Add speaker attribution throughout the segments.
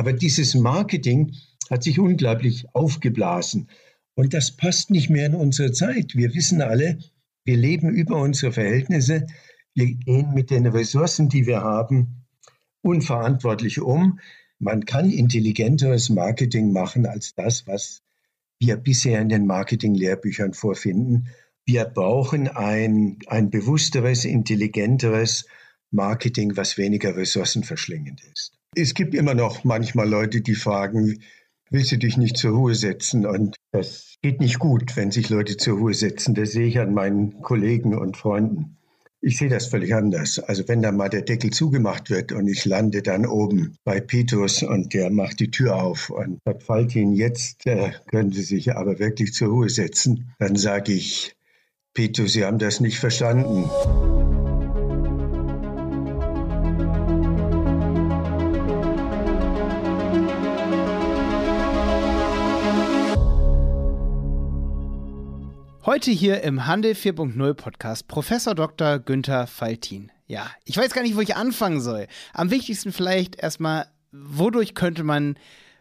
Speaker 1: Aber dieses Marketing hat sich unglaublich aufgeblasen. Und das passt nicht mehr in unsere Zeit. Wir wissen alle, wir leben über unsere Verhältnisse. Wir gehen mit den Ressourcen, die wir haben, unverantwortlich um. Man kann intelligenteres Marketing machen als das, was wir bisher in den Marketing-Lehrbüchern vorfinden. Wir brauchen ein, ein bewussteres, intelligenteres Marketing, was weniger ressourcenverschlingend ist. Es gibt immer noch manchmal Leute, die fragen, willst du dich nicht zur Ruhe setzen? Und das geht nicht gut, wenn sich Leute zur Ruhe setzen. Das sehe ich an meinen Kollegen und Freunden. Ich sehe das völlig anders. Also wenn da mal der Deckel zugemacht wird und ich lande dann oben bei Petrus und der macht die Tür auf und sagt, Faltin, jetzt äh, können Sie sich aber wirklich zur Ruhe setzen, dann sage ich, Petrus, Sie haben das nicht verstanden.
Speaker 2: Heute hier im Handel 4.0 Podcast Professor Dr. Günther Faltin. Ja, ich weiß gar nicht, wo ich anfangen soll. Am wichtigsten vielleicht erstmal, wodurch könnte man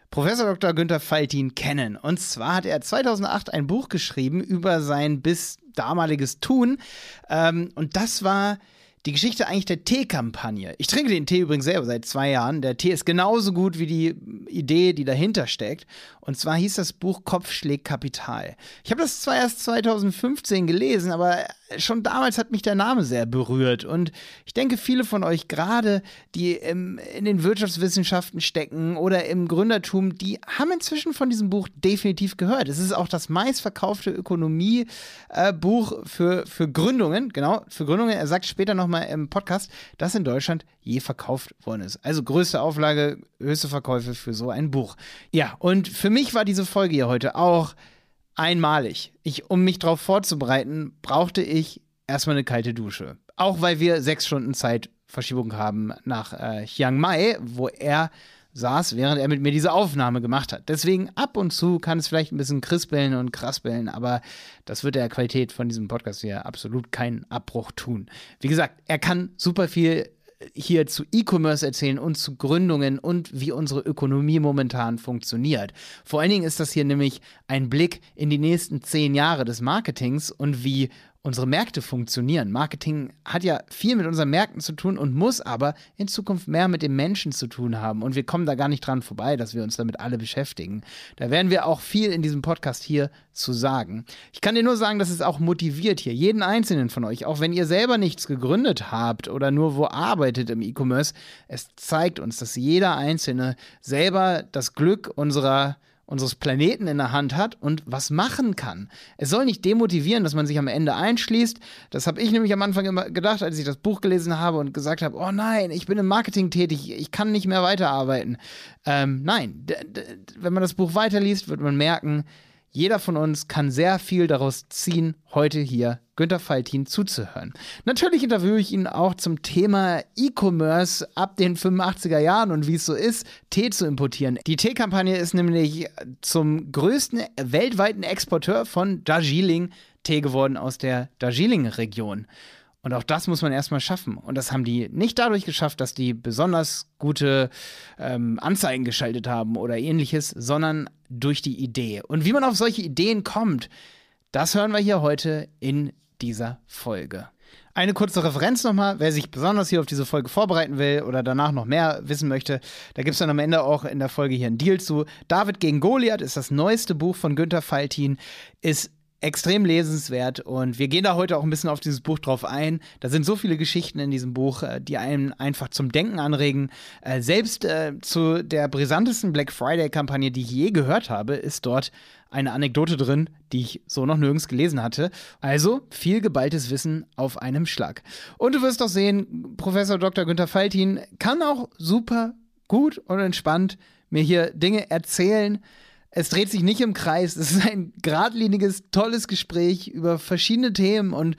Speaker 2: Professor Dr. Günther Faltin kennen? Und zwar hat er 2008 ein Buch geschrieben über sein bis damaliges Tun. Ähm, und das war die Geschichte eigentlich der Tee-Kampagne. Ich trinke den Tee übrigens selber seit zwei Jahren. Der Tee ist genauso gut wie die Idee, die dahinter steckt. Und zwar hieß das Buch Kopf schlägt Kapital. Ich habe das zwar erst 2015 gelesen, aber schon damals hat mich der Name sehr berührt. Und ich denke, viele von euch, gerade die im, in den Wirtschaftswissenschaften stecken oder im Gründertum, die haben inzwischen von diesem Buch definitiv gehört. Es ist auch das meistverkaufte Ökonomiebuch für, für Gründungen. Genau, für Gründungen. Er sagt später nochmal im Podcast, das in Deutschland je verkauft worden ist. Also größte Auflage, höchste Verkäufe für so ein Buch. Ja, und für mich war diese Folge hier heute auch einmalig. Ich, um mich darauf vorzubereiten, brauchte ich erstmal eine kalte Dusche. Auch weil wir sechs Stunden Zeitverschiebung haben nach äh, Chiang Mai, wo er saß, während er mit mir diese Aufnahme gemacht hat. Deswegen ab und zu kann es vielleicht ein bisschen krispeln und kraspeln, aber das wird der Qualität von diesem Podcast hier absolut keinen Abbruch tun. Wie gesagt, er kann super viel hier zu E-Commerce erzählen und zu Gründungen und wie unsere Ökonomie momentan funktioniert. Vor allen Dingen ist das hier nämlich ein Blick in die nächsten zehn Jahre des Marketings und wie unsere Märkte funktionieren. Marketing hat ja viel mit unseren Märkten zu tun und muss aber in Zukunft mehr mit den Menschen zu tun haben. Und wir kommen da gar nicht dran vorbei, dass wir uns damit alle beschäftigen. Da werden wir auch viel in diesem Podcast hier zu sagen. Ich kann dir nur sagen, dass es auch motiviert hier, jeden einzelnen von euch, auch wenn ihr selber nichts gegründet habt oder nur wo arbeitet im E-Commerce. Es zeigt uns, dass jeder Einzelne selber das Glück unserer unseres Planeten in der Hand hat und was machen kann. Es soll nicht demotivieren, dass man sich am Ende einschließt. Das habe ich nämlich am Anfang immer gedacht, als ich das Buch gelesen habe und gesagt habe, oh nein, ich bin im Marketing tätig, ich kann nicht mehr weiterarbeiten. Ähm, nein, wenn man das Buch weiterliest, wird man merken, jeder von uns kann sehr viel daraus ziehen, heute hier Günter Faltin zuzuhören. Natürlich interviewe ich ihn auch zum Thema E-Commerce ab den 85er Jahren und wie es so ist, Tee zu importieren. Die Teekampagne ist nämlich zum größten weltweiten Exporteur von Darjeeling Tee geworden aus der Darjeeling-Region. Und auch das muss man erstmal schaffen. Und das haben die nicht dadurch geschafft, dass die besonders gute ähm, Anzeigen geschaltet haben oder ähnliches, sondern durch die Idee. Und wie man auf solche Ideen kommt, das hören wir hier heute in dieser Folge. Eine kurze Referenz nochmal, wer sich besonders hier auf diese Folge vorbereiten will oder danach noch mehr wissen möchte, da gibt es dann am Ende auch in der Folge hier einen Deal zu. David gegen Goliath ist das neueste Buch von Günter Faltin, ist extrem lesenswert und wir gehen da heute auch ein bisschen auf dieses Buch drauf ein. Da sind so viele Geschichten in diesem Buch, äh, die einen einfach zum Denken anregen. Äh, selbst äh, zu der brisantesten Black Friday-Kampagne, die ich je gehört habe, ist dort eine Anekdote drin, die ich so noch nirgends gelesen hatte. Also viel geballtes Wissen auf einem Schlag. Und du wirst doch sehen, Professor Dr. Günther Faltin kann auch super gut und entspannt mir hier Dinge erzählen, es dreht sich nicht im Kreis. Es ist ein geradliniges, tolles Gespräch über verschiedene Themen und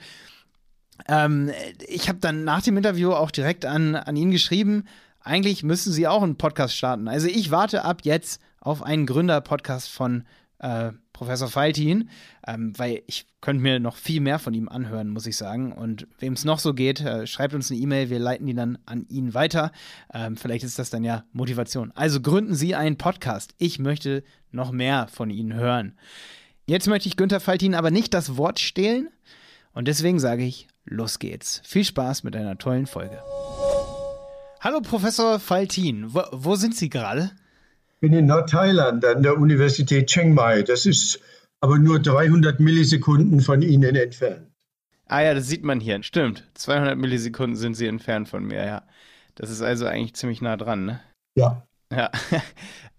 Speaker 2: ähm, ich habe dann nach dem Interview auch direkt an, an ihn geschrieben, eigentlich müssen Sie auch einen Podcast starten. Also ich warte ab jetzt auf einen Gründer-Podcast von äh, Professor Faltin, ähm, weil ich könnte mir noch viel mehr von ihm anhören, muss ich sagen. Und wem es noch so geht, äh, schreibt uns eine E-Mail, wir leiten die dann an ihn weiter. Ähm, vielleicht ist das dann ja Motivation. Also gründen Sie einen Podcast. Ich möchte noch mehr von Ihnen hören. Jetzt möchte ich Günther Faltin aber nicht das Wort stehlen. Und deswegen sage ich, los geht's. Viel Spaß mit einer tollen Folge. Hallo Professor Faltin, wo, wo sind Sie gerade?
Speaker 1: Bin in Nordthailand an der Universität Chiang Mai. Das ist aber nur 300 Millisekunden von Ihnen entfernt.
Speaker 2: Ah ja, das sieht man hier. Stimmt. 200 Millisekunden sind Sie entfernt von mir, ja. Das ist also eigentlich ziemlich nah dran, ne?
Speaker 1: Ja.
Speaker 2: Ja.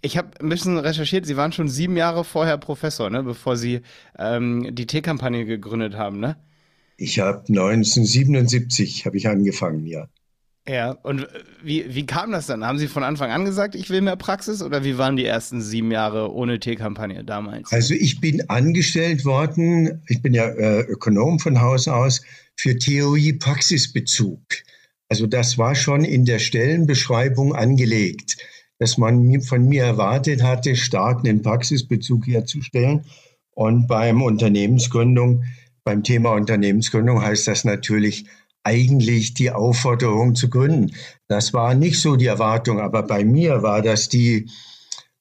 Speaker 2: Ich habe ein bisschen recherchiert. Sie waren schon sieben Jahre vorher Professor, ne? Bevor Sie ähm, die T-Kampagne gegründet haben, ne?
Speaker 1: Ich habe 1977 habe ich angefangen, ja.
Speaker 2: Ja, und wie, wie kam das dann? Haben Sie von Anfang an gesagt, ich will mehr Praxis oder wie waren die ersten sieben Jahre ohne T-Kampagne damals?
Speaker 1: Also ich bin angestellt worden, ich bin ja äh, Ökonom von Haus aus, für Theorie-Praxisbezug. Also das war schon in der Stellenbeschreibung angelegt, dass man von mir erwartet hatte, stark einen Praxisbezug herzustellen. Und beim Unternehmensgründung, beim Thema Unternehmensgründung heißt das natürlich, eigentlich die Aufforderung zu gründen. Das war nicht so die Erwartung, aber bei mir war das die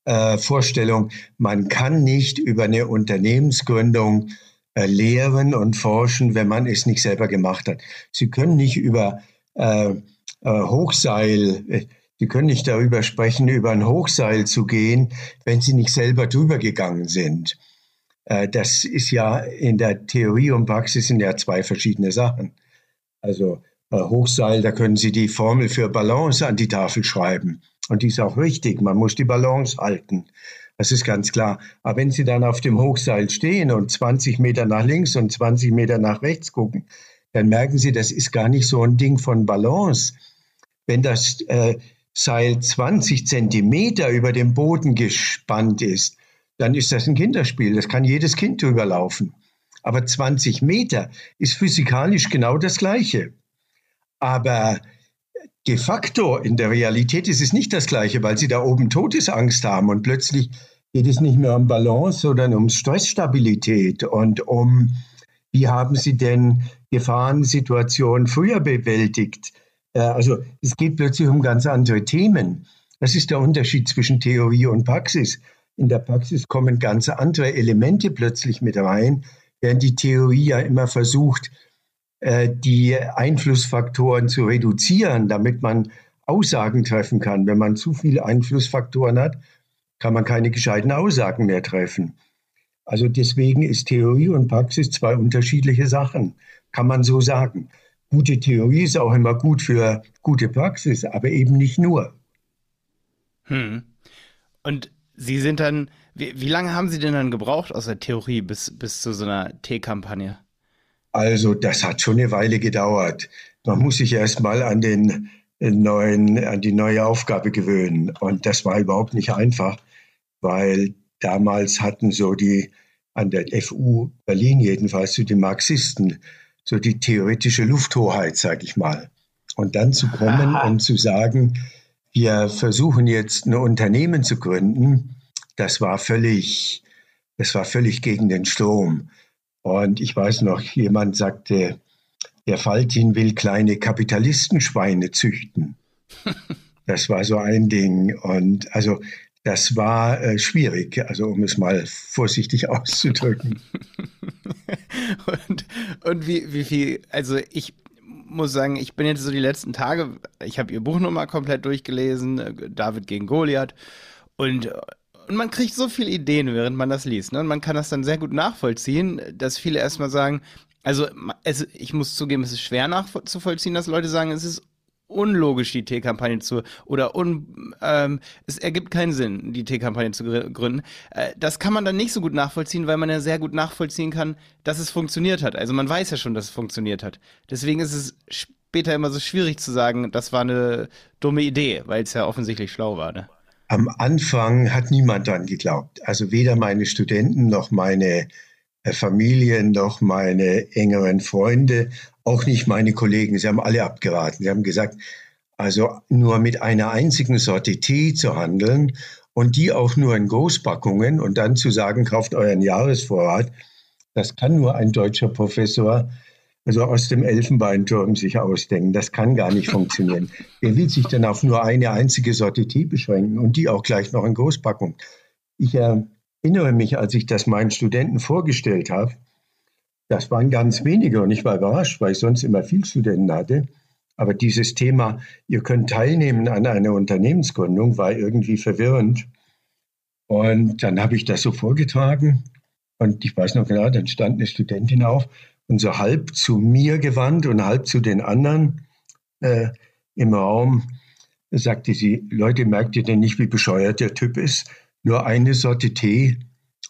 Speaker 1: äh, Vorstellung, man kann nicht über eine Unternehmensgründung äh, lehren und forschen, wenn man es nicht selber gemacht hat. Sie können nicht über äh, äh Hochseil, äh, Sie können nicht darüber sprechen, über ein Hochseil zu gehen, wenn Sie nicht selber drüber gegangen sind. Äh, das ist ja in der Theorie und Praxis sind ja zwei verschiedene Sachen. Also äh, Hochseil, da können Sie die Formel für Balance an die Tafel schreiben. Und die ist auch richtig. Man muss die Balance halten. Das ist ganz klar. Aber wenn Sie dann auf dem Hochseil stehen und 20 Meter nach links und 20 Meter nach rechts gucken, dann merken Sie, das ist gar nicht so ein Ding von Balance. Wenn das äh, Seil 20 Zentimeter über dem Boden gespannt ist, dann ist das ein Kinderspiel. Das kann jedes Kind drüber laufen. Aber 20 Meter ist physikalisch genau das Gleiche. Aber de facto in der Realität ist es nicht das Gleiche, weil sie da oben Todesangst haben und plötzlich geht es nicht mehr um Balance, sondern um Stressstabilität und um, wie haben sie denn Gefahrensituationen früher bewältigt. Äh, also es geht plötzlich um ganz andere Themen. Das ist der Unterschied zwischen Theorie und Praxis. In der Praxis kommen ganz andere Elemente plötzlich mit rein, während die Theorie ja immer versucht, äh, die Einflussfaktoren zu reduzieren, damit man Aussagen treffen kann. Wenn man zu viele Einflussfaktoren hat, kann man keine gescheiten Aussagen mehr treffen. Also deswegen ist Theorie und Praxis zwei unterschiedliche Sachen, kann man so sagen. Gute Theorie ist auch immer gut für gute Praxis, aber eben nicht nur.
Speaker 2: Hm. Und Sie sind dann wie, wie, lange haben Sie denn dann gebraucht aus der Theorie bis, bis zu so einer T-Kampagne?
Speaker 1: Also, das hat schon eine Weile gedauert. Man muss sich erst mal an den neuen, an die neue Aufgabe gewöhnen. Und das war überhaupt nicht einfach, weil damals hatten so die, an der FU Berlin jedenfalls, so die Marxisten, so die theoretische Lufthoheit, sag ich mal. Und dann zu kommen und zu sagen, wir versuchen jetzt ein Unternehmen zu gründen, das war völlig, das war völlig gegen den Strom. Und ich weiß noch, jemand sagte, der Faltin will kleine Kapitalistenschweine züchten. Das war so ein Ding. Und also das war äh, schwierig, also um es mal vorsichtig auszudrücken.
Speaker 2: und, und wie, wie viel, also ich muss sagen, ich bin jetzt so die letzten Tage, ich habe ihr Buch nochmal komplett durchgelesen, äh, David gegen Goliath. Und und man kriegt so viele Ideen, während man das liest. Ne? Und man kann das dann sehr gut nachvollziehen, dass viele erstmal sagen, also es, ich muss zugeben, es ist schwer nachzuvollziehen, dass Leute sagen, es ist unlogisch, die T-Kampagne zu, oder un, ähm, es ergibt keinen Sinn, die T-Kampagne zu gründen. Äh, das kann man dann nicht so gut nachvollziehen, weil man ja sehr gut nachvollziehen kann, dass es funktioniert hat. Also man weiß ja schon, dass es funktioniert hat. Deswegen ist es später immer so schwierig zu sagen, das war eine dumme Idee, weil es ja offensichtlich schlau war. Ne?
Speaker 1: Am Anfang hat niemand daran geglaubt. Also weder meine Studenten noch meine äh, Familie noch meine engeren Freunde, auch nicht meine Kollegen. Sie haben alle abgeraten. Sie haben gesagt, also nur mit einer einzigen Sorte Tee zu handeln und die auch nur in Großpackungen und dann zu sagen, kauft euren Jahresvorrat, das kann nur ein deutscher Professor also aus dem Elfenbeinturm sich ausdenken. Das kann gar nicht funktionieren. Wer will sich denn auf nur eine einzige Sorte Tee beschränken und die auch gleich noch in Großpackung? Ich erinnere mich, als ich das meinen Studenten vorgestellt habe, das waren ganz wenige und ich war überrascht, weil ich sonst immer viel Studenten hatte. Aber dieses Thema, ihr könnt teilnehmen an einer Unternehmensgründung, war irgendwie verwirrend. Und dann habe ich das so vorgetragen und ich weiß noch genau, dann stand eine Studentin auf und so halb zu mir gewandt und halb zu den anderen äh, im Raum sagte sie, Leute, merkt ihr denn nicht, wie bescheuert der Typ ist? Nur eine Sorte Tee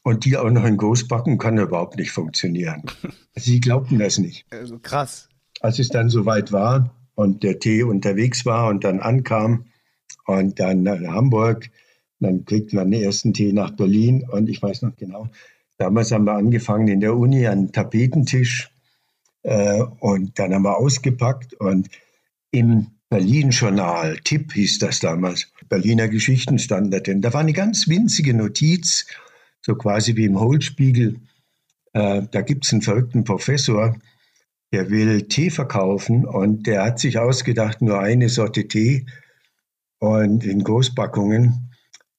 Speaker 1: und die auch noch in Großbacken kann überhaupt nicht funktionieren. Sie glaubten das nicht.
Speaker 2: Also krass.
Speaker 1: Als es dann soweit war und der Tee unterwegs war und dann ankam und dann nach Hamburg, dann kriegt man den ersten Tee nach Berlin und ich weiß noch genau, damals haben wir angefangen in der Uni einen Tapetentisch äh, und dann haben wir ausgepackt und im Berlin-Journal, Tipp hieß das damals, Berliner Geschichten stand da war eine ganz winzige Notiz, so quasi wie im Holzspiegel. Äh, da gibt es einen verrückten Professor, der will Tee verkaufen und der hat sich ausgedacht, nur eine Sorte Tee und in Großpackungen.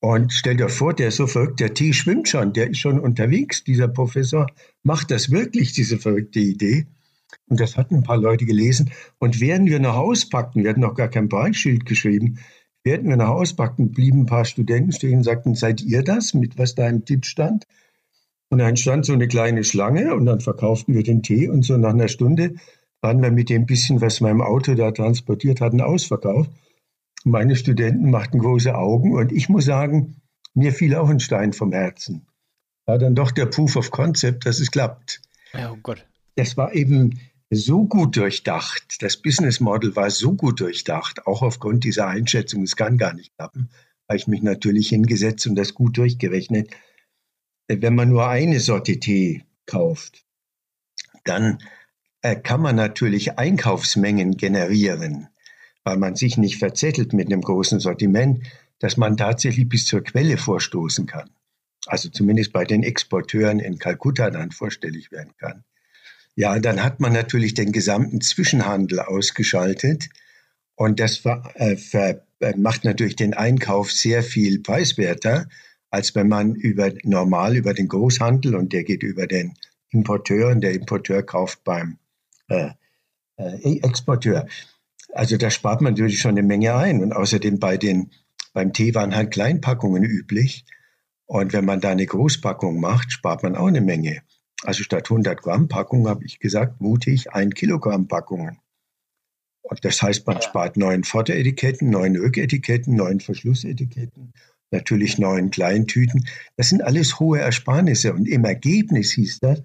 Speaker 1: Und stell dir vor, der ist so verrückt, der Tee schwimmt schon, der ist schon unterwegs, dieser Professor macht das wirklich, diese verrückte Idee. Und das hatten ein paar Leute gelesen. Und während wir nach Hause packten, wir hatten noch gar kein Preisschild geschrieben, während wir nach Hause packten, blieben ein paar Studenten stehen und sagten, seid ihr das, mit was da im Tipp stand? Und dann stand so eine kleine Schlange und dann verkauften wir den Tee und so nach einer Stunde waren wir mit dem bisschen, was wir im Auto da transportiert hatten, ausverkauft. Meine Studenten machten große Augen und ich muss sagen, mir fiel auch ein Stein vom Herzen. War dann doch der Proof of Concept, dass es klappt.
Speaker 2: Ja, oh Gott.
Speaker 1: Das war eben so gut durchdacht. Das Business Model war so gut durchdacht, auch aufgrund dieser Einschätzung, es kann gar nicht klappen, habe ich mich natürlich hingesetzt und das gut durchgerechnet. Wenn man nur eine Sorte Tee kauft, dann äh, kann man natürlich Einkaufsmengen generieren, weil man sich nicht verzettelt mit einem großen Sortiment, dass man tatsächlich bis zur Quelle vorstoßen kann. Also zumindest bei den Exporteuren in Kalkutta dann vorstellig werden kann. Ja, dann hat man natürlich den gesamten Zwischenhandel ausgeschaltet. Und das äh, ver, äh, macht natürlich den Einkauf sehr viel preiswerter, als wenn man über, normal über den Großhandel und der geht über den Importeur und der Importeur kauft beim äh, äh, Exporteur. Also da spart man natürlich schon eine Menge ein. Und außerdem bei den, beim Tee waren halt Kleinpackungen üblich. Und wenn man da eine Großpackung macht, spart man auch eine Menge. Also statt 100 Gramm Packung habe ich gesagt, mutig ein Kilogramm Packungen. Und das heißt, man spart neun Vorderetiketten, neun Rücketiketten, neun Verschlussetiketten, natürlich neun Kleintüten. Das sind alles hohe Ersparnisse. Und im Ergebnis hieß das,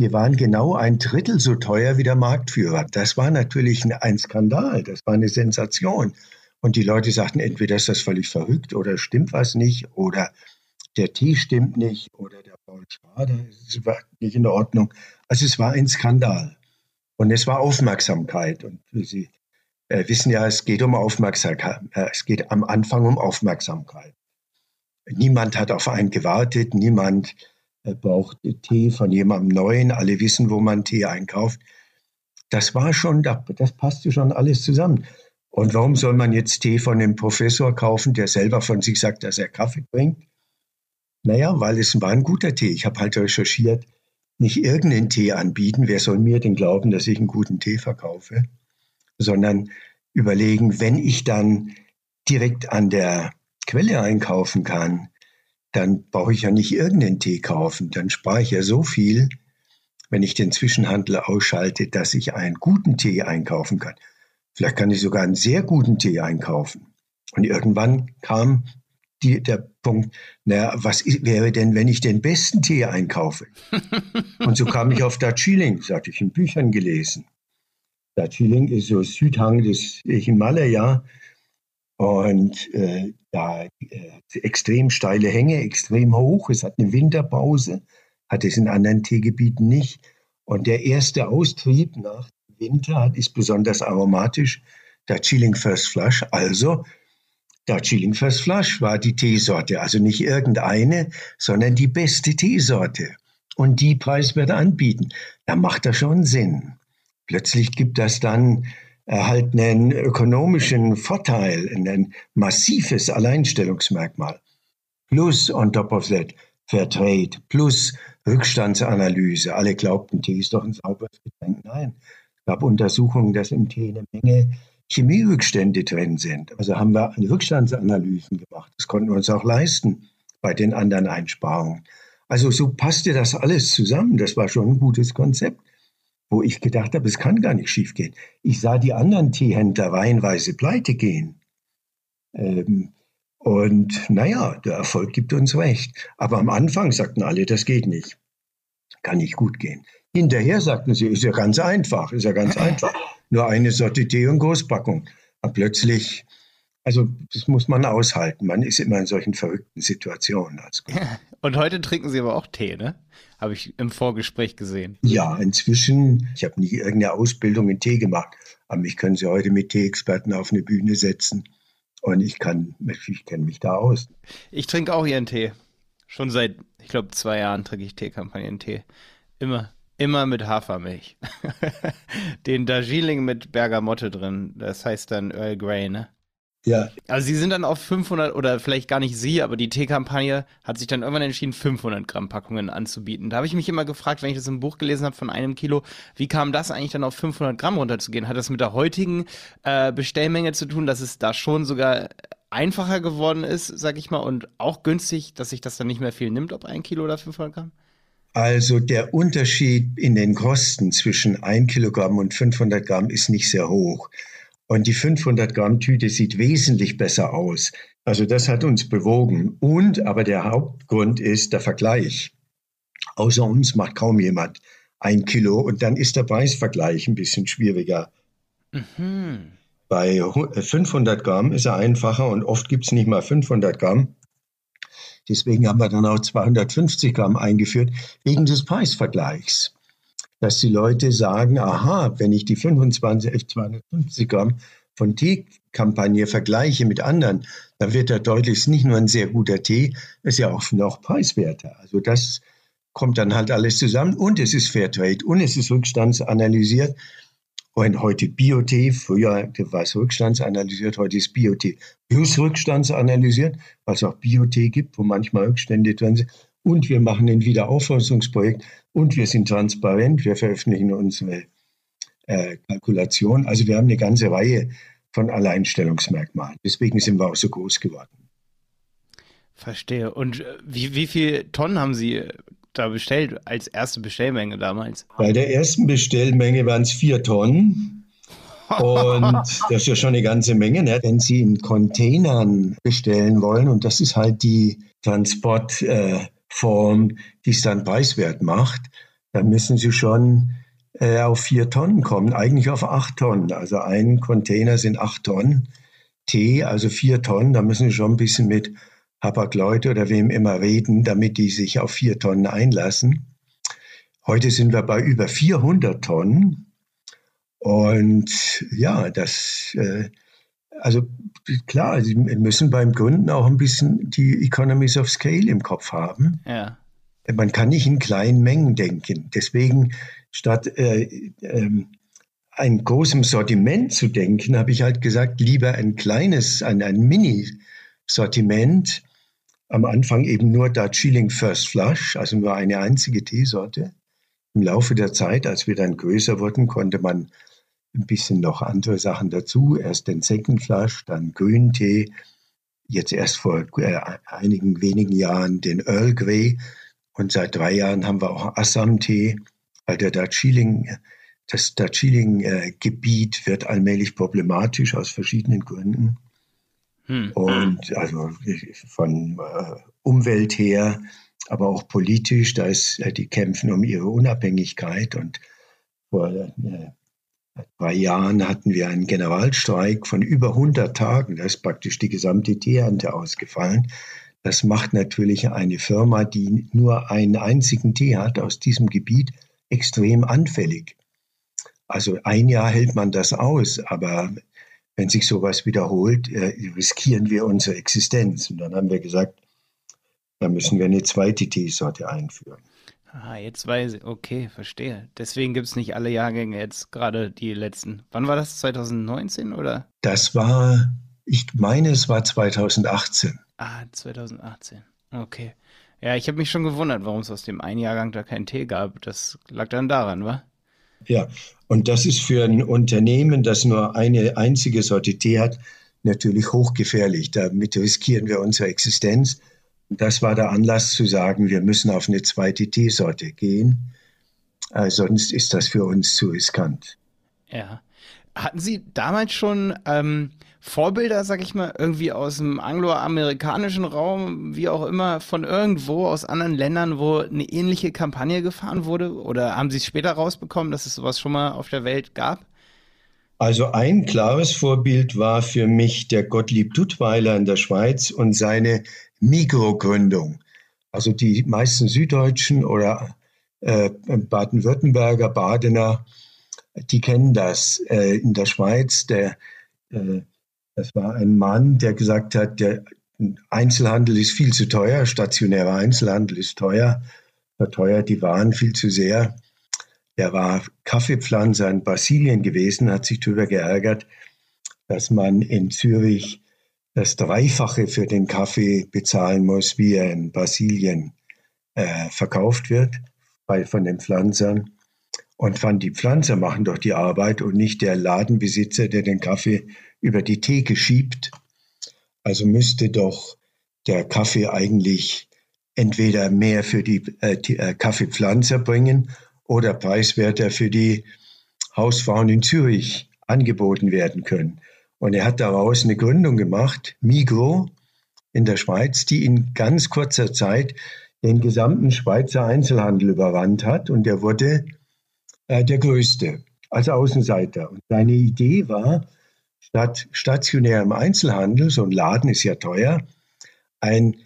Speaker 1: wir waren genau ein Drittel so teuer wie der Marktführer. Das war natürlich ein Skandal, das war eine Sensation. Und die Leute sagten, entweder ist das völlig verrückt oder stimmt was nicht oder der Tee stimmt nicht oder der Paul Schrader ist nicht in Ordnung. Also es war ein Skandal. Und es war Aufmerksamkeit. Und Sie äh, wissen ja, es geht um Aufmerksamkeit. Äh, es geht am Anfang um Aufmerksamkeit. Niemand hat auf einen gewartet, niemand braucht Tee von jemandem Neuen. Alle wissen, wo man Tee einkauft. Das war schon, das passte schon alles zusammen. Und warum soll man jetzt Tee von einem Professor kaufen, der selber von sich sagt, dass er Kaffee bringt? Naja, weil es war ein guter Tee. Ich habe halt recherchiert, nicht irgendeinen Tee anbieten. Wer soll mir denn glauben, dass ich einen guten Tee verkaufe? Sondern überlegen, wenn ich dann direkt an der Quelle einkaufen kann, dann brauche ich ja nicht irgendeinen Tee kaufen. Dann spare ich ja so viel, wenn ich den Zwischenhandel ausschalte, dass ich einen guten Tee einkaufen kann. Vielleicht kann ich sogar einen sehr guten Tee einkaufen. Und irgendwann kam die, der Punkt, naja, was wäre denn, wenn ich den besten Tee einkaufe? und so kam ich auf Darjeeling, das hatte ich in Büchern gelesen. Darjeeling ist so Südhang des Himalaya und äh, da äh, extrem steile Hänge, extrem hoch. Es hat eine Winterpause, hat es in anderen Teegebieten nicht. Und der erste Austrieb nach Winter ist besonders aromatisch. Darjeeling First Flush, also Darjeeling First Flush war die Teesorte, also nicht irgendeine, sondern die beste Teesorte. Und die preiswert anbieten, da macht das schon Sinn. Plötzlich gibt das dann halt einen ökonomischen Vorteil, ein massives Alleinstellungsmerkmal. Plus on top of that Fairtrade, plus Rückstandsanalyse. Alle glaubten, Tee ist doch ein sauberes Getränk. Nein, es gab Untersuchungen, dass im Tee eine Menge Chemierückstände drin sind. Also haben wir Rückstandsanalysen gemacht. Das konnten wir uns auch leisten bei den anderen Einsparungen. Also so passte das alles zusammen. Das war schon ein gutes Konzept, wo ich gedacht habe, es kann gar nicht schiefgehen. Ich sah die anderen Teehändler reihenweise pleite gehen. Ähm, und naja, der Erfolg gibt uns recht. Aber am Anfang sagten alle, das geht nicht. Kann nicht gut gehen. Hinterher sagten sie, ist ja ganz einfach, ist ja ganz einfach. Nur eine Sorte Tee und Großpackung. Und plötzlich, also das muss man aushalten. Man ist immer in solchen verrückten Situationen.
Speaker 2: Und heute trinken Sie aber auch Tee, ne? Habe ich im Vorgespräch gesehen.
Speaker 1: Ja, inzwischen. Ich habe nie irgendeine Ausbildung in Tee gemacht. Aber mich können Sie heute mit Tee-Experten auf eine Bühne setzen. Und ich kann, ich kenne mich da aus.
Speaker 2: Ich trinke auch Ihren Tee. Schon seit, ich glaube, zwei Jahren trinke ich Teekampagnen-Tee. Immer. Immer mit Hafermilch. Den Darjeeling mit Bergamotte drin. Das heißt dann Earl Grey, ne?
Speaker 1: Ja.
Speaker 2: Also sie sind dann auf 500 oder vielleicht gar nicht sie, aber die Teekampagne hat sich dann irgendwann entschieden, 500 Gramm Packungen anzubieten. Da habe ich mich immer gefragt, wenn ich das im Buch gelesen habe von einem Kilo, wie kam das eigentlich dann auf 500 Gramm runterzugehen? Hat das mit der heutigen äh, Bestellmenge zu tun, dass es da schon sogar einfacher geworden ist, sag ich mal, und auch günstig, dass sich das dann nicht mehr viel nimmt, ob ein Kilo oder 500 Gramm?
Speaker 1: Also der Unterschied in den Kosten zwischen 1 Kilogramm und 500 Gramm ist nicht sehr hoch. Und die 500 Gramm Tüte sieht wesentlich besser aus. Also das hat uns bewogen. Und aber der Hauptgrund ist der Vergleich. Außer uns macht kaum jemand ein Kilo und dann ist der Preisvergleich ein bisschen schwieriger. Mhm. Bei 500 Gramm ist er einfacher und oft gibt es nicht mal 500 Gramm. Deswegen haben wir dann auch 250 Gramm eingeführt, wegen des Preisvergleichs dass die Leute sagen, aha, wenn ich die 25, 250 Gramm von Teekampagne vergleiche mit anderen, dann wird er deutlich, ist nicht nur ein sehr guter Tee, ist ja auch noch preiswerter. Also das kommt dann halt alles zusammen und es ist Fairtrade und es ist rückstandsanalysiert. Und heute Biotee, früher war es rückstandsanalysiert, heute ist Biotee plus rückstandsanalysiert, weil es auch Biotee gibt, wo manchmal Rückstände drin sind. Und wir machen ein Wiederaufforstungsprojekt und wir sind transparent, wir veröffentlichen unsere äh, Kalkulation. Also wir haben eine ganze Reihe von Alleinstellungsmerkmalen. Deswegen sind wir auch so groß geworden.
Speaker 2: Verstehe. Und äh, wie, wie viele Tonnen haben Sie da bestellt als erste Bestellmenge damals?
Speaker 1: Bei der ersten Bestellmenge waren es vier Tonnen. Und das ist ja schon eine ganze Menge, ne? wenn Sie in Containern bestellen wollen. Und das ist halt die Transport. Äh, Form, die es dann preiswert macht, dann müssen Sie schon äh, auf vier Tonnen kommen, eigentlich auf acht Tonnen. Also ein Container sind acht Tonnen Tee, also vier Tonnen. Da müssen Sie schon ein bisschen mit Hapag-Leute oder wem immer reden, damit die sich auf vier Tonnen einlassen. Heute sind wir bei über 400 Tonnen. Und ja, das, äh, also klar, Sie müssen beim Gründen auch ein bisschen die Economies of Scale im Kopf haben. Ja. Man kann nicht in kleinen Mengen denken. Deswegen, statt äh, äh, ein großes Sortiment zu denken, habe ich halt gesagt, lieber ein kleines, ein, ein Mini-Sortiment. Am Anfang eben nur Darjeeling First Flush, also nur eine einzige Teesorte. Im Laufe der Zeit, als wir dann größer wurden, konnte man ein bisschen noch andere Sachen dazu. Erst den Flush, dann Grüntee, jetzt erst vor äh, einigen wenigen Jahren den Earl Grey und seit drei Jahren haben wir auch Assam-Tee, weil der Darjeeling, das Darjeeling-Gebiet wird allmählich problematisch aus verschiedenen Gründen. Hm. Und also von äh, Umwelt her, aber auch politisch, da ist, äh, die kämpfen um ihre Unabhängigkeit und vor äh, drei Jahren hatten wir einen Generalstreik von über 100 Tagen. Da ist praktisch die gesamte Teeernte ausgefallen. Das macht natürlich eine Firma, die nur einen einzigen Tee hat aus diesem Gebiet, extrem anfällig. Also ein Jahr hält man das aus, aber wenn sich sowas wiederholt, äh, riskieren wir unsere Existenz. Und dann haben wir gesagt, da müssen wir eine zweite Teesorte einführen.
Speaker 2: Ah, jetzt weiß ich, okay, verstehe. Deswegen gibt es nicht alle Jahrgänge jetzt, gerade die letzten. Wann war das? 2019 oder?
Speaker 1: Das war, ich meine, es war 2018.
Speaker 2: Ah, 2018. Okay. Ja, ich habe mich schon gewundert, warum es aus dem einen Jahrgang da keinen Tee gab. Das lag dann daran, wa?
Speaker 1: Ja, und das ist für ein Unternehmen, das nur eine einzige Sorte Tee hat, natürlich hochgefährlich. Damit riskieren wir unsere Existenz. Das war der Anlass zu sagen, wir müssen auf eine zweite Teesorte gehen. Äh, sonst ist das für uns zu riskant.
Speaker 2: Ja. Hatten Sie damals schon ähm, Vorbilder, sag ich mal, irgendwie aus dem angloamerikanischen Raum, wie auch immer, von irgendwo aus anderen Ländern, wo eine ähnliche Kampagne gefahren wurde? Oder haben Sie es später rausbekommen, dass es sowas schon mal auf der Welt gab?
Speaker 1: Also ein klares Vorbild war für mich der Gottlieb Duttweiler in der Schweiz und seine Mikrogründung. Also die meisten Süddeutschen oder äh, Baden-Württemberger, Badener, die kennen das. Äh, in der Schweiz, der äh, das war ein Mann, der gesagt hat, der Einzelhandel ist viel zu teuer, stationärer Einzelhandel ist teuer, verteuert die Waren viel zu sehr. Er war Kaffeepflanzer in Brasilien gewesen, hat sich darüber geärgert, dass man in Zürich das Dreifache für den Kaffee bezahlen muss, wie er in Brasilien äh, verkauft wird bei, von den Pflanzern. Und fand, die Pflanzer machen doch die Arbeit und nicht der Ladenbesitzer, der den Kaffee über die Theke schiebt. Also müsste doch der Kaffee eigentlich entweder mehr für die, äh, die äh, Kaffeepflanzer bringen oder preiswerter für die Hausfrauen in Zürich angeboten werden können. Und er hat daraus eine Gründung gemacht, Migro in der Schweiz, die in ganz kurzer Zeit den gesamten Schweizer Einzelhandel überrannt hat und er wurde äh, der größte als Außenseiter. Und seine Idee war, statt stationärem Einzelhandel, so ein Laden ist ja teuer, ein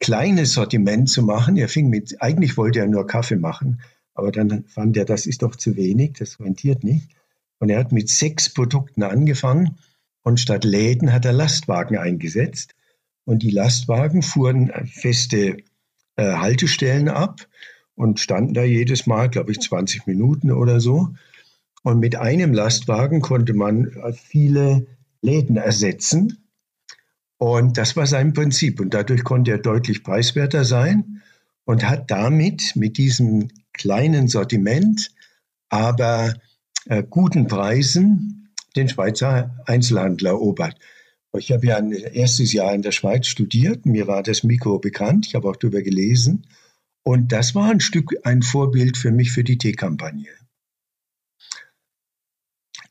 Speaker 1: kleines Sortiment zu machen. Er fing mit, eigentlich wollte er nur Kaffee machen, aber dann fand er, das ist doch zu wenig, das rentiert nicht. Und er hat mit sechs Produkten angefangen und statt Läden hat er Lastwagen eingesetzt. Und die Lastwagen fuhren feste äh, Haltestellen ab und standen da jedes Mal, glaube ich, 20 Minuten oder so. Und mit einem Lastwagen konnte man äh, viele Läden ersetzen. Und das war sein Prinzip. Und dadurch konnte er deutlich preiswerter sein und hat damit mit diesem kleinen Sortiment, aber äh, guten Preisen den Schweizer Einzelhandel erobert. Ich habe ja ein erstes Jahr in der Schweiz studiert. Mir war das Mikro bekannt. Ich habe auch darüber gelesen. Und das war ein Stück ein Vorbild für mich für die Teekampagne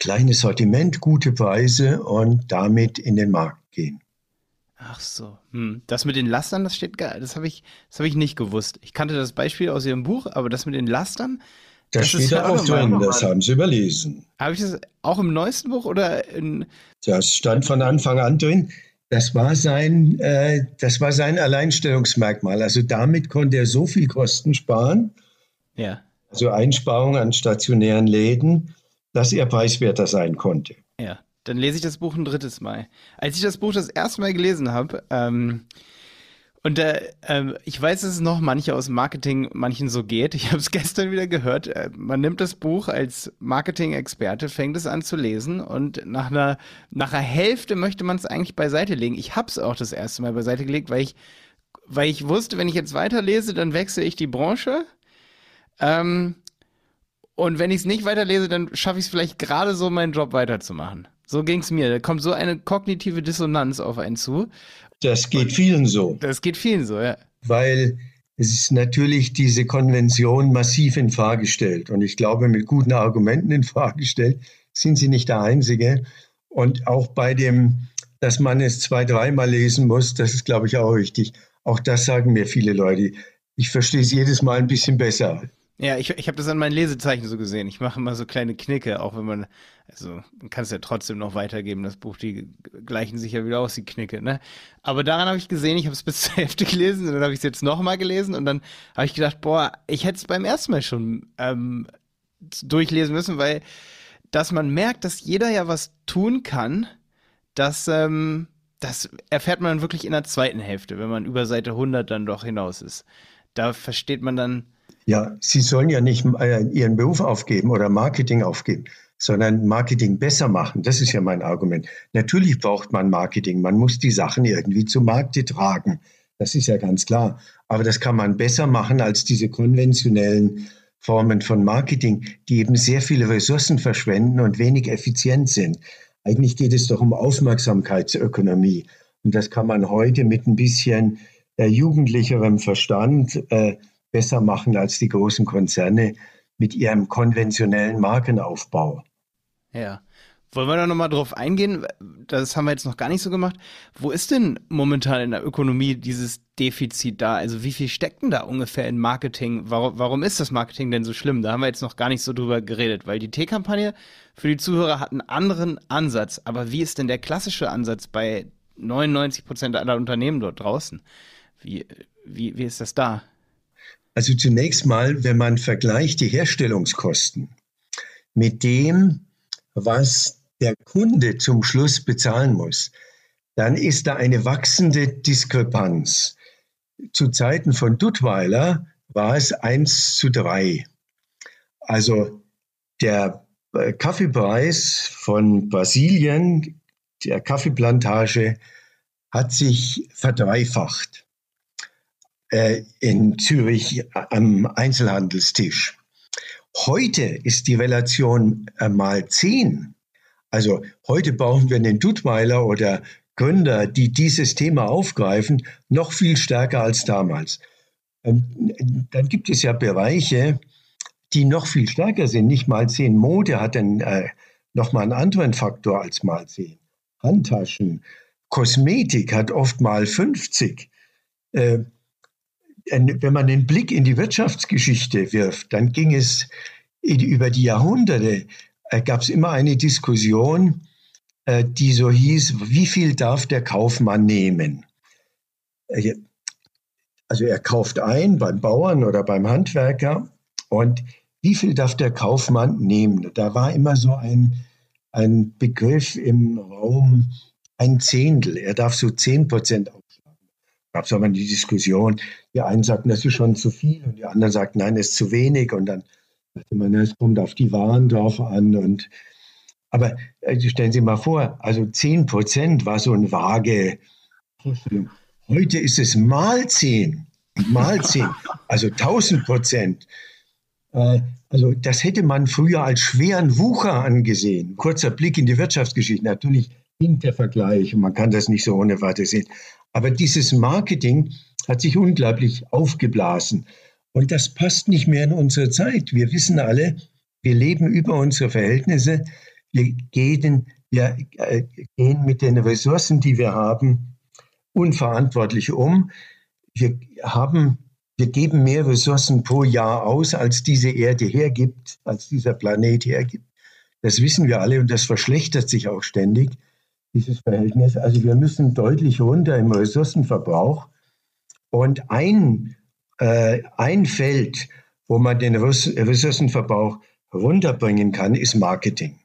Speaker 1: kleines Sortiment, gute Preise und damit in den Markt gehen.
Speaker 2: Ach so, hm. das mit den Lastern, das steht geil. Das habe ich, das ich nicht gewusst. Ich kannte das Beispiel aus Ihrem Buch, aber das mit den Lastern,
Speaker 1: das, das steht da auch drin, das haben Sie überlesen.
Speaker 2: Habe ich das auch im neuesten Buch oder in.
Speaker 1: Das stand von Anfang an drin. Das war sein, äh, das war sein Alleinstellungsmerkmal. Also damit konnte er so viel Kosten sparen.
Speaker 2: Ja.
Speaker 1: Also Einsparungen an stationären Läden dass er preiswerter sein konnte.
Speaker 2: Ja, dann lese ich das Buch ein drittes Mal. Als ich das Buch das erste Mal gelesen habe, ähm, und äh, äh, ich weiß, dass es noch manche aus Marketing manchen so geht. Ich habe es gestern wieder gehört. Äh, man nimmt das Buch als Marketing-Experte, fängt es an zu lesen und nach einer, nach einer Hälfte möchte man es eigentlich beiseite legen. Ich habe es auch das erste Mal beiseite gelegt, weil ich, weil ich wusste, wenn ich jetzt weiterlese, dann wechsle ich die Branche. Ähm, und wenn ich es nicht weiterlese, dann schaffe ich es vielleicht gerade so, meinen Job weiterzumachen. So ging es mir. Da kommt so eine kognitive Dissonanz auf einen zu.
Speaker 1: Das geht vielen so.
Speaker 2: Das geht vielen so, ja.
Speaker 1: Weil es ist natürlich diese Konvention massiv in Frage stellt. Und ich glaube, mit guten Argumenten in Frage stellt, sind sie nicht der Einzige. Und auch bei dem, dass man es zwei, dreimal lesen muss, das ist, glaube ich, auch richtig. Auch das sagen mir viele Leute. Ich verstehe es jedes Mal ein bisschen besser.
Speaker 2: Ja, ich, ich habe das an meinen Lesezeichen so gesehen. Ich mache immer so kleine Knicke, auch wenn man, also man kann es ja trotzdem noch weitergeben, das Buch, die gleichen sich ja wieder aus, die Knicke, ne? Aber daran habe ich gesehen, ich habe es bis zur Hälfte gelesen und dann habe ich es jetzt nochmal gelesen und dann habe ich gedacht, boah, ich hätte es beim ersten Mal schon ähm, durchlesen müssen, weil dass man merkt, dass jeder ja was tun kann, das, ähm, das erfährt man wirklich in der zweiten Hälfte, wenn man über Seite 100 dann doch hinaus ist. Da versteht man dann.
Speaker 1: Ja, Sie sollen ja nicht äh, Ihren Beruf aufgeben oder Marketing aufgeben, sondern Marketing besser machen. Das ist ja mein Argument. Natürlich braucht man Marketing. Man muss die Sachen irgendwie zu Markte tragen. Das ist ja ganz klar. Aber das kann man besser machen als diese konventionellen Formen von Marketing, die eben sehr viele Ressourcen verschwenden und wenig effizient sind. Eigentlich geht es doch um Aufmerksamkeitsökonomie. Und das kann man heute mit ein bisschen äh, jugendlicherem Verstand äh, besser machen als die großen Konzerne mit ihrem konventionellen Markenaufbau.
Speaker 2: Ja. Wollen wir da nochmal drauf eingehen? Das haben wir jetzt noch gar nicht so gemacht. Wo ist denn momentan in der Ökonomie dieses Defizit da? Also wie viel steckt denn da ungefähr in Marketing? Warum, warum ist das Marketing denn so schlimm? Da haben wir jetzt noch gar nicht so drüber geredet, weil die T-Kampagne für die Zuhörer hat einen anderen Ansatz. Aber wie ist denn der klassische Ansatz bei 99 Prozent aller Unternehmen dort draußen? Wie, wie, wie ist das da?
Speaker 1: Also zunächst mal, wenn man vergleicht die Herstellungskosten mit dem, was der Kunde zum Schluss bezahlen muss, dann ist da eine wachsende Diskrepanz. Zu Zeiten von Duttweiler war es 1 zu 3. Also der äh, Kaffeepreis von Brasilien, der Kaffeeplantage, hat sich verdreifacht äh, in Zürich am Einzelhandelstisch. Heute ist die Relation äh, mal 10. Also heute brauchen wir einen Duttweiler oder Gründer, die dieses Thema aufgreifen, noch viel stärker als damals. Ähm, dann gibt es ja Bereiche, die noch viel stärker sind. Nicht mal 10 Mode hat dann äh, nochmal einen anderen Faktor als mal 10. Handtaschen, Kosmetik hat oft mal 50. Äh, wenn man den Blick in die Wirtschaftsgeschichte wirft, dann ging es über die Jahrhunderte äh, gab es immer eine Diskussion, äh, die so hieß, wie viel darf der Kaufmann nehmen? Äh, also er kauft ein beim Bauern oder beim Handwerker und wie viel darf der Kaufmann nehmen? Da war immer so ein, ein Begriff im Raum, ein Zehntel. Er darf so zehn Prozent. Gab es aber die Diskussion, die einen sagten, das ist schon zu viel und die anderen sagten, nein, das ist zu wenig. Und dann sagte man, es kommt auf die Waren drauf an. Und, aber also stellen Sie mal vor, also 10 Prozent war so eine vage Vorstellung. Heute ist es mal 10, mal 10, also 1000 Prozent. Äh, also das hätte man früher als schweren Wucher angesehen. Kurzer Blick in die Wirtschaftsgeschichte. Natürlich hinkt der Vergleich man kann das nicht so ohne Warte sehen. Aber dieses Marketing hat sich unglaublich aufgeblasen. Und das passt nicht mehr in unsere Zeit. Wir wissen alle, wir leben über unsere Verhältnisse. Wir gehen, wir, äh, gehen mit den Ressourcen, die wir haben, unverantwortlich um. Wir haben, wir geben mehr Ressourcen pro Jahr aus, als diese Erde hergibt, als dieser Planet hergibt. Das wissen wir alle und das verschlechtert sich auch ständig, dieses Verhältnis. Also wir müssen deutlich runter im Ressourcenverbrauch. Und ein äh, ein Feld, wo man den Ressourcenverbrauch runterbringen kann, ist Marketing.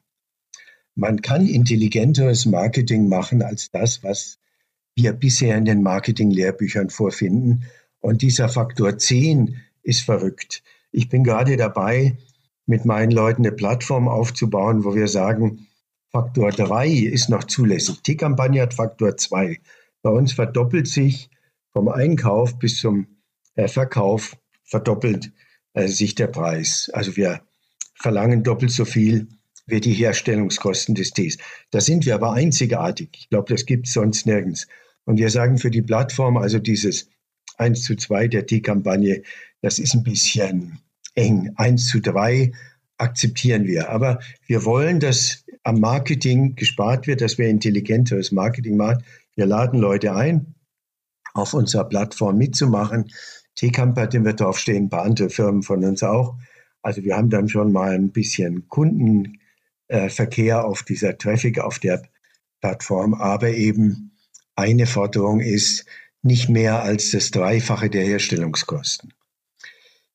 Speaker 1: Man kann intelligenteres Marketing machen als das, was wir bisher in den Marketing-Lehrbüchern vorfinden. Und dieser Faktor 10 ist verrückt. Ich bin gerade dabei, mit meinen Leuten eine Plattform aufzubauen, wo wir sagen, Faktor 3 ist noch zulässig. T-Kampagne hat Faktor 2. Bei uns verdoppelt sich vom Einkauf bis zum äh, Verkauf verdoppelt äh, sich der Preis. Also wir verlangen doppelt so viel wie die Herstellungskosten des Tees. Da sind wir aber einzigartig. Ich glaube, das gibt es sonst nirgends. Und wir sagen für die Plattform, also dieses 1 zu 2 der Tee-Kampagne, das ist ein bisschen eng. 1 zu 3 akzeptieren wir. Aber wir wollen, dass am Marketing gespart wird, dass wir intelligenteres Marketing machen. Wir laden Leute ein, auf unserer Plattform mitzumachen. T-Camper, den wird draufstehen, ein paar andere Firmen von uns auch. Also wir haben dann schon mal ein bisschen Kundenverkehr auf dieser Traffic, auf der Plattform. Aber eben eine Forderung ist nicht mehr als das Dreifache der Herstellungskosten.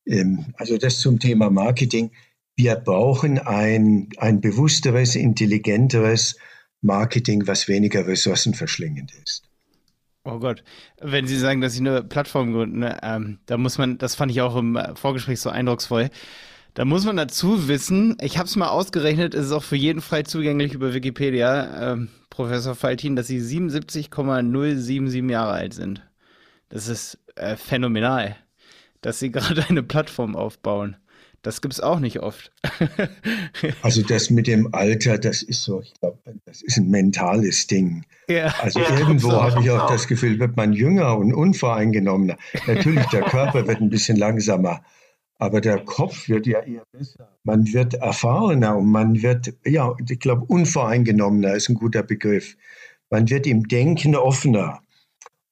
Speaker 1: Ähm, also das zum Thema Marketing. Wir brauchen ein, ein bewussteres, intelligenteres Marketing, was weniger ressourcenverschlingend ist.
Speaker 2: Oh Gott, wenn Sie sagen, dass Sie eine Plattform gründen, ne, ähm, da muss man, das fand ich auch im Vorgespräch so eindrucksvoll. Da muss man dazu wissen, ich habe es mal ausgerechnet, es ist auch für jeden frei zugänglich über Wikipedia, ähm, Professor Faltin, dass Sie 77,077 Jahre alt sind. Das ist äh, phänomenal, dass Sie gerade eine Plattform aufbauen. Das gibt es auch nicht oft.
Speaker 1: also das mit dem Alter, das ist so, ich glaube, das ist ein mentales Ding. Ja. Also ja, irgendwo habe ich auch das Gefühl, wird man jünger und unvoreingenommener. Natürlich, der Körper wird ein bisschen langsamer, aber der Kopf wird ja eher besser. Man wird erfahrener und man wird, ja, ich glaube, unvoreingenommener ist ein guter Begriff. Man wird im Denken offener.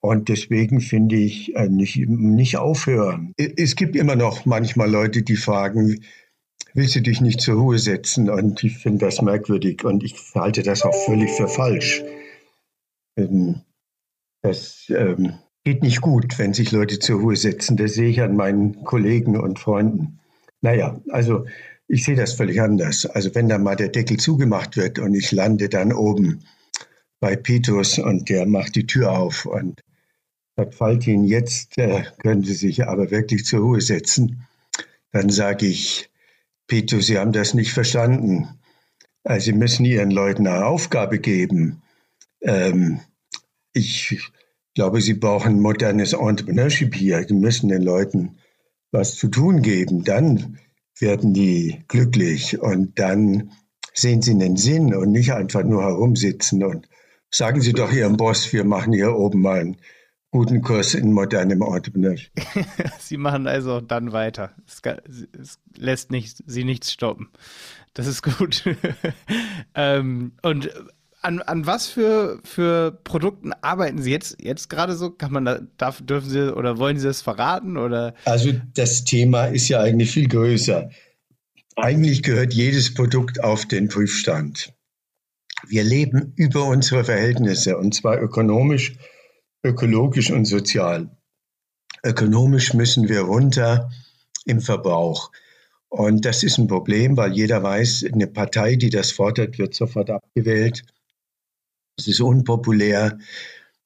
Speaker 1: Und deswegen finde ich, äh, nicht, nicht aufhören. Es gibt immer noch manchmal Leute, die fragen, willst du dich nicht zur Ruhe setzen? Und ich finde das merkwürdig und ich halte das auch völlig für falsch. Ähm, das ähm, geht nicht gut, wenn sich Leute zur Ruhe setzen. Das sehe ich an meinen Kollegen und Freunden. Naja, also ich sehe das völlig anders. Also wenn da mal der Deckel zugemacht wird und ich lande dann oben bei Petrus und der macht die Tür auf und Herr Faltin, jetzt äh, können Sie sich aber wirklich zur Ruhe setzen. Dann sage ich, Peter, Sie haben das nicht verstanden. Also Sie müssen Ihren Leuten eine Aufgabe geben. Ähm, ich glaube, Sie brauchen modernes Entrepreneurship hier. Sie müssen den Leuten was zu tun geben. Dann werden die glücklich und dann sehen sie einen Sinn und nicht einfach nur herumsitzen und sagen Sie doch Ihrem Boss, wir machen hier oben mal ein guten Kurs in modernem Entrepreneurship.
Speaker 2: Sie machen also dann weiter. Es, es, lässt nicht, Sie nichts stoppen. Das ist gut. ähm, und an, an was für, für Produkten arbeiten Sie jetzt, jetzt gerade so? Kann man da, darf, dürfen Sie oder wollen Sie das verraten? Oder?
Speaker 1: Also das Thema ist ja eigentlich viel größer. Eigentlich gehört jedes Produkt auf den Prüfstand. Wir leben über unsere Verhältnisse und zwar ökonomisch ökologisch und sozial. Ökonomisch müssen wir runter im Verbrauch. Und das ist ein Problem, weil jeder weiß, eine Partei, die das fordert, wird sofort abgewählt. Es ist unpopulär.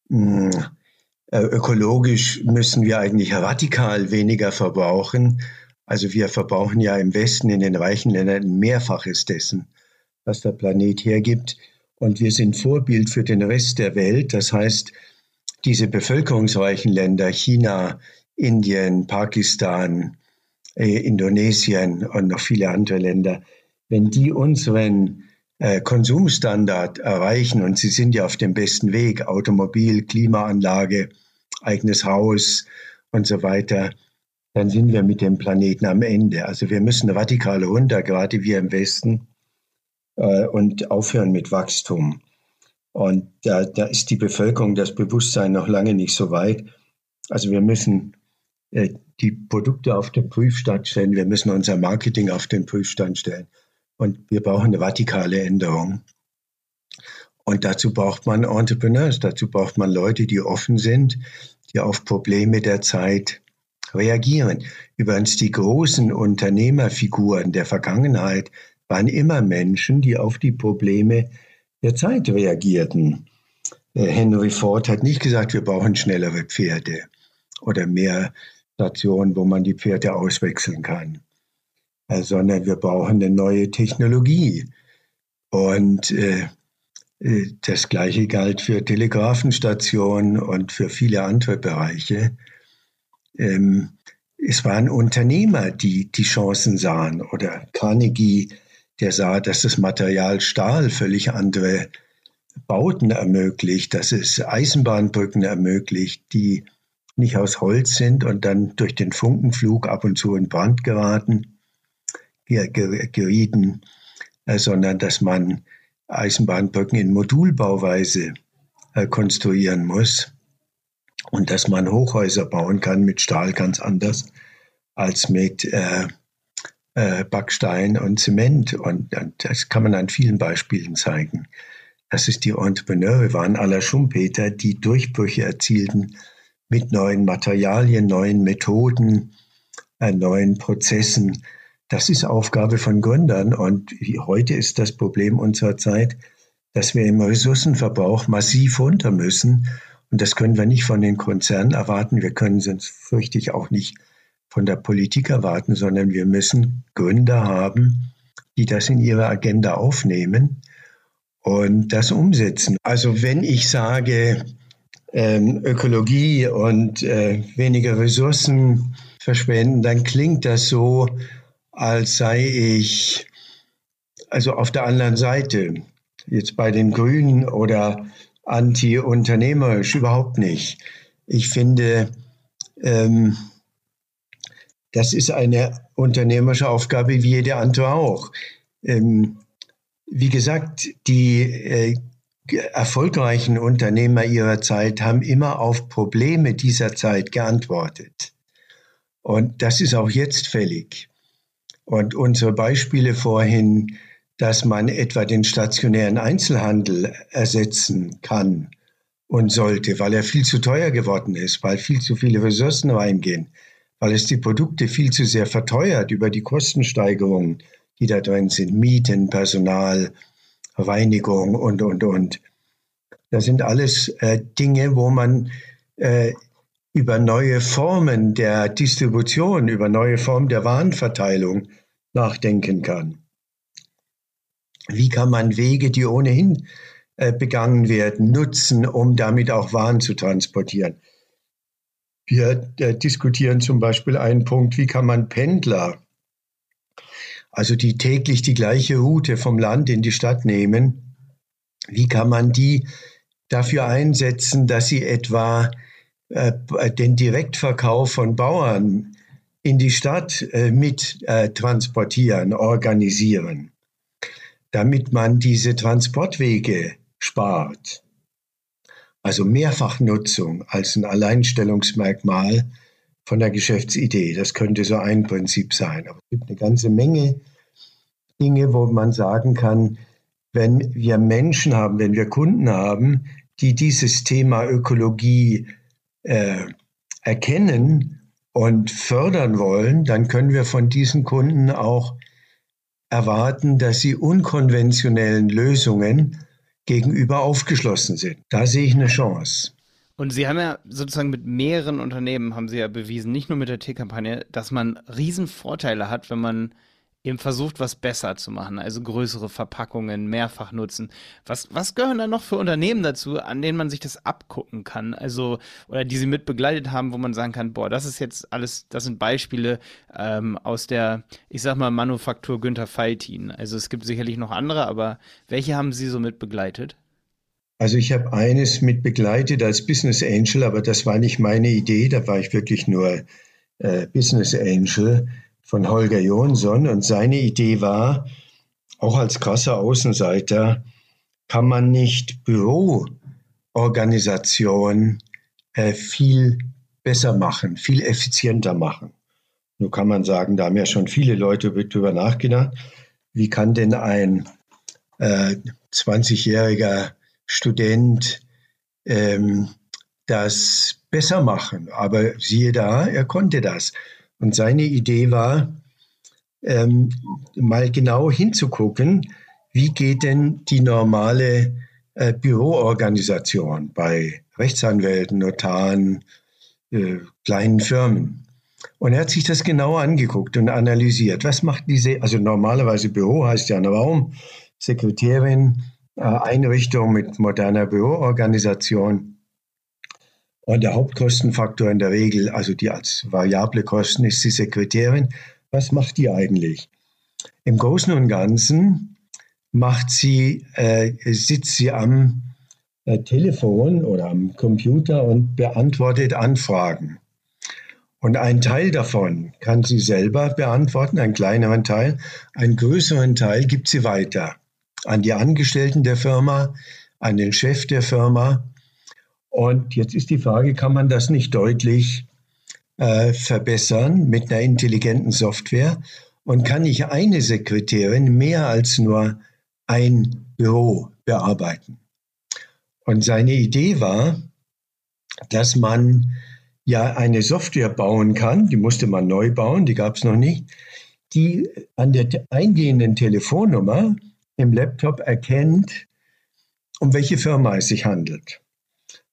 Speaker 1: Hm, äh, ökologisch müssen wir eigentlich radikal weniger verbrauchen. Also wir verbrauchen ja im Westen, in den reichen Ländern, ein Mehrfaches dessen, was der Planet hergibt. Und wir sind Vorbild für den Rest der Welt. Das heißt, diese bevölkerungsreichen Länder, China, Indien, Pakistan, äh, Indonesien und noch viele andere Länder, wenn die unseren äh, Konsumstandard erreichen, und sie sind ja auf dem besten Weg, Automobil, Klimaanlage, eigenes Haus und so weiter, dann sind wir mit dem Planeten am Ende. Also wir müssen radikal runter, gerade wir im Westen, äh, und aufhören mit Wachstum. Und da, da ist die Bevölkerung, das Bewusstsein noch lange nicht so weit. Also wir müssen äh, die Produkte auf den Prüfstand stellen, wir müssen unser Marketing auf den Prüfstand stellen. Und wir brauchen eine radikale Änderung. Und dazu braucht man Entrepreneurs, dazu braucht man Leute, die offen sind, die auf Probleme der Zeit reagieren. Übrigens, die großen Unternehmerfiguren der Vergangenheit waren immer Menschen, die auf die Probleme reagieren der Zeit reagierten. Äh, Henry Ford hat nicht gesagt, wir brauchen schnellere Pferde oder mehr Stationen, wo man die Pferde auswechseln kann, äh, sondern wir brauchen eine neue Technologie. Und äh, das Gleiche galt für Telegrafenstationen und für viele andere Bereiche. Ähm, es waren Unternehmer, die die Chancen sahen. Oder Carnegie der sah, dass das Material Stahl völlig andere Bauten ermöglicht, dass es Eisenbahnbrücken ermöglicht, die nicht aus Holz sind und dann durch den Funkenflug ab und zu in Brand geraten, gerieten, äh, sondern dass man Eisenbahnbrücken in Modulbauweise äh, konstruieren muss und dass man Hochhäuser bauen kann mit Stahl ganz anders als mit äh, äh, Backstein und Zement. Und, und, das kann man an vielen Beispielen zeigen. Das ist die Entrepreneure waren aller Schumpeter, die Durchbrüche erzielten mit neuen Materialien, neuen Methoden, äh, neuen Prozessen. Das ist Aufgabe von Gründern. Und heute ist das Problem unserer Zeit, dass wir im Ressourcenverbrauch massiv runter müssen. Und das können wir nicht von den Konzernen erwarten. Wir können es, fürchte ich, auch nicht von der Politik erwarten, sondern wir müssen Gründer haben, die das in ihre Agenda aufnehmen und das umsetzen. Also wenn ich sage, ähm, Ökologie und äh, weniger Ressourcen verschwenden, dann klingt das so, als sei ich also auf der anderen Seite, jetzt bei den Grünen oder anti-unternehmerisch, überhaupt nicht. Ich finde, ähm, das ist eine unternehmerische Aufgabe wie jede andere auch. Ähm, wie gesagt, die äh, erfolgreichen Unternehmer ihrer Zeit haben immer auf Probleme dieser Zeit geantwortet. Und das ist auch jetzt fällig. Und unsere Beispiele vorhin, dass man etwa den stationären Einzelhandel ersetzen kann und sollte, weil er viel zu teuer geworden ist, weil viel zu viele Ressourcen reingehen, weil es die Produkte viel zu sehr verteuert über die Kostensteigerungen, die da drin sind, Mieten, Personal, Reinigung und, und, und. Das sind alles äh, Dinge, wo man äh, über neue Formen der Distribution, über neue Formen der Warenverteilung nachdenken kann. Wie kann man Wege, die ohnehin äh, begangen werden, nutzen, um damit auch Waren zu transportieren? Wir äh, diskutieren zum Beispiel einen Punkt, wie kann man Pendler also die täglich die gleiche Route vom Land in die Stadt nehmen, wie kann man die dafür einsetzen, dass sie etwa äh, den Direktverkauf von Bauern in die Stadt äh, mit äh, transportieren, organisieren, damit man diese Transportwege spart. Also Mehrfachnutzung als ein Alleinstellungsmerkmal von der Geschäftsidee. Das könnte so ein Prinzip sein. Aber es gibt eine ganze Menge Dinge, wo man sagen kann, wenn wir Menschen haben, wenn wir Kunden haben, die dieses Thema Ökologie äh, erkennen und fördern wollen, dann können wir von diesen Kunden auch erwarten, dass sie unkonventionellen Lösungen gegenüber aufgeschlossen sind. Da sehe ich eine Chance.
Speaker 2: Und Sie haben ja sozusagen mit mehreren Unternehmen, haben Sie ja bewiesen, nicht nur mit der T-Kampagne, dass man Riesenvorteile hat, wenn man eben versucht, was besser zu machen, also größere Verpackungen, mehrfach nutzen. Was, was gehören da noch für Unternehmen dazu, an denen man sich das abgucken kann? Also, oder die sie mit begleitet haben, wo man sagen kann, boah, das ist jetzt alles, das sind Beispiele ähm, aus der, ich sag mal, Manufaktur Günther Faltin. Also es gibt sicherlich noch andere, aber welche haben Sie so mit begleitet?
Speaker 1: Also ich habe eines mit begleitet als Business Angel, aber das war nicht meine Idee, da war ich wirklich nur äh, Business Angel von Holger Jonsson. Und seine Idee war, auch als krasser Außenseiter, kann man nicht Büroorganisation äh, viel besser machen, viel effizienter machen. Nun kann man sagen, da haben ja schon viele Leute darüber nachgedacht, wie kann denn ein äh, 20-jähriger Student ähm, das besser machen? Aber siehe da, er konnte das. Und seine Idee war, ähm, mal genau hinzugucken, wie geht denn die normale äh, Büroorganisation bei Rechtsanwälten, Notaren, äh, kleinen Firmen. Und er hat sich das genau angeguckt und analysiert. Was macht diese, also normalerweise Büro heißt ja ein Raum, Sekretärin, äh, Einrichtung mit moderner Büroorganisation. Und der Hauptkostenfaktor in der Regel, also die als variable Kosten, ist die Sekretärin. Was macht die eigentlich? Im Großen und Ganzen macht sie, äh, sitzt sie am äh, Telefon oder am Computer und beantwortet Anfragen. Und ein Teil davon kann sie selber beantworten, einen kleineren Teil. Einen größeren Teil gibt sie weiter an die Angestellten der Firma, an den Chef der Firma und jetzt ist die Frage, kann man das nicht deutlich äh, verbessern mit einer intelligenten Software? Und kann nicht eine Sekretärin mehr als nur ein Büro bearbeiten? Und seine Idee war, dass man ja eine Software bauen kann, die musste man neu bauen, die gab es noch nicht, die an der eingehenden Telefonnummer im Laptop erkennt, um welche Firma es sich handelt,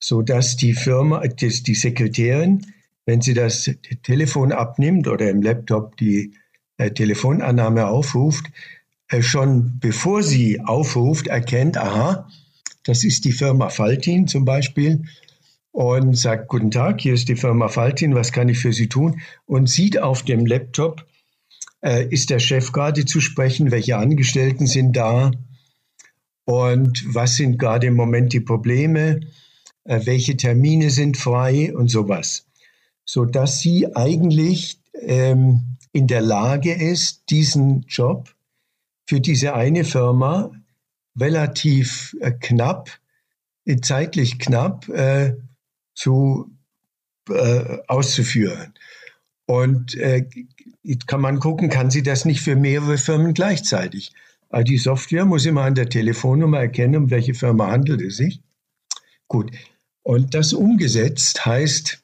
Speaker 1: so dass die Firma, die Sekretärin, wenn sie das Telefon abnimmt oder im Laptop die äh, Telefonannahme aufruft, äh, schon bevor sie aufruft, erkennt, aha, das ist die Firma Faltin zum Beispiel und sagt, guten Tag, hier ist die Firma Faltin, was kann ich für Sie tun? Und sieht auf dem Laptop, äh, ist der Chef gerade zu sprechen, welche Angestellten sind da und was sind gerade im Moment die Probleme, welche Termine sind frei und sowas. Sodass sie eigentlich ähm, in der Lage ist, diesen Job für diese eine Firma relativ äh, knapp, äh, zeitlich knapp äh, zu, äh, auszuführen. Und äh, kann man gucken, kann sie das nicht für mehrere Firmen gleichzeitig? Die Software muss immer an der Telefonnummer erkennen, um welche Firma handelt es sich. Gut. Und das umgesetzt heißt,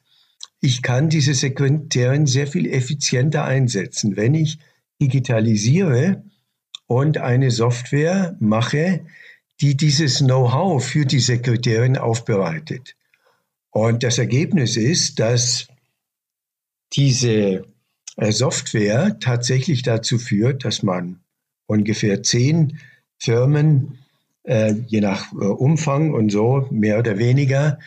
Speaker 1: ich kann diese Sekretärin sehr viel effizienter einsetzen, wenn ich digitalisiere und eine Software mache, die dieses Know-how für die Sekretärin aufbereitet. Und das Ergebnis ist, dass diese äh, Software tatsächlich dazu führt, dass man ungefähr zehn Firmen, äh, je nach äh, Umfang und so, mehr oder weniger,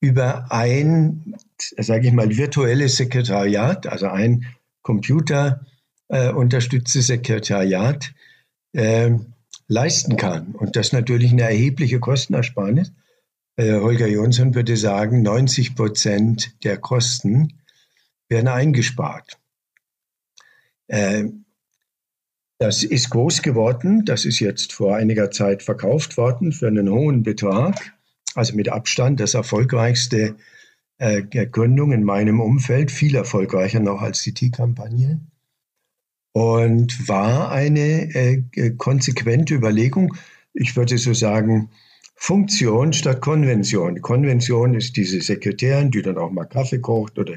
Speaker 1: über ein, sage ich mal, virtuelles Sekretariat, also ein computerunterstütztes äh, Sekretariat, äh, leisten kann. Und das natürlich eine erhebliche Kostenersparnis. Äh, Holger Jonsson würde sagen, 90 Prozent der Kosten werden eingespart. Äh, das ist groß geworden. Das ist jetzt vor einiger Zeit verkauft worden für einen hohen Betrag. Also mit Abstand das erfolgreichste äh, Gründung in meinem Umfeld, viel erfolgreicher noch als die T-Kampagne. Und war eine äh, konsequente Überlegung, ich würde so sagen, Funktion statt Konvention. Konvention ist diese Sekretärin, die dann auch mal Kaffee kocht oder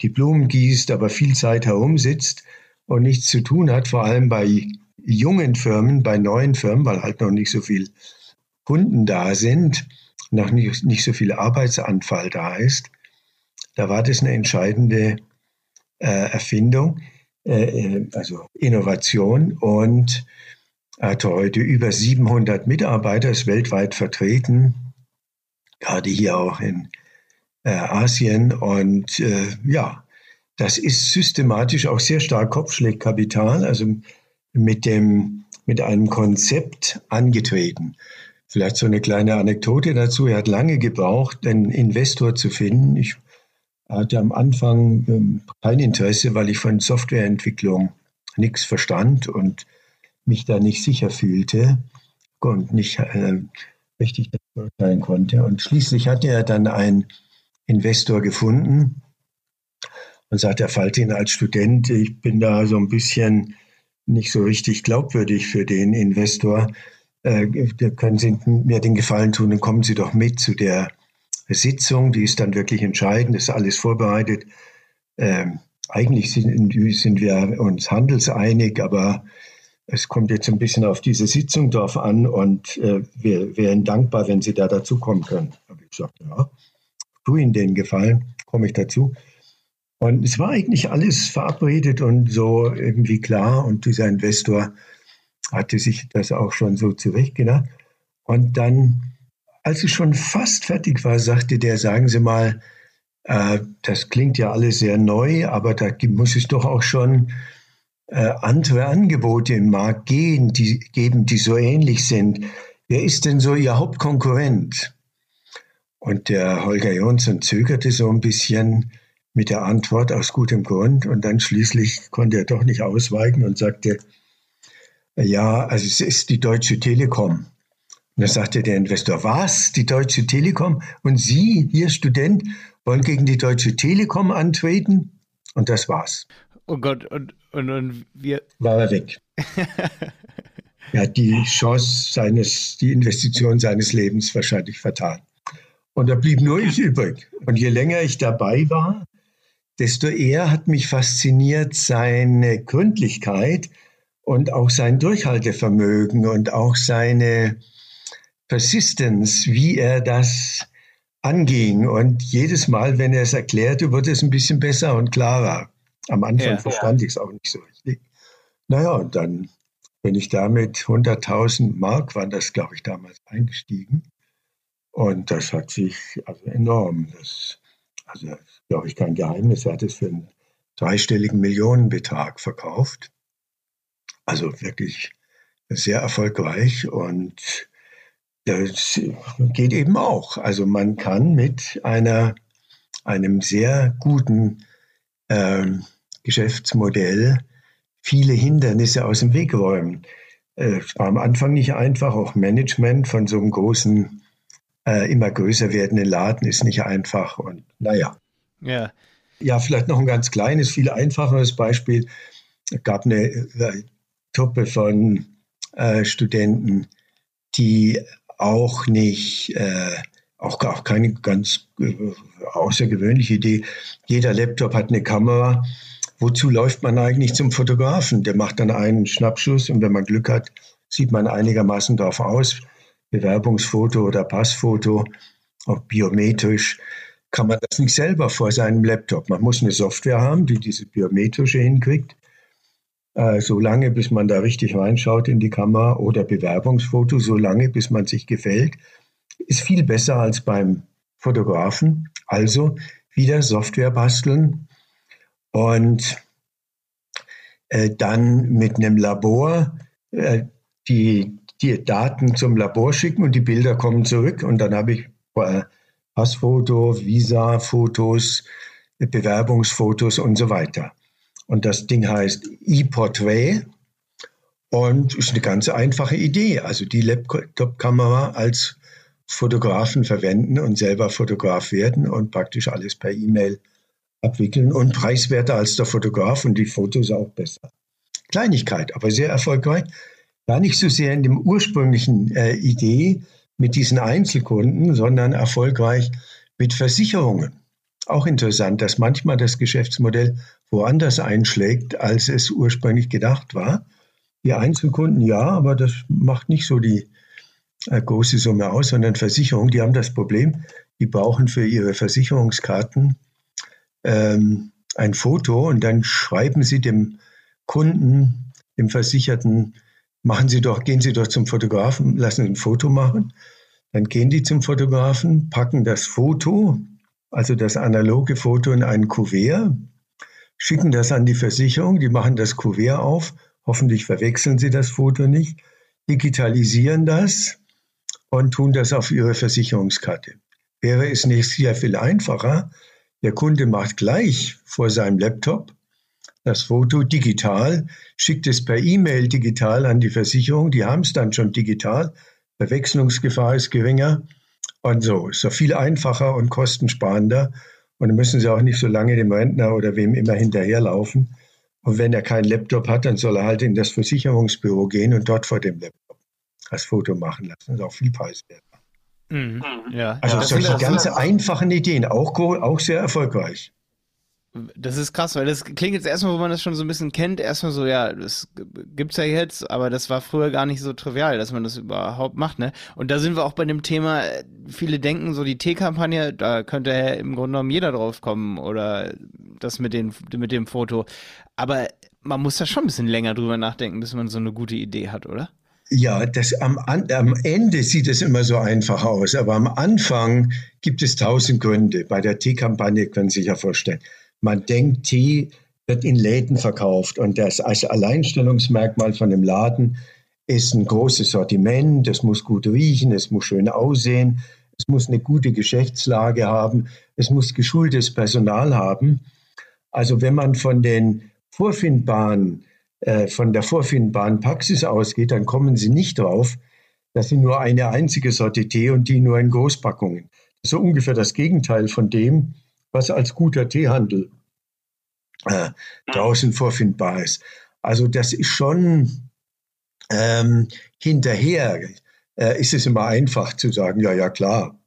Speaker 1: die Blumen gießt, aber viel Zeit herumsitzt und nichts zu tun hat, vor allem bei jungen Firmen, bei neuen Firmen, weil halt noch nicht so viel Kunden da sind, noch nicht, nicht so viel Arbeitsanfall da ist. Da war das eine entscheidende äh, Erfindung, äh, äh also Innovation und hat heute über 700 Mitarbeiter, ist weltweit vertreten, gerade hier auch in äh, Asien und äh, ja, das ist systematisch auch sehr stark Kopfschlägkapital, also mit, dem, mit einem Konzept angetreten. Vielleicht so eine kleine Anekdote dazu. Er hat lange gebraucht, einen Investor zu finden. Ich hatte am Anfang ähm, kein Interesse, weil ich von Softwareentwicklung nichts verstand und mich da nicht sicher fühlte und nicht äh, richtig beurteilen konnte. Und schließlich hatte er dann einen Investor gefunden, und sagt der Faltin als Student, ich bin da so ein bisschen nicht so richtig glaubwürdig für den Investor. Äh, können Sie mir den Gefallen tun, dann kommen Sie doch mit zu der Sitzung, die ist dann wirklich entscheidend, ist alles vorbereitet. Ähm, eigentlich sind, sind wir uns handelseinig, aber es kommt jetzt ein bisschen auf diese Sitzung drauf an und äh, wir wären dankbar, wenn Sie da dazukommen können. Habe ich gesagt, ja, tu Ihnen den Gefallen, komme ich dazu. Und es war eigentlich alles verabredet und so irgendwie klar. Und dieser Investor hatte sich das auch schon so zurechtgedacht. Und dann, als es schon fast fertig war, sagte der, sagen Sie mal, äh, das klingt ja alles sehr neu, aber da muss es doch auch schon äh, andere Angebote im Markt gehen, die, geben, die so ähnlich sind. Wer ist denn so Ihr Hauptkonkurrent? Und der Holger Jonsson zögerte so ein bisschen mit der Antwort aus gutem Grund und dann schließlich konnte er doch nicht ausweichen und sagte, ja, also es ist die Deutsche Telekom. Und dann sagte der Investor, was, die Deutsche Telekom? Und Sie, hier Student, wollen gegen die Deutsche Telekom antreten? Und das war's.
Speaker 2: Oh Gott, und, und, und wir.
Speaker 1: War er weg. er hat die Chance seines, die Investition seines Lebens wahrscheinlich vertan. Und da blieb nur ich übrig. Und je länger ich dabei war, desto eher hat mich fasziniert seine Gründlichkeit und auch sein Durchhaltevermögen und auch seine, Persistence, wie er das anging. Und jedes Mal, wenn er es erklärte, wurde es ein bisschen besser und klarer. Am Anfang ja, verstand ja. ich es auch nicht so richtig. Naja, und dann bin ich damit 100.000 Mark, waren das, glaube ich, damals eingestiegen. Und das hat sich also enorm, das, also glaube ich kein Geheimnis, er hat es für einen dreistelligen Millionenbetrag verkauft. Also wirklich sehr erfolgreich und das geht eben auch. Also man kann mit einer, einem sehr guten äh, Geschäftsmodell viele Hindernisse aus dem Weg räumen. Äh, am Anfang nicht einfach, auch Management von so einem großen, äh, immer größer werdenden Laden ist nicht einfach. Und naja. Ja. Ja, vielleicht noch ein ganz kleines, viel einfacheres Beispiel. Es gab eine äh, Truppe von äh, Studenten, die auch nicht, äh, auch, auch keine ganz äh, außergewöhnliche Idee. Jeder Laptop hat eine Kamera. Wozu läuft man eigentlich zum Fotografen? Der macht dann einen Schnappschuss und wenn man Glück hat, sieht man einigermaßen darauf aus. Bewerbungsfoto oder Passfoto, auch biometrisch, kann man das nicht selber vor seinem Laptop. Man muss eine Software haben, die diese biometrische hinkriegt äh, so lange, bis man da richtig reinschaut in die Kamera oder Bewerbungsfoto, so lange, bis man sich gefällt, ist viel besser als beim Fotografen. Also wieder Software basteln und äh, dann mit einem Labor äh, die, die Daten zum Labor schicken und die Bilder kommen zurück und dann habe ich äh, Passfoto, Visa-Fotos, Bewerbungsfotos und so weiter. Und das Ding heißt ePortrait und ist eine ganz einfache Idee. Also die Laptop-Kamera als Fotografen verwenden und selber Fotograf werden und praktisch alles per E-Mail abwickeln und preiswerter als der Fotograf und die Fotos auch besser. Kleinigkeit, aber sehr erfolgreich. Gar nicht so sehr in dem ursprünglichen äh, Idee mit diesen Einzelkunden, sondern erfolgreich mit Versicherungen. Auch interessant, dass manchmal das Geschäftsmodell woanders einschlägt, als es ursprünglich gedacht war. Die Einzelkunden ja, aber das macht nicht so die äh, große Summe aus, sondern Versicherungen, die haben das Problem, die brauchen für ihre Versicherungskarten ähm, ein Foto und dann schreiben sie dem Kunden, dem Versicherten, machen Sie doch, gehen Sie doch zum Fotografen, lassen Sie ein Foto machen. Dann gehen die zum Fotografen, packen das Foto, also das analoge Foto in ein Kuvert, schicken das an die Versicherung, die machen das Kuvert auf, hoffentlich verwechseln sie das Foto nicht, digitalisieren das und tun das auf ihre Versicherungskarte. Wäre es nicht sehr viel einfacher, der Kunde macht gleich vor seinem Laptop das Foto digital, schickt es per E-Mail digital an die Versicherung, die haben es dann schon digital, Verwechslungsgefahr ist geringer und so ist doch viel einfacher und kostensparender und dann müssen sie auch nicht so lange dem Rentner oder wem immer hinterherlaufen. Und wenn er keinen Laptop hat, dann soll er halt in das Versicherungsbüro gehen und dort vor dem Laptop das Foto machen lassen. Das ist auch viel preiswerter. Mhm. Ja, also ja, solche ganz einfachen Ideen, auch, auch sehr erfolgreich.
Speaker 2: Das ist krass, weil das klingt jetzt erstmal, wo man das schon so ein bisschen kennt, erstmal so, ja, das gibt's ja jetzt, aber das war früher gar nicht so trivial, dass man das überhaupt macht, ne? Und da sind wir auch bei dem Thema, viele denken so, die T-Kampagne, da könnte ja im Grunde genommen jeder drauf kommen oder das mit, den, mit dem Foto. Aber man muss da schon ein bisschen länger drüber nachdenken, bis man so eine gute Idee hat, oder?
Speaker 1: Ja, das am, am Ende sieht es immer so einfach aus, aber am Anfang gibt es tausend Gründe. Bei der T-Kampagne können Sie sich ja vorstellen man denkt, Tee wird in Läden verkauft und das als Alleinstellungsmerkmal von dem Laden ist ein großes Sortiment, es muss gut riechen, es muss schön aussehen, es muss eine gute Geschäftslage haben, es muss geschultes Personal haben. Also wenn man von den vorfindbaren, äh, von der vorfindbaren Praxis ausgeht, dann kommen Sie nicht drauf, dass Sie nur eine einzige Sorte Tee und die nur in Großpackungen. So ungefähr das Gegenteil von dem, was als guter Teehandel äh, draußen vorfindbar ist. Also das ist schon ähm, hinterher. Äh, ist es immer einfach zu sagen, ja, ja, klar,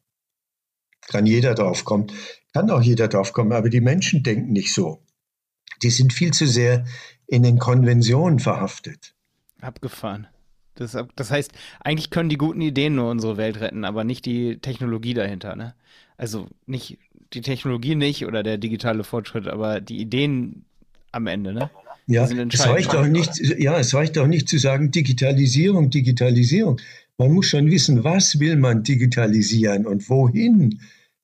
Speaker 1: kann jeder drauf kommen, kann auch jeder drauf kommen, aber die Menschen denken nicht so. Die sind viel zu sehr in den Konventionen verhaftet.
Speaker 2: Abgefahren. Das, das heißt, eigentlich können die guten Ideen nur unsere Welt retten, aber nicht die Technologie dahinter, ne? Also nicht die Technologie nicht oder der digitale Fortschritt, aber die Ideen am Ende, ne?
Speaker 1: Ja, es reicht auch nicht, ja, es reicht auch nicht zu sagen Digitalisierung, Digitalisierung. Man muss schon wissen, was will man digitalisieren und wohin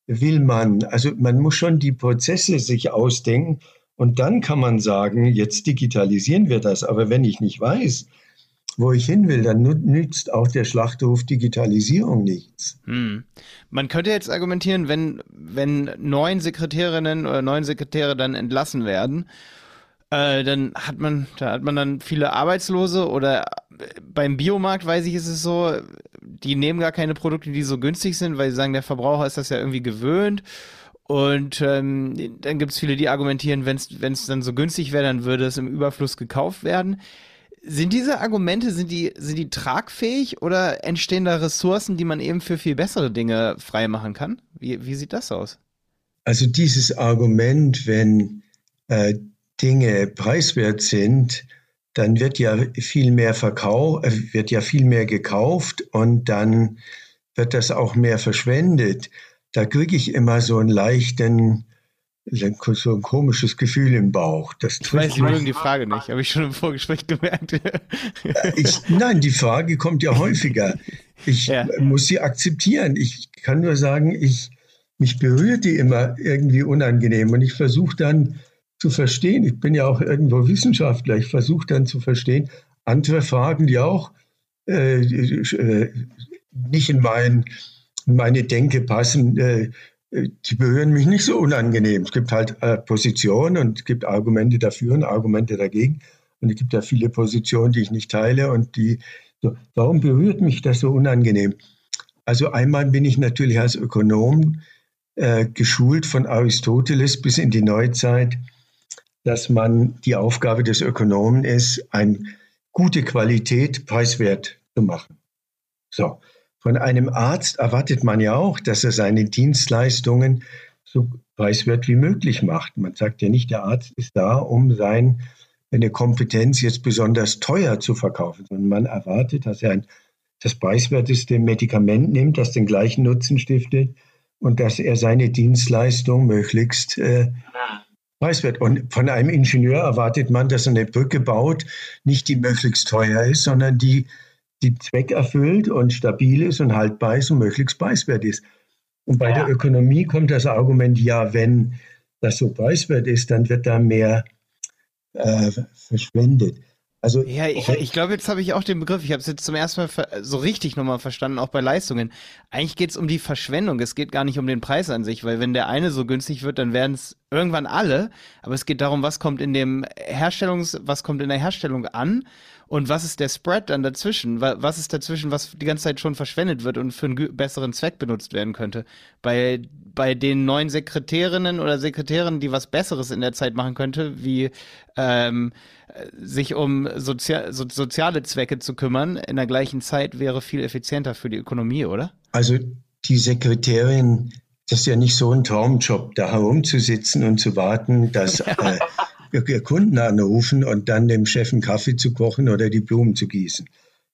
Speaker 1: will man. Also man muss schon die Prozesse sich ausdenken und dann kann man sagen, jetzt digitalisieren wir das. Aber wenn ich nicht weiß, wo ich hin will, dann nützt auch der Schlachtruf Digitalisierung nichts. Hm.
Speaker 2: Man könnte jetzt argumentieren, wenn, wenn neun Sekretärinnen oder neun Sekretäre dann entlassen werden, äh, dann hat man, da hat man dann viele Arbeitslose oder beim Biomarkt weiß ich, ist es so, die nehmen gar keine Produkte, die so günstig sind, weil sie sagen, der Verbraucher ist das ja irgendwie gewöhnt. Und ähm, dann gibt es viele, die argumentieren, wenn es dann so günstig wäre, dann würde es im Überfluss gekauft werden. Sind diese Argumente, sind die, sind die tragfähig oder entstehen da Ressourcen, die man eben für viel bessere Dinge freimachen kann? Wie, wie sieht das aus?
Speaker 1: Also dieses Argument, wenn äh, Dinge preiswert sind, dann wird ja viel mehr verkauft, äh, wird ja viel mehr gekauft und dann wird das auch mehr verschwendet. Da kriege ich immer so einen leichten so ein komisches Gefühl im Bauch.
Speaker 2: Das ich weiß, Sie mögen die Frage nicht, habe ich schon im Vorgespräch gemerkt.
Speaker 1: ich, nein, die Frage kommt ja häufiger. Ich ja. muss sie akzeptieren. Ich kann nur sagen, ich, mich berührt die immer irgendwie unangenehm und ich versuche dann zu verstehen. Ich bin ja auch irgendwo Wissenschaftler. Ich versuche dann zu verstehen, andere Fragen, die auch äh, äh, nicht in, mein, in meine Denke passen, äh, die berühren mich nicht so unangenehm. Es gibt halt äh, Positionen und es gibt Argumente dafür und Argumente dagegen. Und es gibt ja viele Positionen, die ich nicht teile und die, so, warum berührt mich das so unangenehm? Also einmal bin ich natürlich als Ökonom äh, geschult von Aristoteles bis in die Neuzeit, dass man die Aufgabe des Ökonomen ist, eine gute Qualität preiswert zu machen. So. Von einem Arzt erwartet man ja auch, dass er seine Dienstleistungen so preiswert wie möglich macht. Man sagt ja nicht, der Arzt ist da, um seine Kompetenz jetzt besonders teuer zu verkaufen, sondern man erwartet, dass er ein, das preiswerteste Medikament nimmt, das den gleichen Nutzen stiftet und dass er seine Dienstleistung möglichst äh, preiswert. Und von einem Ingenieur erwartet man, dass er eine Brücke baut, nicht die möglichst teuer ist, sondern die die Zweck erfüllt und stabil ist und haltbar ist und möglichst preiswert ist. Und bei ja. der Ökonomie kommt das Argument, ja, wenn das so preiswert ist, dann wird da mehr äh, verschwendet.
Speaker 2: Also, ja, ich, ich glaube, jetzt habe ich auch den Begriff, ich habe es jetzt zum ersten Mal so richtig nochmal verstanden, auch bei Leistungen. Eigentlich geht es um die Verschwendung, es geht gar nicht um den Preis an sich, weil wenn der eine so günstig wird, dann werden es irgendwann alle, aber es geht darum, was kommt in dem Herstellungs, was kommt in der Herstellung an und was ist der Spread dann dazwischen? Was ist dazwischen, was die ganze Zeit schon verschwendet wird und für einen besseren Zweck benutzt werden könnte? Bei, bei den neuen Sekretärinnen oder Sekretären, die was Besseres in der Zeit machen könnte, wie ähm, sich um Sozia so, soziale Zwecke zu kümmern, in der gleichen Zeit wäre viel effizienter für die Ökonomie, oder?
Speaker 1: Also die Sekretärin das ist ja nicht so ein Traumjob, da herumzusitzen und zu warten, dass äh, Kunden anrufen und dann dem Chef einen Kaffee zu kochen oder die Blumen zu gießen.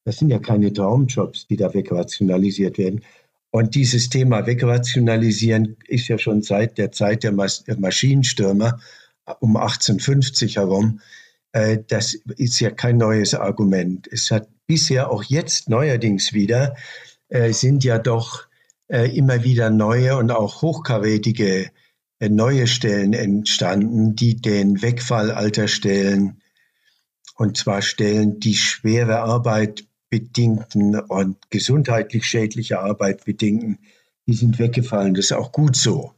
Speaker 1: Das sind ja keine Traumjobs, die da wegrationalisiert werden. Und dieses Thema wegrationalisieren ist ja schon seit der Zeit der, Mas der Maschinenstürmer um 1850 herum. Äh, das ist ja kein neues Argument. Es hat bisher auch jetzt neuerdings wieder, äh, sind ja doch äh, immer wieder neue und auch hochkarätige neue Stellen entstanden, die den Wegfall alter Stellen, und zwar Stellen, die schwere Arbeit bedingten und gesundheitlich schädliche Arbeit bedingten, die sind weggefallen. Das ist auch gut so,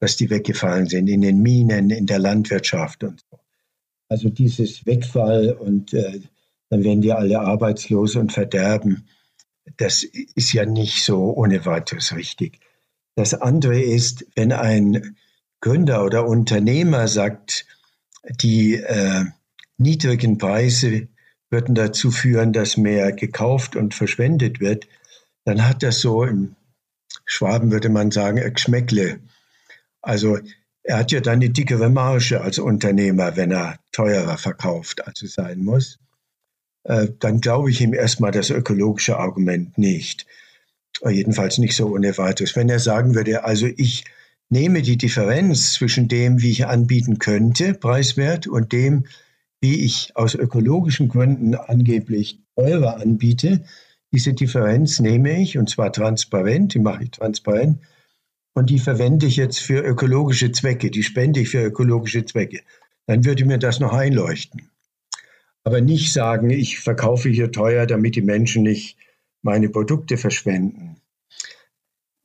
Speaker 1: dass die weggefallen sind in den Minen, in der Landwirtschaft und so. Also dieses Wegfall und äh, dann werden die alle arbeitslos und verderben. Das ist ja nicht so ohne weiteres richtig. Das andere ist, wenn ein Gründer oder Unternehmer sagt, die äh, niedrigen Preise würden dazu führen, dass mehr gekauft und verschwendet wird, dann hat das so, im Schwaben würde man sagen, ein Geschmäckle. Also er hat ja dann eine dickere Marge als Unternehmer, wenn er teurer verkauft, als es sein muss. äh, dann glaube ich ihm erstmal das ökologische Argument nicht. Jedenfalls nicht so ohne weiteres. Wenn er sagen würde, also ich nehme die Differenz zwischen dem, wie ich anbieten könnte, preiswert, und dem, wie ich aus ökologischen Gründen angeblich teurer anbiete, diese Differenz nehme ich, und zwar transparent, die mache ich transparent, und die verwende ich jetzt für ökologische Zwecke, die spende ich für ökologische Zwecke. Dann würde mir das noch einleuchten. Aber nicht sagen, ich verkaufe hier teuer, damit die Menschen nicht meine Produkte verschwenden.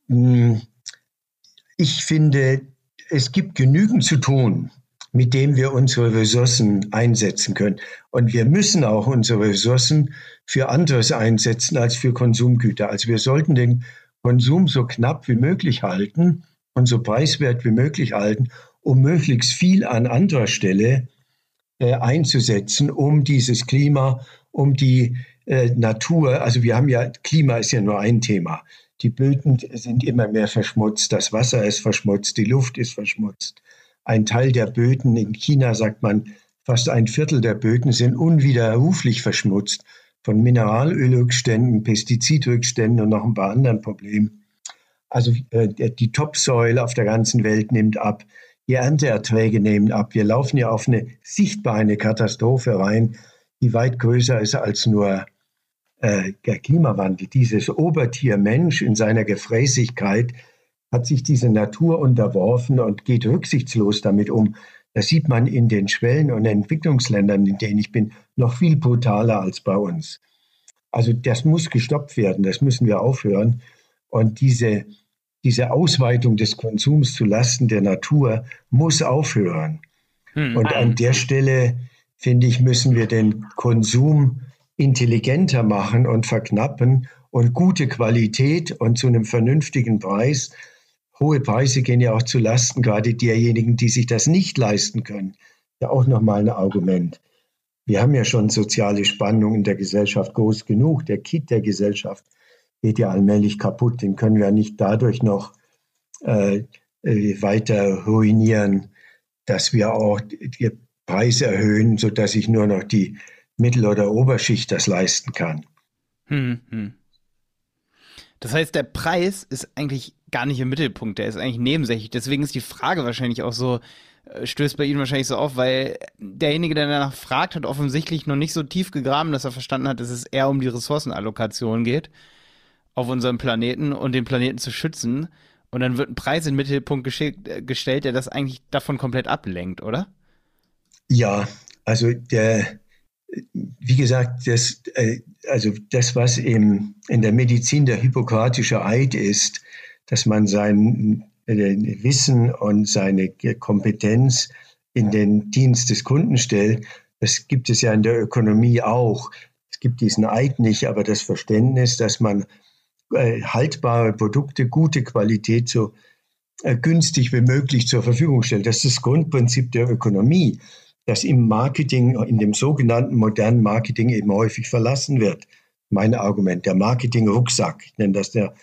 Speaker 1: Hm, ich finde, es gibt genügend zu tun, mit dem wir unsere Ressourcen einsetzen können. Und wir müssen auch unsere Ressourcen für anderes einsetzen als für Konsumgüter. Also wir sollten den Konsum so knapp wie möglich halten und so preiswert wie möglich halten, um möglichst viel an anderer Stelle äh, einzusetzen, um dieses Klima, um die äh, Natur, also wir haben ja, Klima ist ja nur ein Thema. Die Böden sind immer mehr verschmutzt, das Wasser ist verschmutzt, die Luft ist verschmutzt. Ein Teil der Böden, in China sagt man, fast ein Viertel der Böden sind unwiderruflich verschmutzt von Mineralölrückständen, Pestizidrückständen und noch ein paar anderen Problemen. Also äh, die Topsoil auf der ganzen Welt nimmt ab, die Ernteerträge nehmen ab. Wir laufen ja auf eine sichtbare Katastrophe rein, die weit größer ist als nur äh, der Klimawandel. Dieses Obertier Mensch in seiner Gefräßigkeit hat sich diese Natur unterworfen und geht rücksichtslos damit um. Das sieht man in den Schwellen- und Entwicklungsländern, in denen ich bin, noch viel brutaler als bei uns. Also das muss gestoppt werden, das müssen wir aufhören. Und diese, diese Ausweitung des Konsums zu Lasten der Natur muss aufhören. Hm. Und an der Stelle, finde ich, müssen wir den Konsum intelligenter machen und verknappen und gute Qualität und zu einem vernünftigen Preis hohe Preise gehen ja auch zu Lasten gerade derjenigen, die sich das nicht leisten können. Ja, auch nochmal ein Argument. Wir haben ja schon soziale Spannungen in der Gesellschaft groß genug. Der Kit der Gesellschaft geht ja allmählich kaputt. Den können wir nicht dadurch noch äh, äh weiter ruinieren, dass wir auch die Preise erhöhen, sodass sich nur noch die Mittel- oder Oberschicht das leisten kann. Hm, hm.
Speaker 2: Das heißt, der Preis ist eigentlich gar nicht im Mittelpunkt, der ist eigentlich nebensächlich. Deswegen ist die Frage wahrscheinlich auch so, äh, stößt bei Ihnen wahrscheinlich so auf, weil derjenige, der danach fragt, hat offensichtlich noch nicht so tief gegraben, dass er verstanden hat, dass es eher um die Ressourcenallokation geht auf unserem Planeten und den Planeten zu schützen. Und dann wird ein Preis in den Mittelpunkt äh, gestellt, der das eigentlich davon komplett ablenkt, oder?
Speaker 1: Ja, also der, wie gesagt, das, äh, also das, was im, in der Medizin der hippokratische Eid ist, dass man sein äh, Wissen und seine Kompetenz in den Dienst des Kunden stellt. Das gibt es ja in der Ökonomie auch. Es gibt diesen Eid nicht, aber das Verständnis, dass man äh, haltbare Produkte, gute Qualität so günstig wie möglich zur Verfügung stellt. Das ist das Grundprinzip der Ökonomie, das im Marketing, in dem sogenannten modernen Marketing eben häufig verlassen wird. Mein Argument, der Marketing-Rucksack, ich nenne das der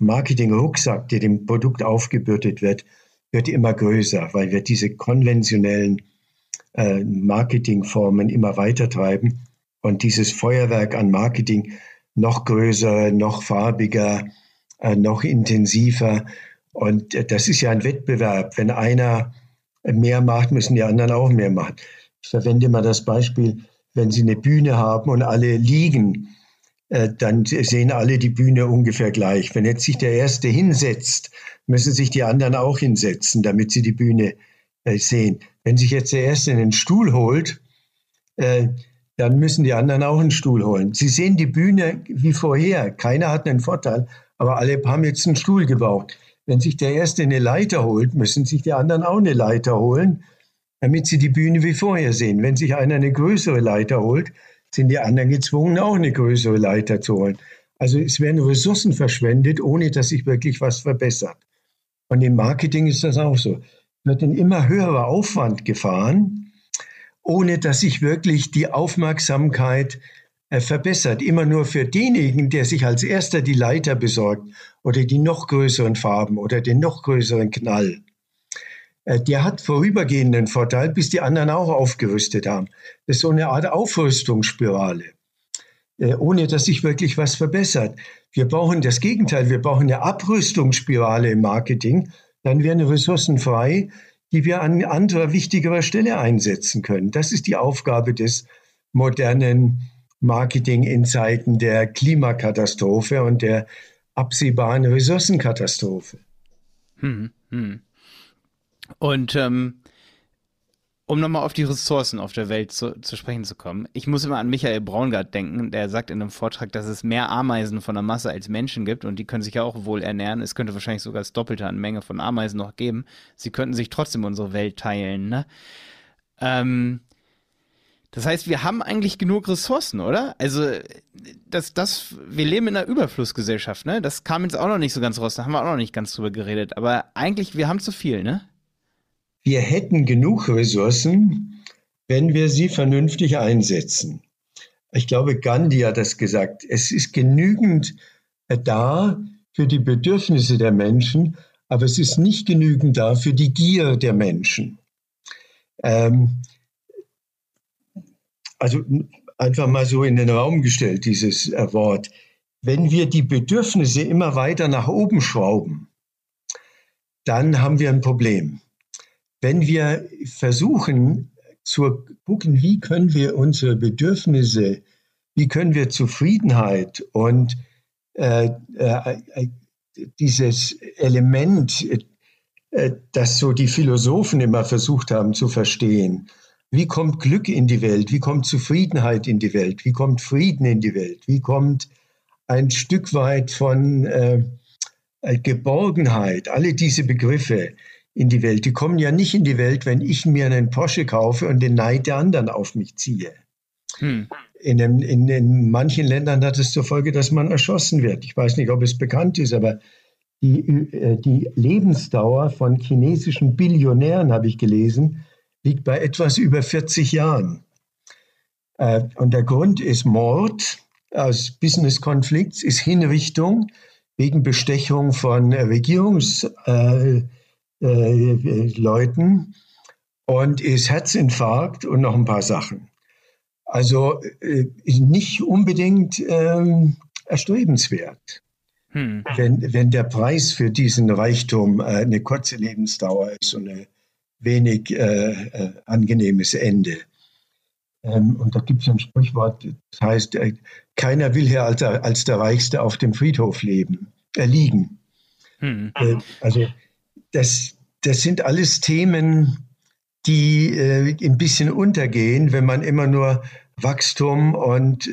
Speaker 1: Marketing-Rucksack, der dem Produkt aufgebürdet wird, wird immer größer, weil wir diese konventionellen äh, Marketingformen immer weiter treiben und dieses Feuerwerk an Marketing noch größer, noch farbiger, äh, noch intensiver. Und äh, das ist ja ein Wettbewerb. Wenn einer mehr macht, müssen die anderen auch mehr machen. Ich verwende mal das Beispiel, wenn Sie eine Bühne haben und alle liegen, äh, dann sehen alle die Bühne ungefähr gleich. Wenn jetzt sich der Erste hinsetzt, müssen sich die anderen auch hinsetzen, damit sie die Bühne äh, sehen. Wenn sich jetzt der Erste einen Stuhl holt, äh, dann müssen die anderen auch einen Stuhl holen. Sie sehen die Bühne wie vorher. Keiner hat einen Vorteil, aber alle haben jetzt einen Stuhl gebraucht. Wenn sich der Erste eine Leiter holt, müssen sich die anderen auch eine Leiter holen, damit sie die Bühne wie vorher sehen. Wenn sich einer eine größere Leiter holt, sind die anderen gezwungen, auch eine größere Leiter zu holen. Also es werden Ressourcen verschwendet, ohne dass sich wirklich was verbessert. Und im Marketing ist das auch so. Wird ein immer höherer Aufwand gefahren, ohne dass sich wirklich die Aufmerksamkeit verbessert. Immer nur für denjenigen, der sich als erster die Leiter besorgt oder die noch größeren Farben oder den noch größeren Knall. Äh, der hat vorübergehenden Vorteil, bis die anderen auch aufgerüstet haben. Das ist so eine Art Aufrüstungsspirale. äh, ohne dass sich wirklich was verbessert. Wir brauchen das Gegenteil, wir brauchen eine Abrüstungsspirale im Marketing, dann wären Ressourcen frei, die wir an anderer wichtigerer Stelle einsetzen können. Das ist die Aufgabe des modernen Marketing in Zeiten der Klimakatastrophe und der absehbaren Ressourcenkatastrophe. Hm, hm.
Speaker 2: Und ähm, um nochmal auf die Ressourcen auf der Welt zu, zu, sprechen zu kommen, ich muss immer an Michael Braungart denken, der sagt in einem Vortrag, dass es mehr Ameisen von der Masse als Menschen gibt und die können sich ja auch wohl ernähren. Es könnte wahrscheinlich sogar das Doppelte an Menge von Ameisen noch geben. Sie könnten sich trotzdem unsere Welt teilen, ne? Ähm, das heißt, wir haben eigentlich genug Ressourcen, oder? Also, das, das, wir leben in einer Überflussgesellschaft, ne? Das kam jetzt auch noch nicht so ganz raus, da haben wir auch noch nicht ganz drüber geredet. Aber eigentlich, wir haben zu viel, ne?
Speaker 1: Wir hätten genug Ressourcen, wenn wir sie vernünftig einsetzen. Ich glaube, Gandhi hat das gesagt. Es ist genügend da für die Bedürfnisse der Menschen, aber es ist nicht genügend da für die Gier der Menschen. Ähm, also einfach mal so in den Raum gestellt, dieses äh, Wort. Wenn wir die Bedürfnisse immer weiter nach oben schrauben, dann haben wir ein Problem. Wenn wir versuchen zu gucken, wie können wir unsere Bedürfnisse, wie können wir Zufriedenheit und äh, äh, äh dieses Element, äh, das so die Philosophen immer versucht haben zu verstehen, wie kommt Glück in die Welt? Wie kommt Zufriedenheit in die Welt? Wie kommt Frieden in die Welt? Wie kommt ein Stück weit von äh, äh, Geborgenheit? Alle diese Begriffe in die Welt, die kommen ja nicht in die Welt, wenn ich mir einen Porsche kaufe und den Neid der anderen auf mich ziehe. Hm. In, in, in, manchen Ländern hat es zur Folge, dass man erschossen wird. Ich weiß nicht, ob es bekannt ist, aber die, äh, die Lebensdauer von chinesischen Billionären, habe ich gelesen, liegt bei etwas über 40 Jahren. Äh, und der Grund ist Mord aus Business-Konflikts, ist Hinrichtung wegen Bestechung von Regierungsleuten äh, äh, und ist Herzinfarkt und noch ein paar Sachen. Also äh, nicht unbedingt ähm, erstrebenswert. Hm. Wenn, wenn der Preis für diesen Reichtum äh, eine kurze Lebensdauer ist und eine wenig äh, äh, angenehmes Ende. Ähm, und da gibt es ein Sprichwort, das heißt, äh, keiner will hier als, als, der Reichste auf dem Friedhof leben, äh, liegen. Hm. Äh, also das, das sind alles Themen, die äh, ein bisschen untergehen, wenn man immer nur Wachstum und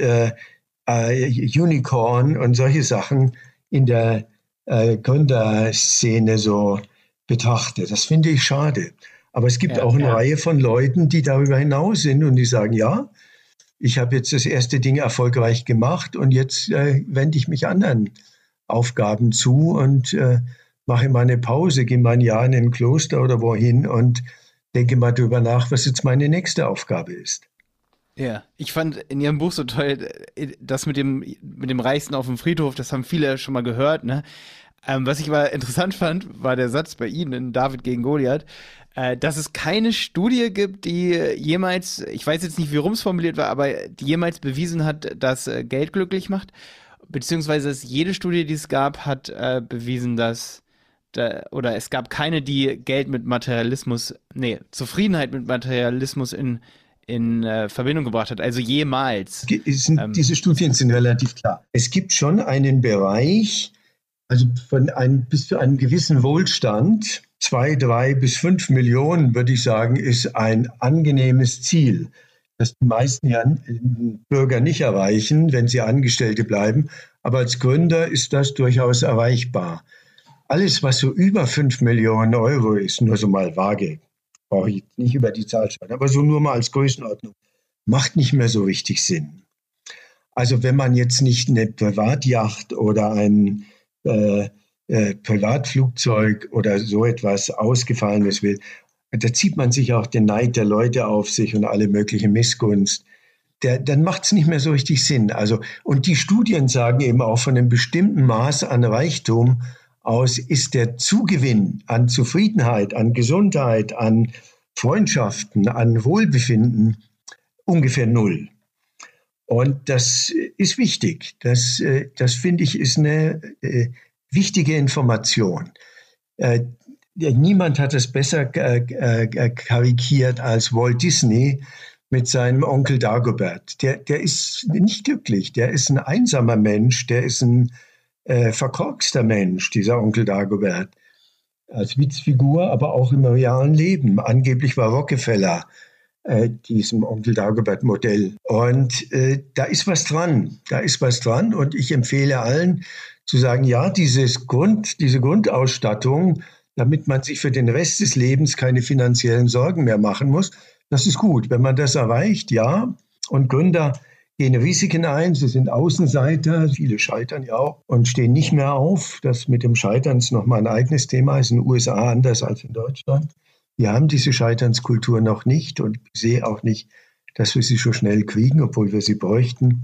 Speaker 1: Unicorn und solche Sachen in der Gründerszene so betrachtet. Das finde ich schade. Aber es gibt ja, auch eine ja. Reihe von Leuten, die darüber hinaus sind und die sagen, ja, ich habe jetzt das erste Ding erfolgreich gemacht und jetzt äh, wende ich mich anderen Aufgaben zu und äh, mache mal eine Pause, gehe mal ein Jahr in ein Kloster oder wohin und denke mal darüber nach, was jetzt meine nächste Aufgabe ist.
Speaker 2: Ja, ich fand in Ihrem Buch so toll, äh, das mit dem, mit dem Reichsten auf dem Friedhof, das haben viele schon mal gehört, ne? Ähm, was ich aber interessant fand, war der Satz bei Ihnen in David gegen Goliath, äh, dass es keine Studie gibt, die jemals, ich weiß jetzt nicht, wie rum es formuliert war, aber die jemals bewiesen hat, dass äh, Geld glücklich macht. Beziehungsweise dass jede Studie, die es gab, hat äh, bewiesen, dass da, oder es gab keine, die Geld mit Materialismus, nee, Zufriedenheit mit Materialismus in, in äh, Verbindung gebracht hat. Also jemals.
Speaker 1: Sind, ähm, diese Studien sind relativ klar. Es gibt schon einen Bereich, also von einem, bis zu einem gewissen Wohlstand, zwei, drei bis fünf Millionen, würde ich sagen, ist ein angenehmes Ziel, das die meisten Bürger nicht erreichen, wenn sie Angestellte bleiben. Aber als Gründer ist das durchaus erreichbar. Alles, was so über fünf Millionen Euro ist, nur so mal vage, brauche ich nicht über die Zahl schauen, aber so nur mal als Größenordnung, macht nicht mehr so richtig Sinn. Also wenn man jetzt nicht eine Privatjacht oder ein äh, äh, Privatflugzeug oder so etwas Ausgefallenes will, da zieht man sich auch den Neid der Leute auf sich und alle mögliche Missgunst. Der, dann macht es nicht mehr so richtig Sinn. Also, und die Studien sagen eben auch von einem bestimmten Maß an Reichtum aus ist der Zugewinn an Zufriedenheit, an Gesundheit, an Freundschaften, an Wohlbefinden ungefähr null. Und das ist wichtig. Das, äh, das finde ich ist eine äh, wichtige Information. Äh, niemand hat es besser karikiert als Walt Disney mit seinem Onkel Dagobert. Der, der ist nicht glücklich, der ist ein einsamer Mensch, der ist ein äh, verkorkster Mensch, dieser Onkel Dagobert. Als Witzfigur, aber auch im realen Leben. Angeblich war Rockefeller äh, diesem Onkel Dagobert-Modell. Und äh, da ist was dran. Da ist was dran. Und ich empfehle allen zu sagen, ja, dieses Grund, diese Grundausstattung, damit man sich für den Rest des Lebens keine finanziellen Sorgen mehr machen muss, das ist gut. Wenn man das erreicht, ja. Und Gründer gehen Risiken ein. Sie sind Außenseiter. Viele scheitern ja auch und stehen nicht mehr auf. Das mit dem Scheitern ist nochmal ein eigenes Thema. Ist in den USA anders als in Deutschland. Wir haben diese Scheiternskultur noch nicht und ich sehe auch nicht, dass wir sie so schnell kriegen, obwohl wir sie bräuchten.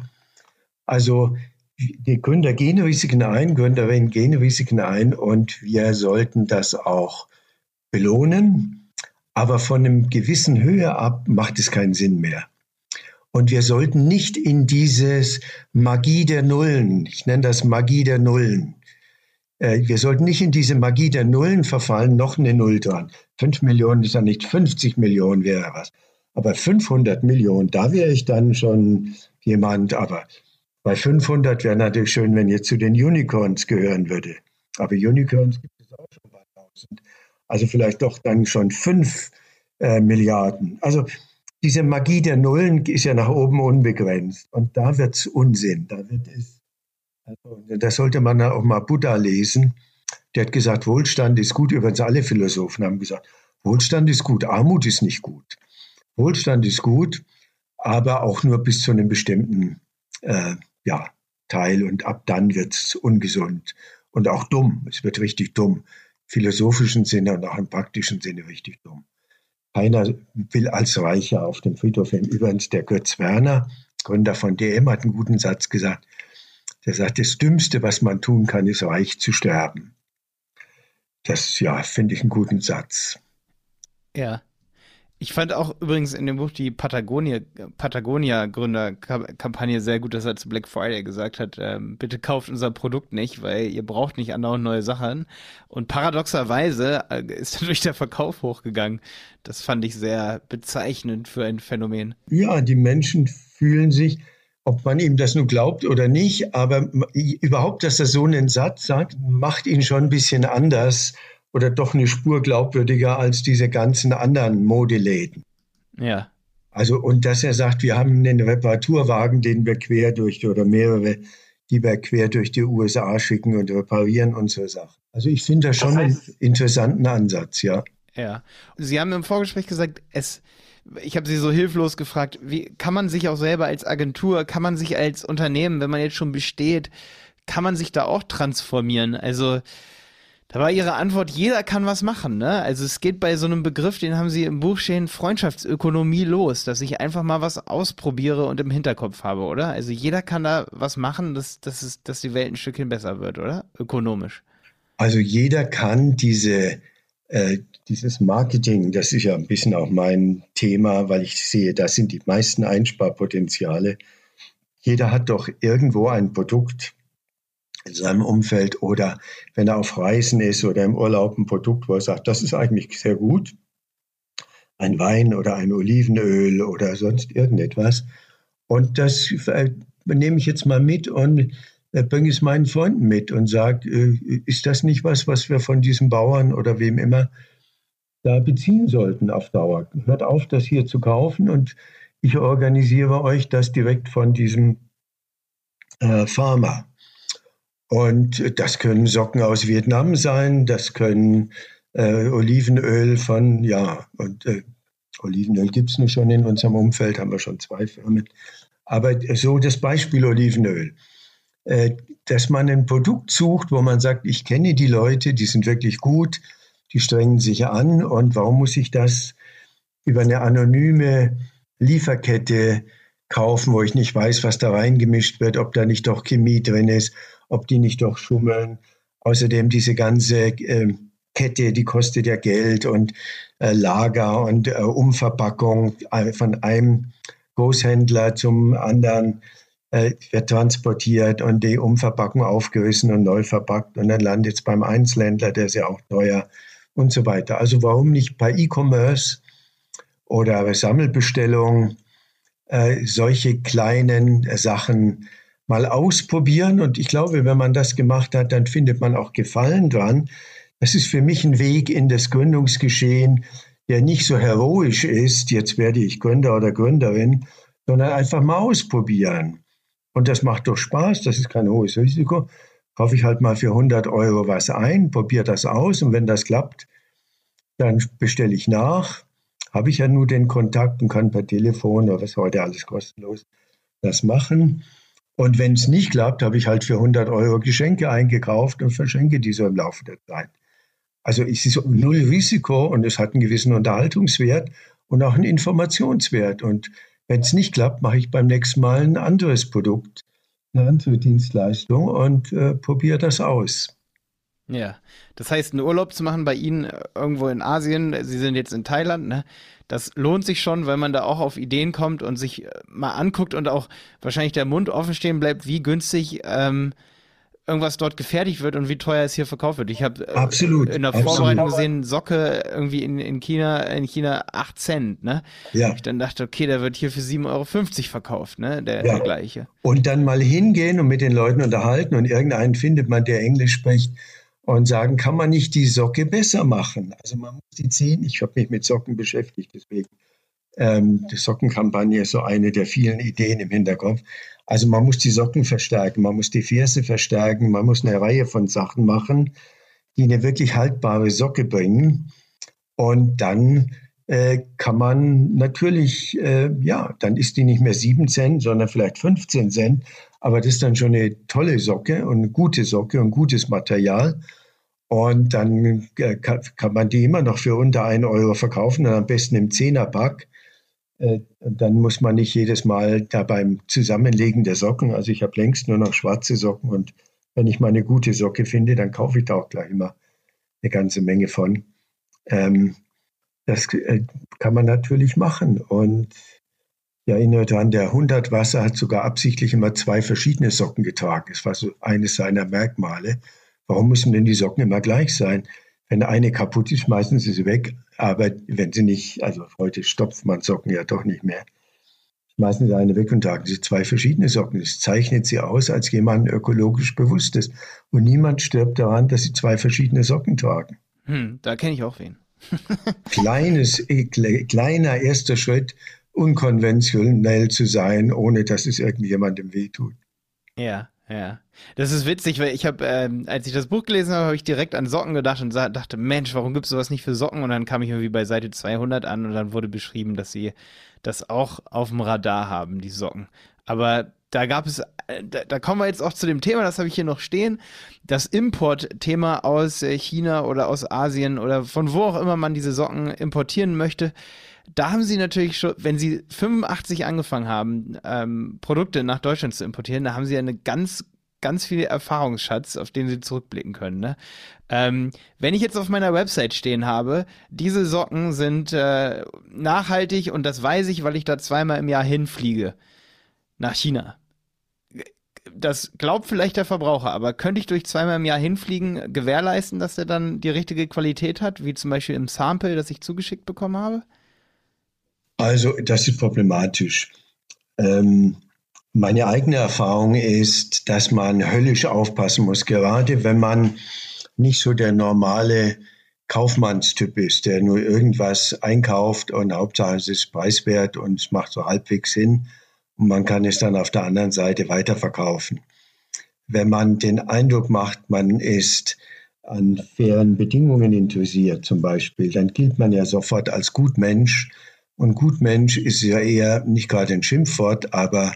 Speaker 1: Also die Gründer gehen Risiken ein, Gründerinnen gehen Risiken ein und wir sollten das auch belohnen. Aber von einem gewissen Höhe ab macht es keinen Sinn mehr. Und wir sollten nicht in dieses Magie der Nullen, ich nenne das Magie der Nullen, äh, wir sollten nicht in diese Magie der Nullen verfallen, noch eine Null dran. 5 Millionen ist ja nicht 50 Millionen wäre was. Aber 500 Millionen, da wäre ich dann schon jemand. Aber bei 500 wäre natürlich schön, wenn ihr zu den Unicorns gehören würde. Aber Unicorns gibt es auch schon bei 1000. Also vielleicht doch dann schon 5 äh, Milliarden. Also diese Magie der Nullen ist ja nach oben unbegrenzt. Und da wird es Unsinn. Da wird es also, da sollte man auch mal Buddha lesen. Der hat gesagt, Wohlstand ist gut. Übrigens alle Philosophen haben gesagt, Wohlstand ist gut, Armut ist nicht gut. Wohlstand ist gut, aber auch nur bis zu einem bestimmten äh, ja, Teil und ab dann wird es ungesund und auch dumm. Es wird richtig dumm. Philosophischen Sinne und auch im praktischen Sinne richtig dumm. Keiner will als Reicher auf dem Friedhof hin. Übrigens, der Götz Werner, Gründer von DM, hat einen guten Satz gesagt. Der sagt, das Dümmste, was man tun kann, ist reich zu sterben. Das, ja, finde ich einen guten Satz.
Speaker 2: Ja. Ich fand auch übrigens in dem Buch die Patagonia-Gründerkampagne sehr gut, dass er zu Black Friday gesagt hat, ähm, bitte kauft unser Produkt nicht, weil ihr braucht nicht andauernd neue Sachen. Und paradoxerweise äh, ist dadurch der Verkauf hochgegangen. Das fand ich sehr bezeichnend für ein Phänomen.
Speaker 1: Ja, die Menschen fühlen sich, ob man ihm das nun glaubt oder nicht, aber überhaupt, dass er so einen Satz sagt, macht ihn schon ein bisschen anders oder doch eine Spur glaubwürdiger als diese ganzen anderen Modeläden.
Speaker 2: Ja.
Speaker 1: Also, und dass er sagt, wir haben einen Reparaturwagen, den wir quer durch oder mehrere, die wir quer durch die USA schicken und reparieren unsere Sachen. Also, ich finde das schon das heißt, einen interessanten Ansatz, ja.
Speaker 2: Ja. Sie haben im Vorgespräch gesagt, es, ich habe sie so hilflos gefragt, wie kann man sich auch selber als Agentur, kann man sich als Unternehmen, wenn man jetzt schon besteht, kann man sich da auch transformieren? Also da war ihre Antwort, jeder kann was machen, ne? Also es geht bei so einem Begriff, den haben sie im Buch stehen, Freundschaftsökonomie los, dass ich einfach mal was ausprobiere und im Hinterkopf habe, oder? Also jeder kann da was machen, dass, dass, es, dass die Welt ein Stückchen besser wird, oder? Ökonomisch.
Speaker 1: Also jeder kann diese äh, dieses Marketing, das ist ja ein bisschen auch mein Thema, weil ich sehe, das sind die meisten Einsparpotenziale. Jeder hat doch irgendwo ein Produkt in seinem Umfeld oder wenn er auf Reisen ist oder im Urlaub ein Produkt, wo er sagt, das ist eigentlich sehr gut. Ein Wein oder ein Olivenöl oder sonst irgendetwas. Und das äh, nehme ich jetzt mal mit und bringe es meinen Freunden mit und sage, äh, ist das nicht was, was wir von diesen Bauern oder wem immer da beziehen sollten auf Dauer? Hört auf, das hier zu kaufen und ich organisiere euch das direkt von diesem äh, Farmer. Und das können Socken aus Vietnam sein, das können äh, Olivenöl von, ja, und äh, Olivenöl gibt es nicht schon in unserem Umfeld, haben wir schon zwei Firmen. Aber so das Beispiel Olivenöl. Äh, dass man ein Produkt sucht, wo man sagt, ich kenne die Leute, die sind wirklich gut, die strengen sich an und warum muss ich das über eine anonyme Lieferkette kaufen, wo ich nicht weiß, was da reingemischt wird, ob da nicht doch Chemie drin ist, ob die nicht doch schummeln. Außerdem diese ganze äh, Kette, die kostet ja Geld und äh, Lager und äh, Umverpackung äh, von einem Großhändler zum anderen äh, wird transportiert und die Umverpackung aufgerissen und neu verpackt und dann landet es beim Einzelhändler, der ist ja auch teuer und so weiter. Also warum nicht bei E-Commerce oder Sammelbestellung äh, solche kleinen Sachen mal ausprobieren? Und ich glaube, wenn man das gemacht hat, dann findet man auch Gefallen dran. Das ist für mich ein Weg in das Gründungsgeschehen, der nicht so heroisch ist, jetzt werde ich Gründer oder Gründerin, sondern einfach mal ausprobieren. Und das macht doch Spaß, das ist kein hohes Risiko. Kaufe ich halt mal für 100 Euro was ein, probiere das aus und wenn das klappt, dann bestelle ich nach. Habe ich ja nur den Kontakt und kann per Telefon oder was heute alles kostenlos das machen. Und wenn es nicht klappt, habe ich halt für 100 Euro Geschenke eingekauft und verschenke die so im Laufe der Zeit. Also es ist null Risiko und es hat einen gewissen Unterhaltungswert und auch einen Informationswert. Und wenn es nicht klappt, mache ich beim nächsten Mal ein anderes Produkt, eine andere Dienstleistung und äh, probiere das aus.
Speaker 2: Ja, das heißt, einen Urlaub zu machen bei Ihnen äh, irgendwo in Asien, Sie sind jetzt in Thailand, ne? Das lohnt sich schon, weil man da auch auf Ideen kommt und sich äh, mal anguckt und auch wahrscheinlich der Mund offen stehen bleibt, wie günstig ähm, irgendwas dort gefertigt wird und wie teuer es hier verkauft wird. Ich habe
Speaker 1: äh,
Speaker 2: in der Vorbereitung gesehen, Socke irgendwie in, in China, in China 8 Cent, ne? Ja. Ich dann dachte, okay, der wird hier für 7,50 Euro verkauft, ne? Der, ja. der gleiche.
Speaker 1: Und dann mal hingehen und mit den Leuten unterhalten und irgendeinen findet man, der Englisch spricht und sagen, kann man nicht die Socke besser machen? Also man muss die Zehen, ich habe mich mit Socken beschäftigt, deswegen ähm, die Sockenkampagne ist so eine der vielen Ideen im Hinterkopf. Also man muss die Socken verstärken, man muss die Ferse verstärken, man muss eine Reihe von Sachen machen, die eine wirklich haltbare Socke bringen. Und dann äh, kann man natürlich, äh, ja, dann ist die nicht mehr 7 Cent, sondern vielleicht 15 Cent. Aber das ist dann schon eine tolle Socke und eine gute Socke und gutes Material. Und dann äh, kann, man die immer noch für unter 1 Euro verkaufen und am besten im Zehnerpack. Äh, dann muss man nicht jedes Mal da beim Zusammenlegen der Socken, also ich habe längst nur noch schwarze Socken und wenn ich mal eine gute Socke finde, dann kaufe ich da auch gleich immer eine ganze Menge von. Ähm, das äh, kann man natürlich machen und ich erinnere daran, der 100 Wasser hat sogar absichtlich immer zwei verschiedene Socken getragen. Das war so eines seiner Merkmale. Warum müssen denn die Socken immer gleich sein? Wenn eine kaputt ist, schmeißen sie sie weg. Aber wenn sie nicht, also heute stopft man Socken ja doch nicht mehr, schmeißen sie eine weg und tragen sie zwei verschiedene Socken. Das zeichnet sie aus als jemand ökologisch bewusstes. Und niemand stirbt daran, dass sie zwei verschiedene Socken tragen.
Speaker 2: Hm, da kenne ich auch wen.
Speaker 1: Kleines, äh, kleiner erster Schritt, unkonventionell zu sein, ohne dass es irgendjemandem wehtut.
Speaker 2: Ja, ja. Das ist witzig, weil ich habe, ähm, als ich das Buch gelesen habe, habe ich direkt an Socken gedacht und dachte, Mensch, warum gibt es sowas nicht für Socken? Und dann kam ich irgendwie bei Seite 200 an und dann wurde beschrieben, dass sie das auch auf dem Radar haben, die Socken. Aber da gab es, äh, da, da, kommen wir jetzt auch zu dem Thema, das habe ich hier noch stehen, das Importthema aus äh, China oder aus Asien oder von wo auch immer man diese Socken importieren möchte da haben sie natürlich schon, wenn sie 85 angefangen haben, ähm, Produkte nach Deutschland zu importieren, da haben sie ja eine ganz, ganz viel Erfahrungsschatz, auf den sie zurückblicken können. Ne? Ähm, wenn ich jetzt auf meiner Website stehen habe, diese Socken sind äh, nachhaltig und das weiß ich, weil ich da zweimal im Jahr hinfliege nach China. Das glaubt vielleicht der Verbraucher, aber könnte ich durch zweimal im Jahr hinfliegen gewährleisten, dass er dann die richtige Qualität hat, wie zum Beispiel im Sample, das ich zugeschickt bekommen habe?
Speaker 1: Also das ist problematisch. Ähm, meine eigene Erfahrung ist, dass man höllisch aufpassen muss, gerade wenn man nicht so der normale Kaufmannstyp ist, der nur irgendwas einkauft und Hauptsache es ist preiswert und es macht so halbwegs Sinn und man kann es dann auf der anderen Seite weiterverkaufen. Wenn man den Eindruck macht, man ist an fairen Bedingungen interessiert zum Beispiel, dann gilt man ja sofort als Gutmensch und Gutmensch ist ja eher nicht gerade ein Schimpfwort, aber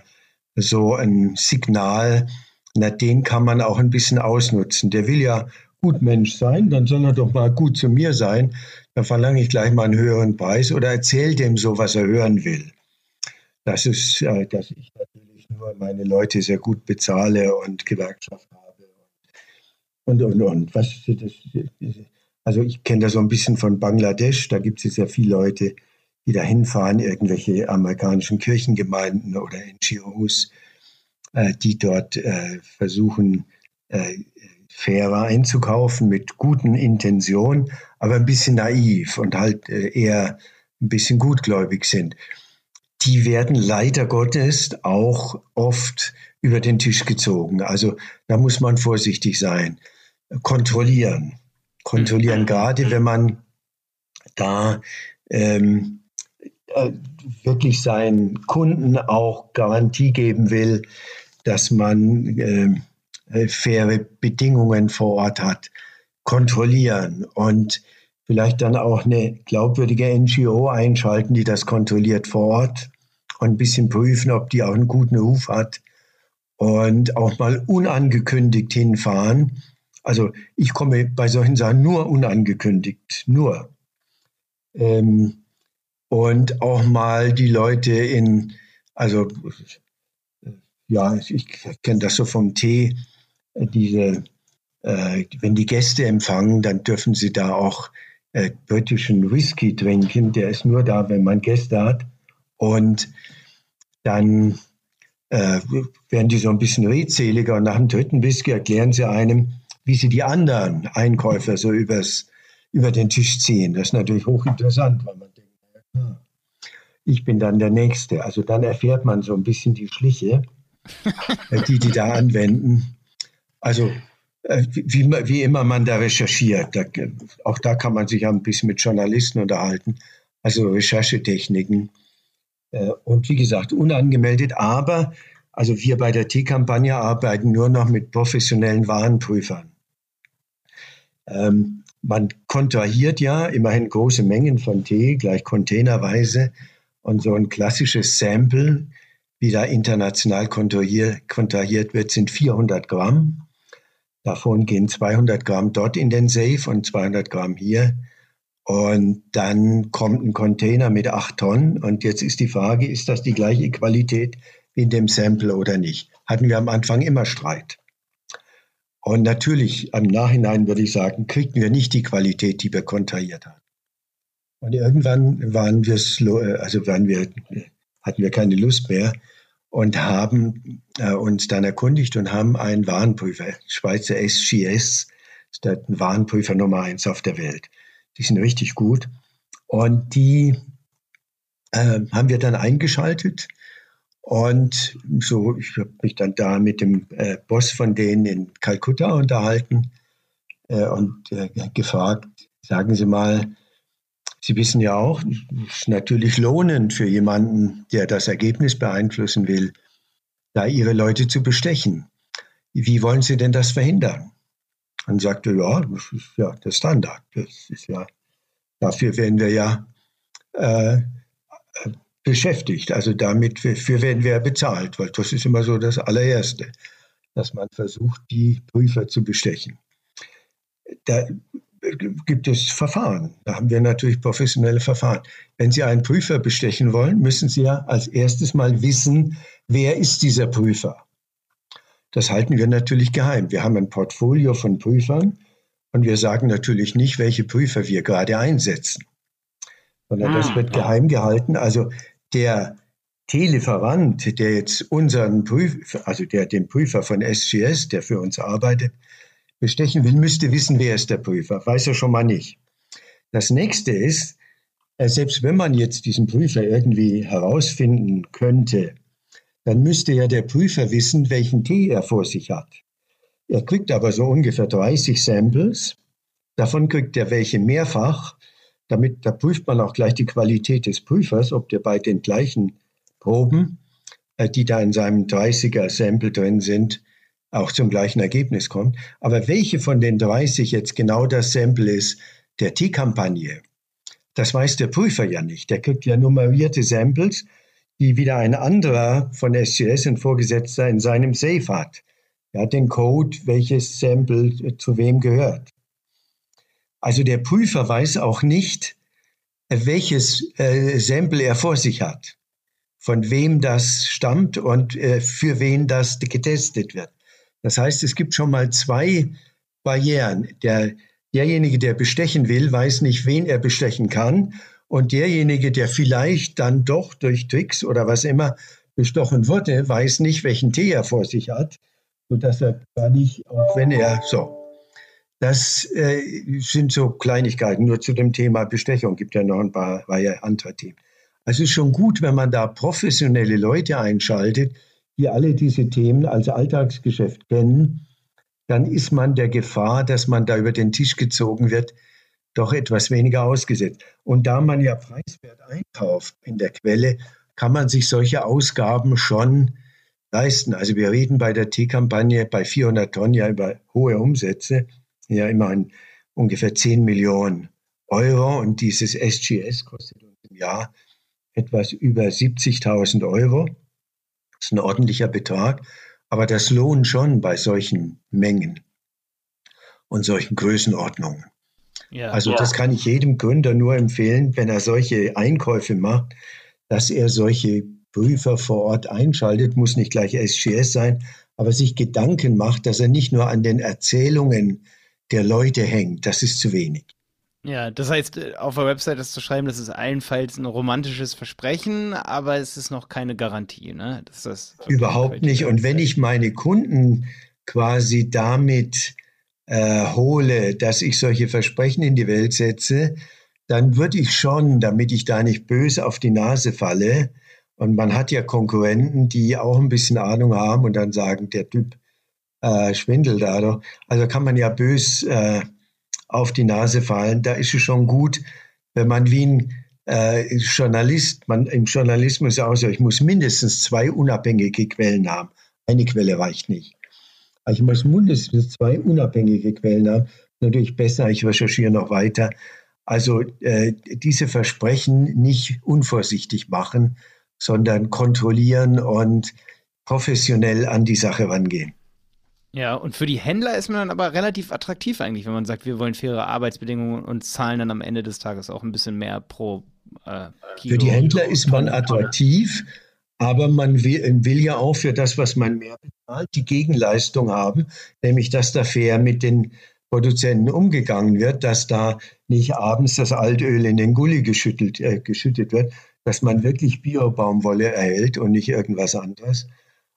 Speaker 1: so ein Signal, na, den kann man auch ein bisschen ausnutzen. Der will ja Gutmensch sein, dann soll er doch mal gut zu mir sein. Dann verlange ich gleich mal einen höheren Preis oder erzähle dem so, was er hören will. Das ist, äh, dass ich natürlich nur meine Leute sehr gut bezahle und Gewerkschaft habe. Und, und, und. Was, das, also ich kenne das so ein bisschen von Bangladesch, da gibt es ja viele Leute, die da hinfahren, irgendwelche amerikanischen Kirchengemeinden oder NGOs, äh, die dort äh, versuchen, äh, fairer einzukaufen mit guten Intentionen, aber ein bisschen naiv und halt äh, eher ein bisschen gutgläubig sind. Die werden leider Gottes auch oft über den Tisch gezogen. Also da muss man vorsichtig sein. Kontrollieren. Kontrollieren, mhm. gerade wenn man da ähm, äh, wirklich seinen Kunden auch Garantie geben will, dass man äh, äh, faire Bedingungen vor Ort hat, kontrollieren und vielleicht dann auch eine glaubwürdige NGO einschalten, die das kontrolliert vor Ort und ein bisschen prüfen, ob die auch einen guten Ruf hat und auch mal unangekündigt hinfahren. Also ich komme bei solchen Sachen nur unangekündigt, nur. Ähm, und auch mal die Leute in, also ja, ich kenne das so vom Tee, diese, äh, wenn die Gäste empfangen, dann dürfen sie da auch äh, britischen Whisky trinken. Der ist nur da, wenn man Gäste hat. Und dann äh, werden die so ein bisschen redseliger und nach dem dritten Whisky erklären sie einem, wie sie die anderen Einkäufer so übers, über den Tisch ziehen. Das ist natürlich hochinteressant, weil man ich bin dann der Nächste. Also dann erfährt man so ein bisschen die Schliche, äh, die die da anwenden. Also äh, wie, wie, immer man da recherchiert, da, auch da kann man sich ein bisschen mit Journalisten unterhalten, also Recherchetechniken. Äh, und wie gesagt, unangemeldet, aber also wir bei der T-Kampagne arbeiten nur noch mit professionellen Warenprüfern. Ähm, man kontrahiert ja immerhin große Mengen von Tee, gleich containerweise. Und so ein klassisches Sample, wie da international kontrahiert wird, sind 400 Gramm. Davon gehen 200 Gramm dort in den Safe und 200 Gramm hier. Und dann kommt ein Container mit acht Tonnen. Und jetzt ist die Frage, ist das die gleiche Qualität wie in dem Sample oder nicht? Hatten wir am Anfang immer Streit. Und natürlich, im Nachhinein würde ich sagen, kriegten wir nicht die Qualität, die wir kontrahiert haben. Und irgendwann waren wir, also waren wir, hatten wir keine Lust mehr, und haben äh, uns dann erkundigt und haben einen Warenprüfer, Schweizer SGS, ist der Warenprüfer Nummer eins auf der Welt. Die sind richtig gut. Und die äh, haben wir dann eingeschaltet. Und so, ich habe mich dann da mit dem äh, Boss von denen in Kalkutta unterhalten äh, und äh, gefragt, sagen Sie mal, Sie wissen ja auch, es ist natürlich lohnend für jemanden, der das Ergebnis beeinflussen will, da ihre Leute zu bestechen. Wie wollen Sie denn das verhindern? Dann sagte ja, das ist ja der Standard. Das ist ja, dafür werden wir ja äh, beschäftigt. Also damit für werden wir bezahlt, weil das ist immer so das allererste, dass man versucht, die Prüfer zu bestechen. Da gibt es Verfahren. Da haben wir natürlich professionelle Verfahren. Wenn Sie einen Prüfer bestechen wollen, müssen Sie ja als erstes mal wissen, wer ist dieser Prüfer. Das halten wir natürlich geheim. Wir haben ein Portfolio von Prüfern und wir sagen natürlich nicht, welche Prüfer wir gerade einsetzen, sondern das ah, wird geheim gehalten. Also der Telieferant, der jetzt unseren Prüfer, also der den Prüfer von SGS, der für uns arbeitet, bestechen will, müsste wissen, wer ist der Prüfer. Weiß er schon mal nicht. Das nächste ist, äh, selbst wenn man jetzt diesen Prüfer irgendwie herausfinden könnte, dann müsste ja der Prüfer wissen, welchen Tee er vor sich hat. Er kriegt aber so ungefähr 30 Samples. Davon kriegt er welche mehrfach. Damit, da prüft man auch gleich die Qualität des Prüfers, ob der bei den gleichen Proben, äh, die da in seinem 30er Sample drin sind, auch zum gleichen Ergebnis kommt. Aber welche von den 30 jetzt genau das Sample ist der T-Kampagne, das weiß der Prüfer ja nicht. Der kriegt ja nummerierte Samples, die wieder ein anderer von SCS, ein Vorgesetzter, in seinem Safe hat. Er hat den Code, welches Sample zu wem gehört. Also der Prüfer weiß auch nicht, welches äh, Sample er vor sich hat, von wem das stammt und äh, für wen das getestet wird. Das heißt, es gibt schon mal zwei Barrieren. Der, derjenige, der bestechen will, weiß nicht, wen er bestechen kann. Und derjenige, der vielleicht dann doch durch Tricks oder was immer bestochen wurde, weiß nicht, welchen Tee er vor sich hat, sodass er gar nicht, auch wenn er so. Das äh, sind so Kleinigkeiten. Nur zu dem Thema Bestechung gibt ja noch ein paar war ja andere Themen. Also es ist schon gut, wenn man da professionelle Leute einschaltet, die alle diese Themen als Alltagsgeschäft kennen, dann ist man der Gefahr, dass man da über den Tisch gezogen wird, doch etwas weniger ausgesetzt. Und da man ja preiswert einkauft in der Quelle, kann man sich solche Ausgaben schon leisten. Also wir reden bei der Teekampagne bei 400 Tonnen ja über hohe Umsätze, ja immerhin ungefähr 10 Millionen Euro und dieses SGS kostet uns im Jahr etwas über 70.000 Euro. Das ist ein ordentlicher Betrag, aber das lohnt schon bei solchen Mengen und solchen Größenordnungen. Ja, also ja. das kann ich jedem Gründer nur empfehlen, wenn er solche Einkäufe macht, dass er solche Prüfer vor Ort einschaltet, muss nicht gleich SGS sein, aber sich Gedanken macht, dass er nicht nur an den Erzählungen der Leute hängt. Das ist zu wenig.
Speaker 2: Ja, das heißt, äh, auf der Website das zu schreiben, das ist allenfalls ein romantisches Versprechen, aber es ist noch keine Garantie, ne?
Speaker 1: Das ist Überhaupt nicht. Und wenn ich meine Kunden quasi damit äh, hole, dass ich solche Versprechen in die Welt setze, dann würde ich schon, damit ich da nicht böse auf die Nase falle, und man hat ja Konkurrenten, die auch ein bisschen Ahnung haben und dann sagen, der Typ äh, schwindelt da doch. Also kann man ja bös äh, auf die Nase fallen. Da ist es schon gut, wenn man wie ein äh, Journalist, man im Journalismus auch so, ich muss mindestens zwei unabhängige Quellen haben. Eine Quelle reicht nicht. Also ich muss mindestens zwei unabhängige Quellen haben. Natürlich besser, ich recherchiere noch weiter. Also äh, diese Versprechen nicht unvorsichtig machen, sondern kontrollieren und professionell an die Sache rangehen.
Speaker 2: Ja, und für die Händler ist man dann aber relativ attraktiv eigentlich, wenn man sagt, wir wollen faire Arbeitsbedingungen und zahlen dann am Ende des Tages auch ein bisschen mehr pro
Speaker 1: äh, Kilo. Für die Händler ist man attraktiv, aber man will, will, ja auch für das, was man mehr bezahlt, die Gegenleistung haben, nämlich dass da fair mit den Produzenten umgegangen wird, dass da nicht abends das Altöl in den Gully geschüttelt, äh, geschüttet wird, dass man wirklich Biobaumwolle erhält und nicht irgendwas anderes.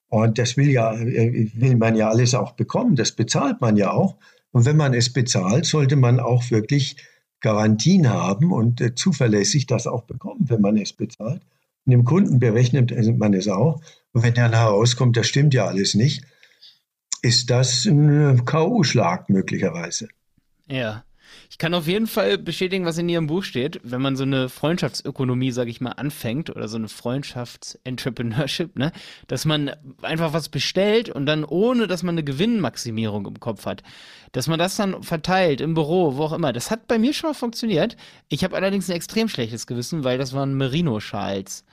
Speaker 1: Und das will ja, äh, will man ja alles auch bekommen. Das bezahlt man ja auch. Und wenn man es bezahlt, sollte man auch wirklich Garantien haben und äh, zuverlässig das auch bekommen, wenn man es bezahlt. Und dem Kunden berechnet man es auch. Und wenn dann herauskommt, das stimmt ja alles nicht, ist das ein K.O.-Schlag möglicherweise.
Speaker 2: Ja. Ich kann auf jeden Fall bestätigen, was in Ihrem Buch steht. Wenn man so eine Freundschaftsökonomie, sage ich mal, anfängt oder so eine Freundschafts-Entrepreneurship, ne, dass man einfach was bestellt und dann ohne, dass man eine Gewinnmaximierung im Kopf hat, dass man das dann verteilt im Büro, wo auch immer. Das hat bei mir schon mal funktioniert. Ich habe allerdings ein extrem schlechtes Gewissen, weil das waren Merino-Schals.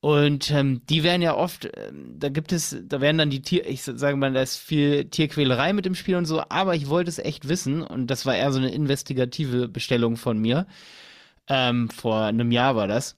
Speaker 2: Und ähm, die werden ja oft, äh, da gibt es, da werden dann die Tier, ich sage mal, da ist viel Tierquälerei mit im Spiel und so, aber ich wollte es echt wissen und das war eher so eine investigative Bestellung von mir. Ähm, vor einem Jahr war das.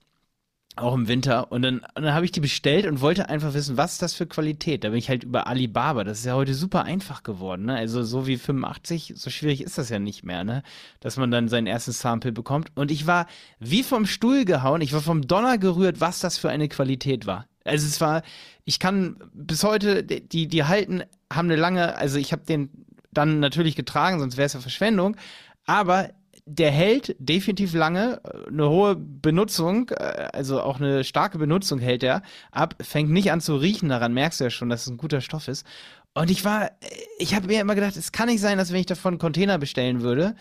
Speaker 2: Auch im Winter. Und dann, dann habe ich die bestellt und wollte einfach wissen, was ist das für Qualität? Da bin ich halt über Alibaba. Das ist ja heute super einfach geworden. Ne? Also so wie 85, so schwierig ist das ja nicht mehr, ne? Dass man dann sein erstes Sample bekommt. Und ich war wie vom Stuhl gehauen. Ich war vom Donner gerührt, was das für eine Qualität war. Also es war, ich kann bis heute, die, die halten, haben eine lange, also ich habe den dann natürlich getragen, sonst wäre es ja Verschwendung. Aber der hält definitiv lange, eine hohe Benutzung, äh, also auch eine starke Benutzung hält er ab, fängt nicht an zu riechen, daran merkst du ja schon, dass es ein guter Stoff ist. Und ich war, ich habe mir immer gedacht, es kann nicht sein, dass wenn ich davon einen Container bestellen würde,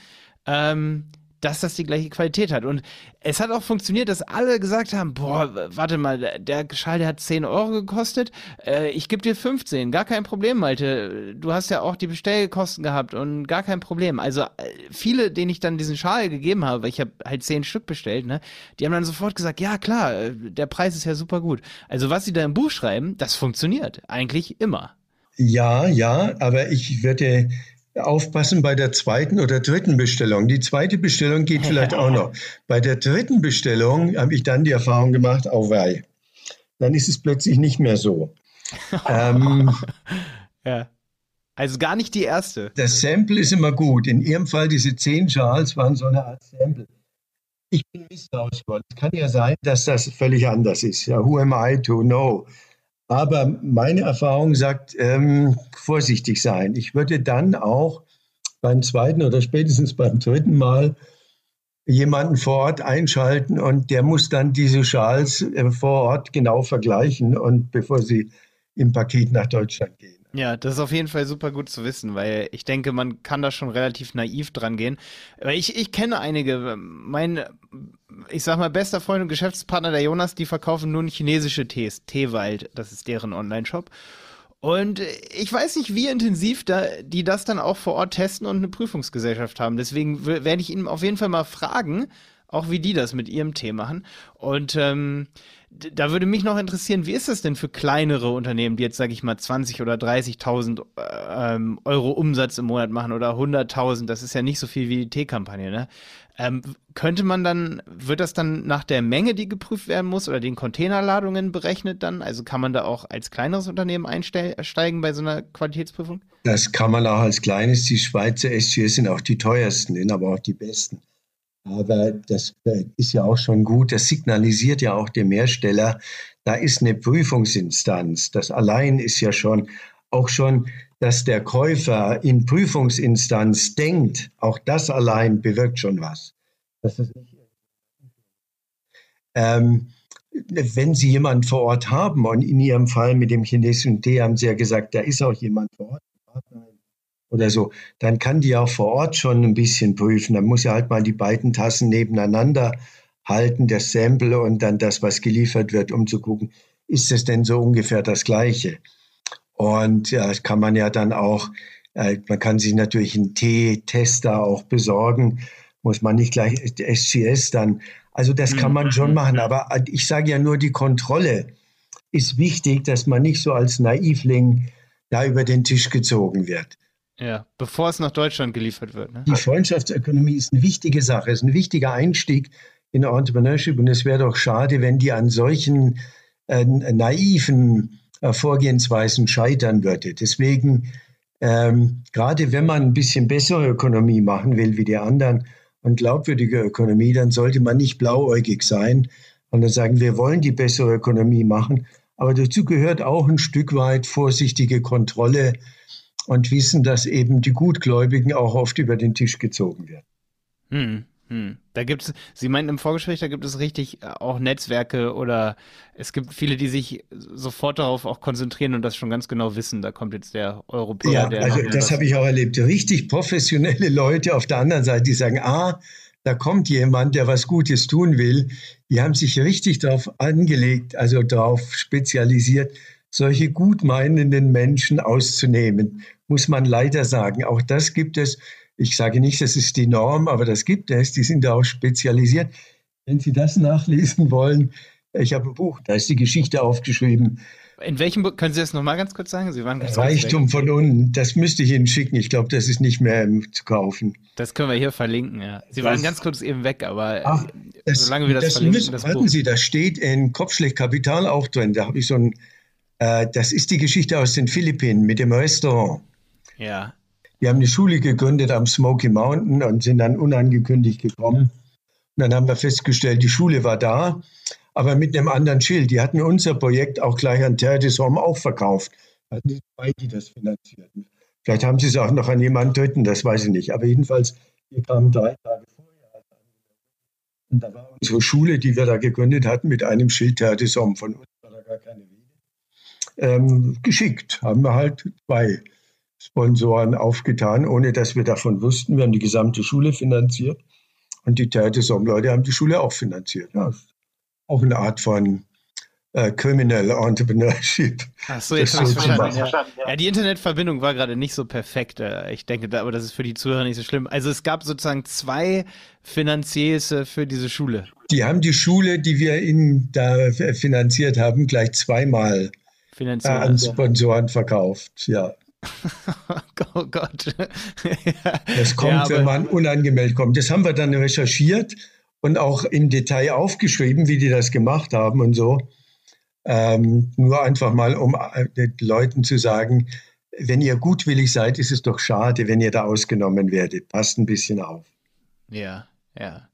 Speaker 2: ähm, dass das die gleiche Qualität hat. Und es hat auch funktioniert, dass alle gesagt haben, boah, warte mal, der Schal, der hat 10 Euro gekostet, äh, ich gebe dir 15, gar kein Problem, Malte. Du hast ja auch die Bestellkosten gehabt und gar kein Problem. Also äh, viele, denen ich dann diesen Schal gegeben habe, weil ich habe halt 10 Stück bestellt, ne, die haben dann sofort gesagt, ja klar, äh, der Preis ist ja super gut. Also was sie da im Buch schreiben, das funktioniert eigentlich immer.
Speaker 1: Ja, ja, aber ich würde aufpassen bei der zweiten oder dritten Bestellung. Die zweite Bestellung geht vielleicht auch noch. Bei der dritten Bestellung habe ich dann die Erfahrung gemacht, oh wei, dann ist es plötzlich nicht mehr so.
Speaker 2: ähm, ja. Also gar nicht die erste.
Speaker 1: Das Sample ist immer gut. In Ihrem Fall, diese zehn Schals waren so eine Art Sample. Ich bin misstrauisch geworden. Es kann ja sein, dass das völlig anders ist. Ja, who am I to know? Aber meine Erfahrung sagt, ähm, vorsichtig sein. Ich würde dann auch beim zweiten oder spätestens beim dritten Mal jemanden vor Ort einschalten und der muss dann diese Schals äh, vor Ort genau vergleichen und bevor sie im Paket nach Deutschland gehen.
Speaker 2: Ja, das ist auf jeden Fall super gut zu wissen, weil ich denke, man kann da schon relativ naiv dran gehen. Ich, ich kenne einige, mein, ich sag mal, bester Freund und Geschäftspartner der Jonas, die verkaufen nun chinesische Tees. Teewald, das ist deren Online-Shop. Und ich weiß nicht, wie intensiv da, die das dann auch vor Ort testen und eine Prüfungsgesellschaft haben. Deswegen werde ich ihn auf jeden Fall mal fragen, auch wie die das mit ihrem Tee machen. Und ähm, da würde mich noch interessieren, wie ist das denn für kleinere Unternehmen, die jetzt, sage ich mal, 20 oder 30.000 ähm, Euro Umsatz im Monat machen oder 100.000, das ist ja nicht so viel wie die Teekampagne, ne? Ähm, könnte man dann, wird das dann nach der Menge, die geprüft werden muss oder den Containerladungen berechnet dann? Also kann man da auch als kleineres Unternehmen einsteigen bei so einer Qualitätsprüfung?
Speaker 1: Das kann man auch als kleines. Die Schweizer SGS sind auch die teuersten, sind aber auch die besten. Aber das äh, ist ja auch schon gut. Das signalisiert ja auch dem Hersteller, da ist eine Prüfungsinstanz. Das allein ist ja schon auch schon, dass der Käufer in Prüfungsinstanz denkt. Auch das allein bewirkt schon was. Ähm, wenn Sie jemanden vor Ort haben, und in Ihrem Fall mit dem chinesischen Tee haben Sie ja gesagt, da ist auch jemand vor Ort, oder so, dann kann die auch vor Ort schon ein bisschen prüfen. Dann muss er halt mal die beiden Tassen nebeneinander halten, das Sample und dann das, was geliefert wird, um zu gucken, ist es denn so ungefähr das Gleiche? Und ja, das kann man ja dann auch, äh, man kann sich natürlich einen T-Tester auch besorgen, muss man nicht gleich SCS dann. Also das kann man schon mhm. machen, aber ich sage ja nur, die Kontrolle ist wichtig, dass man nicht so als Naivling da über den Tisch gezogen wird.
Speaker 2: Ja, bevor es nach Deutschland geliefert wird. Ne?
Speaker 1: Die Freundschaftsökonomie ist eine wichtige Sache, ist ein wichtiger Einstieg in Entrepreneurship und es wäre doch schade, wenn die an solchen äh, naiven äh, Vorgehensweisen scheitern würde. Deswegen, ähm, gerade wenn man ein bisschen bessere Ökonomie machen will wie die anderen und glaubwürdige Ökonomie, dann sollte man nicht blauäugig sein und dann sagen, wir wollen die bessere Ökonomie machen. Aber dazu gehört auch ein Stück weit vorsichtige Kontrolle und wissen, dass eben die Gutgläubigen auch oft über den Tisch gezogen werden.
Speaker 2: Hm, hm. Da gibt es, Sie meinten im Vorgespräch, da gibt es richtig äh, auch Netzwerke oder es gibt viele, die sich sofort darauf auch konzentrieren und das schon ganz genau wissen. Da kommt jetzt der Europäer,
Speaker 1: ja,
Speaker 2: der.
Speaker 1: Also das habe ich auch erlebt. Richtig professionelle Leute auf der anderen Seite, die sagen, ah, da kommt jemand, der was Gutes tun will. Die haben sich richtig darauf angelegt, also darauf spezialisiert, solche gutmeinenden Menschen auszunehmen, muss man leider sagen. Auch das gibt es. Ich sage nicht, das ist die Norm, aber das gibt es. Die sind da auch spezialisiert. Wenn Sie das nachlesen wollen, ich habe ein Buch, da ist die Geschichte aufgeschrieben.
Speaker 2: In welchem Buch, können Sie das nochmal ganz kurz sagen? Sie
Speaker 1: waren Reichtum von unten, das müsste ich Ihnen schicken. Ich glaube, das ist nicht mehr zu kaufen.
Speaker 2: Das können wir hier verlinken, ja. Sie das, waren ganz kurz eben weg, aber
Speaker 1: ach, das, solange wir das, das verlinken, müssen, das Buch. Sie, das steht in Kopfschlecht Kapital auch drin. Da habe ich so ein äh, das ist die Geschichte aus den Philippinen mit dem Restaurant.
Speaker 2: Ja.
Speaker 1: Wir haben eine Schule gegründet am Smoky Mountain und sind dann unangekündigt gekommen. Und dann haben wir festgestellt, die Schule war da, aber mit einem anderen Schild. Die hatten unser Projekt auch gleich an Terre des Hommes auch verkauft. Hatten die zwei, die das finanzierten. Vielleicht haben sie es auch noch an jemanden dritten, das weiß ich nicht. Aber jedenfalls, wir kamen drei Tage vorher. Und da war unsere Schule, die wir da gegründet hatten, mit einem Schild Terre des Hommes. Von uns war da gar keine Rede ähm, geschickt. Haben wir halt zwei Sponsoren aufgetan, ohne dass wir davon wussten. Wir haben die gesamte Schule finanziert und die Theatersom-Leute haben die Schule auch finanziert. Ja, auch eine Art von äh, Criminal Entrepreneurship.
Speaker 2: Ach so, jetzt habe ich verstanden. Ja. ja, die Internetverbindung war gerade nicht so perfekt. Äh, ich denke, aber das ist für die Zuhörer nicht so schlimm. Also es gab sozusagen zwei Finanziers für diese Schule.
Speaker 1: Die haben die Schule, die wir ihnen da finanziert haben, gleich zweimal finanziert. An Sponsoren verkauft, ja.
Speaker 2: oh Gott.
Speaker 1: das kommt, ja, wenn man unangemeldet kommt. Das haben wir dann recherchiert und auch im Detail aufgeschrieben, wie die das gemacht haben und so. Ähm, nur einfach mal, um äh, den Leuten zu sagen, wenn ihr gutwillig seid, ist es doch schade, wenn ihr da ausgenommen werdet. Passt ein bisschen auf.
Speaker 2: Ja, ja.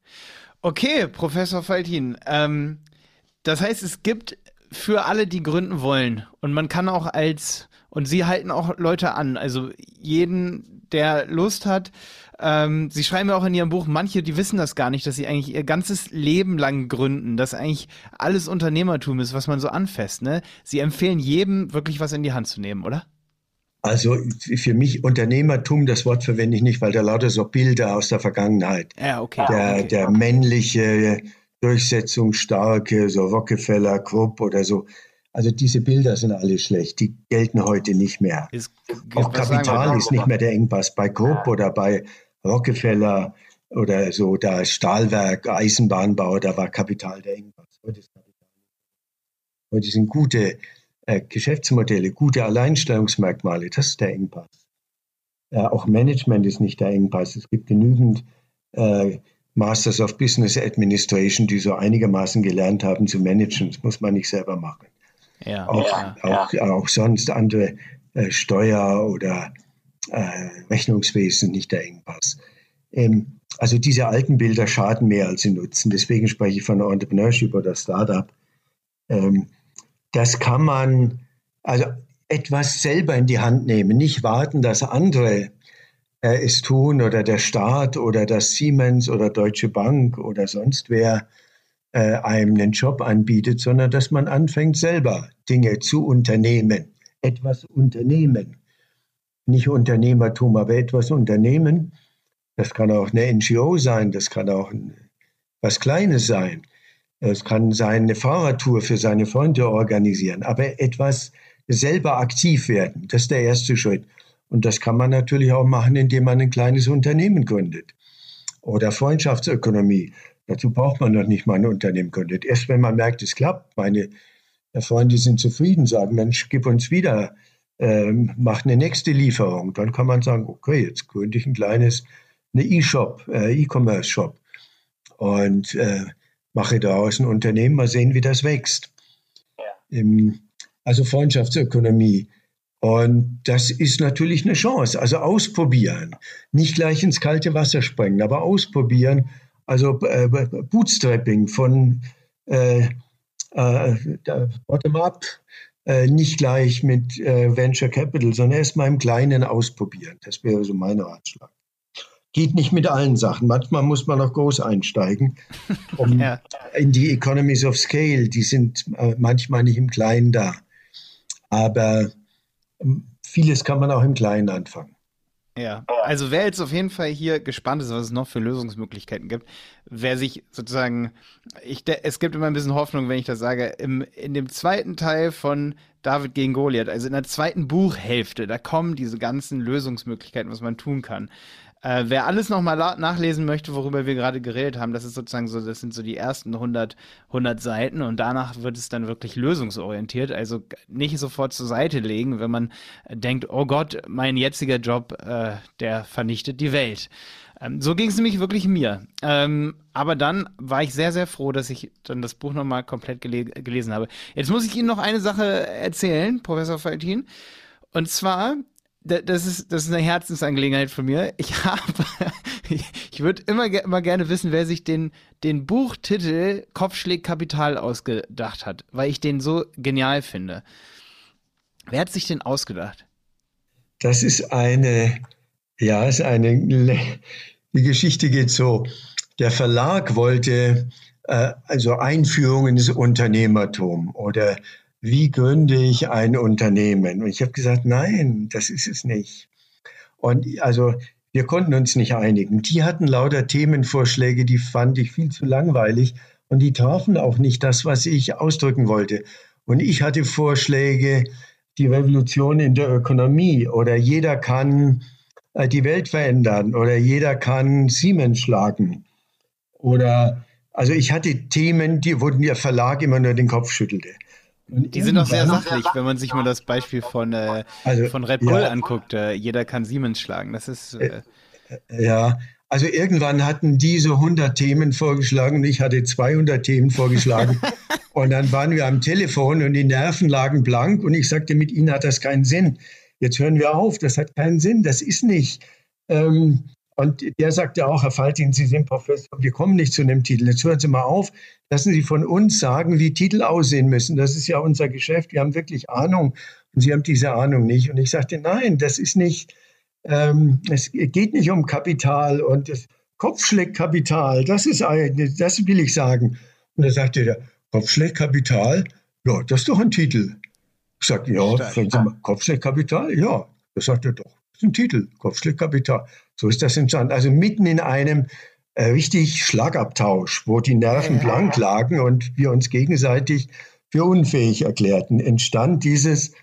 Speaker 2: Okay, Professor Faltin. Ähm, das heißt, es gibt für alle, die gründen wollen. Und man kann auch als, und Sie halten auch Leute an, also jeden, der Lust hat. Ähm, Sie schreiben ja auch in Ihrem Buch, manche, die wissen das gar nicht, dass sie eigentlich ihr ganzes Leben lang gründen, dass eigentlich alles Unternehmertum ist, was man so anfasst. Ne? Sie empfehlen jedem, wirklich was in die Hand zu nehmen, oder?
Speaker 1: Also für mich Unternehmertum, das Wort verwende ich nicht, weil da lauter so Bilder aus der Vergangenheit.
Speaker 2: Ja, okay.
Speaker 1: Der,
Speaker 2: okay.
Speaker 1: der männliche, durchsetzungsstarke, so Rockefeller, Krupp oder so. Also diese Bilder sind alle schlecht, die gelten heute nicht mehr. Ist, Auch Kapital ist nicht mehr der Engpass. Bei Krupp oder bei Rockefeller oder so, da Stahlwerk, Eisenbahnbau, da war Kapital der Engpass. Heute, ist Kapital. heute sind gute äh, Geschäftsmodelle, gute Alleinstellungsmerkmale, das ist der Engpass. Äh, auch Management ist nicht der Engpass. Es gibt genügend äh, Masters of Business Administration, die so einigermaßen gelernt haben zu managen. Das muss man nicht selber machen. Ja, auch, ja, auch, ja. auch sonst andere äh, Steuer- oder äh, Rechnungswesen nicht der Engpass. Ähm, also diese alten Bilder schaden mehr, als sie nutzen. Deswegen spreche ich von Entrepreneurship oder Startup. Ähm, das kann man also etwas selber in die Hand nehmen, nicht warten, dass andere äh, es tun oder der Staat oder das Siemens oder Deutsche Bank oder sonst wer äh, einem einen Job anbietet, sondern dass man anfängt, selber Dinge zu unternehmen, etwas unternehmen. Nicht Unternehmertum, aber etwas unternehmen. Das kann auch eine NGO sein, das kann auch was Kleines sein. Es kann sein, eine Fahrradtour für seine Freunde organisieren, aber etwas selber aktiv werden. Das ist der erste Schritt. Und das kann man natürlich auch machen, indem man ein kleines Unternehmen gründet. Oder Freundschaftsökonomie. Dazu braucht man noch nicht mal ein Unternehmen gründet. Erst wenn man merkt, es klappt, meine Freunde sind zufrieden, sagen, Mensch, gib uns wieder, ähm, mach eine nächste Lieferung. Dann kann man sagen, okay, jetzt gründe ich ein kleines, eine E-Shop, äh, E-Commerce-Shop und äh, mache daraus ein Unternehmen, mal sehen, wie das wächst. Ja. Ähm, also Freundschaftsökonomie. Und das ist natürlich eine Chance. Also ausprobieren. Nicht gleich ins kalte Wasser springen, aber ausprobieren. Also äh, Bootstrapping von äh, äh, Bottom-up, äh, nicht gleich mit äh, Venture Capital, sondern erst mal im Kleinen ausprobieren. Das wäre so mein Ratschlag. Geht nicht mit allen Sachen. Manchmal muss man auch groß einsteigen. Um ja. In die Economies of Scale, die sind äh, manchmal nicht im Kleinen da. Aber vieles kann man auch im Kleinen anfangen.
Speaker 2: Ja, also wer jetzt auf jeden Fall hier gespannt ist, was es noch für Lösungsmöglichkeiten gibt, wer sich sozusagen, ich, es gibt immer ein bisschen Hoffnung, wenn ich das sage, im, in dem zweiten Teil von David gegen Goliath, also in der zweiten Buchhälfte, da kommen diese ganzen Lösungsmöglichkeiten, was man tun kann. Äh, wer alles nochmal nachlesen möchte, worüber wir gerade geredet haben, das ist sozusagen so, das sind so die ersten 100, 100 Seiten und danach wird es dann wirklich lösungsorientiert. Also nicht sofort zur Seite legen, wenn man denkt, oh Gott, mein jetziger Job, äh, der vernichtet die Welt. Ähm, so ging es nämlich wirklich mir. Ähm, aber dann war ich sehr, sehr froh, dass ich dann das Buch nochmal komplett gele gelesen habe. Jetzt muss ich Ihnen noch eine Sache erzählen, Professor Faltin. Und zwar das ist, das ist eine Herzensangelegenheit von mir. Ich habe, ich würde immer, immer gerne wissen, wer sich den, den Buchtitel Kopfschläg Kapital ausgedacht hat, weil ich den so genial finde. Wer hat sich den ausgedacht?
Speaker 1: Das ist eine, ja, ist eine, die Geschichte geht so. Der Verlag wollte äh, also Einführung ins Unternehmertum oder wie gründe ich ein Unternehmen? Und ich habe gesagt, nein, das ist es nicht. Und also wir konnten uns nicht einigen. Die hatten lauter Themenvorschläge, die fand ich viel zu langweilig und die trafen auch nicht das, was ich ausdrücken wollte. Und ich hatte Vorschläge, die Revolution in der Ökonomie oder jeder kann äh, die Welt verändern oder jeder kann Siemens schlagen. Oder also ich hatte Themen, die wurden der Verlag immer nur den Kopf schüttelte.
Speaker 2: Die sind auch sehr sachlich, wenn man sich mal das Beispiel von, äh, also, von Red Bull ja, anguckt. Äh, jeder kann Siemens schlagen. Das ist. Äh,
Speaker 1: ja, also irgendwann hatten die so 100 Themen vorgeschlagen und ich hatte 200 Themen vorgeschlagen. und dann waren wir am Telefon und die Nerven lagen blank und ich sagte, mit Ihnen hat das keinen Sinn. Jetzt hören wir auf, das hat keinen Sinn, das ist nicht. Ähm, Und der sagte auch, Herr Faltin, Sie sind Professor, wir kommen nicht zu einem Titel. Jetzt hören Sie mal auf, lassen Sie von uns sagen, wie Titel aussehen müssen. Das ist ja unser Geschäft, wir haben wirklich Ahnung und Sie haben diese Ahnung nicht. Und ich sagte, nein, das ist nicht, ähm, es geht nicht um Kapital und das Kopfschlägkapital, das ist, das will ich sagen. Und da sagte der, Kopfschlägkapital, ja, das ist doch ein Titel. Ich sagte, ja, Kopfschlägkapital, ja. Das sagt er doch. Das ist ein Titel, Kopfschlägkapital. So ist das entstanden. Also mitten in einem äh, richtig Schlagabtausch, wo die Nerven ja. blank lagen und wir uns gegenseitig für unfähig erklärten, entstand dieses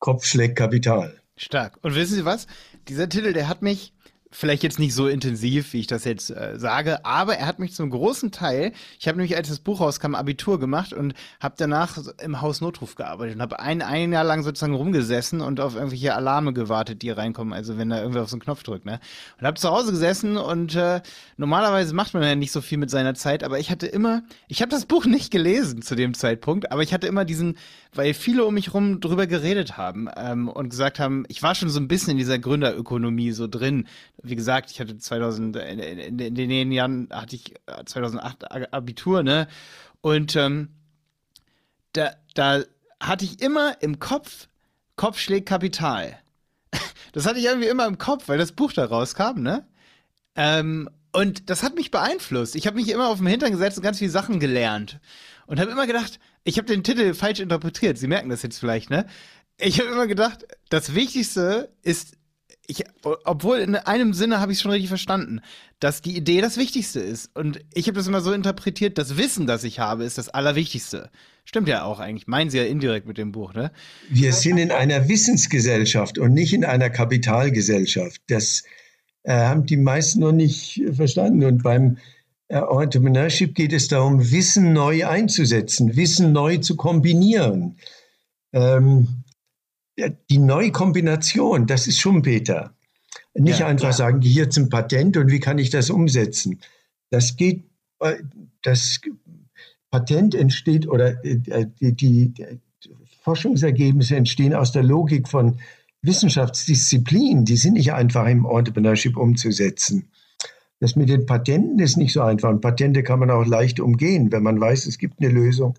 Speaker 1: Kopfschlägkapital.
Speaker 2: Stark. Und wissen Sie was? Dieser Titel, der hat mich vielleicht jetzt nicht so intensiv, wie ich das jetzt äh, sage, aber er hat mich zum großen Teil, ich habe nämlich, als das Buch rauskam, Abitur gemacht und habe danach im Haus Notruf gearbeitet und habe ein, ein Jahr lang sozusagen rumgesessen und auf irgendwelche Alarme gewartet, die reinkommen, also wenn da irgendwer auf so einen Knopf drückt, ne? Und habe zu Hause gesessen und äh, normalerweise macht man ja nicht so viel mit seiner Zeit, aber ich hatte immer, ich habe das Buch nicht gelesen zu dem Zeitpunkt, aber ich hatte immer diesen, weil viele um mich rum drüber geredet haben ähm, und gesagt haben, ich war schon so ein bisschen in dieser Gründerökonomie so drin, wie gesagt, ich hatte 2000, in, in, in den Jahren hatte ich 2008 äh, Abitur, ne? Und ähm, da, da hatte ich immer im Kopf, Kopf schlägt Kapital. Das hatte ich irgendwie immer im Kopf, weil das Buch da rauskam, ne? Ähm, und das hat mich beeinflusst. Ich habe mich immer auf den Hintern gesetzt und ganz viele Sachen gelernt. Und habe immer gedacht, ich habe den Titel falsch interpretiert. Sie merken das jetzt vielleicht, ne? Ich habe immer gedacht, das Wichtigste ist ich, obwohl in einem Sinne habe ich es schon richtig verstanden, dass die Idee das Wichtigste ist. Und ich habe das immer so interpretiert, das Wissen, das ich habe, ist das Allerwichtigste. Stimmt ja auch eigentlich. Meinen Sie ja indirekt mit dem Buch, ne?
Speaker 1: Wir sind in einer Wissensgesellschaft und nicht in einer Kapitalgesellschaft. Das äh, haben die meisten noch nicht verstanden. Und beim Entrepreneurship geht es darum, Wissen neu einzusetzen, Wissen neu zu kombinieren. Ähm, die Neukombination, das ist Schumpeter. Nicht ja, einfach klar. sagen, hier zum Patent und wie kann ich das umsetzen. Das geht, äh, das Patent entsteht oder äh, die, die, die Forschungsergebnisse entstehen aus der Logik von Wissenschaftsdisziplinen. Die sind nicht einfach im Entrepreneurship umzusetzen. Das mit den Patenten ist nicht so einfach. Und Patente kann man auch leicht umgehen. Wenn man weiß, es gibt eine Lösung,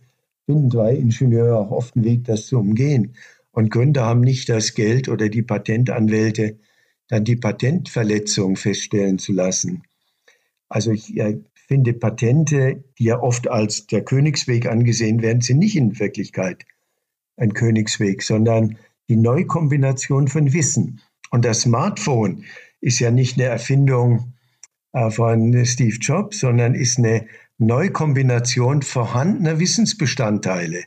Speaker 1: finden drei Ingenieure auch oft einen Weg, das zu umgehen. Und Gründer haben nicht das Geld oder die Patentanwälte, dann die Patentverletzung feststellen zu lassen. Also ich ja, finde Patente, die ja oft als der Königsweg angesehen werden, sind nicht in Wirklichkeit ein Königsweg, sondern die Neukombination von Wissen. Und das Smartphone ist ja nicht eine Erfindung äh, von Steve Jobs, sondern ist eine Neukombination vorhandener Wissensbestandteile.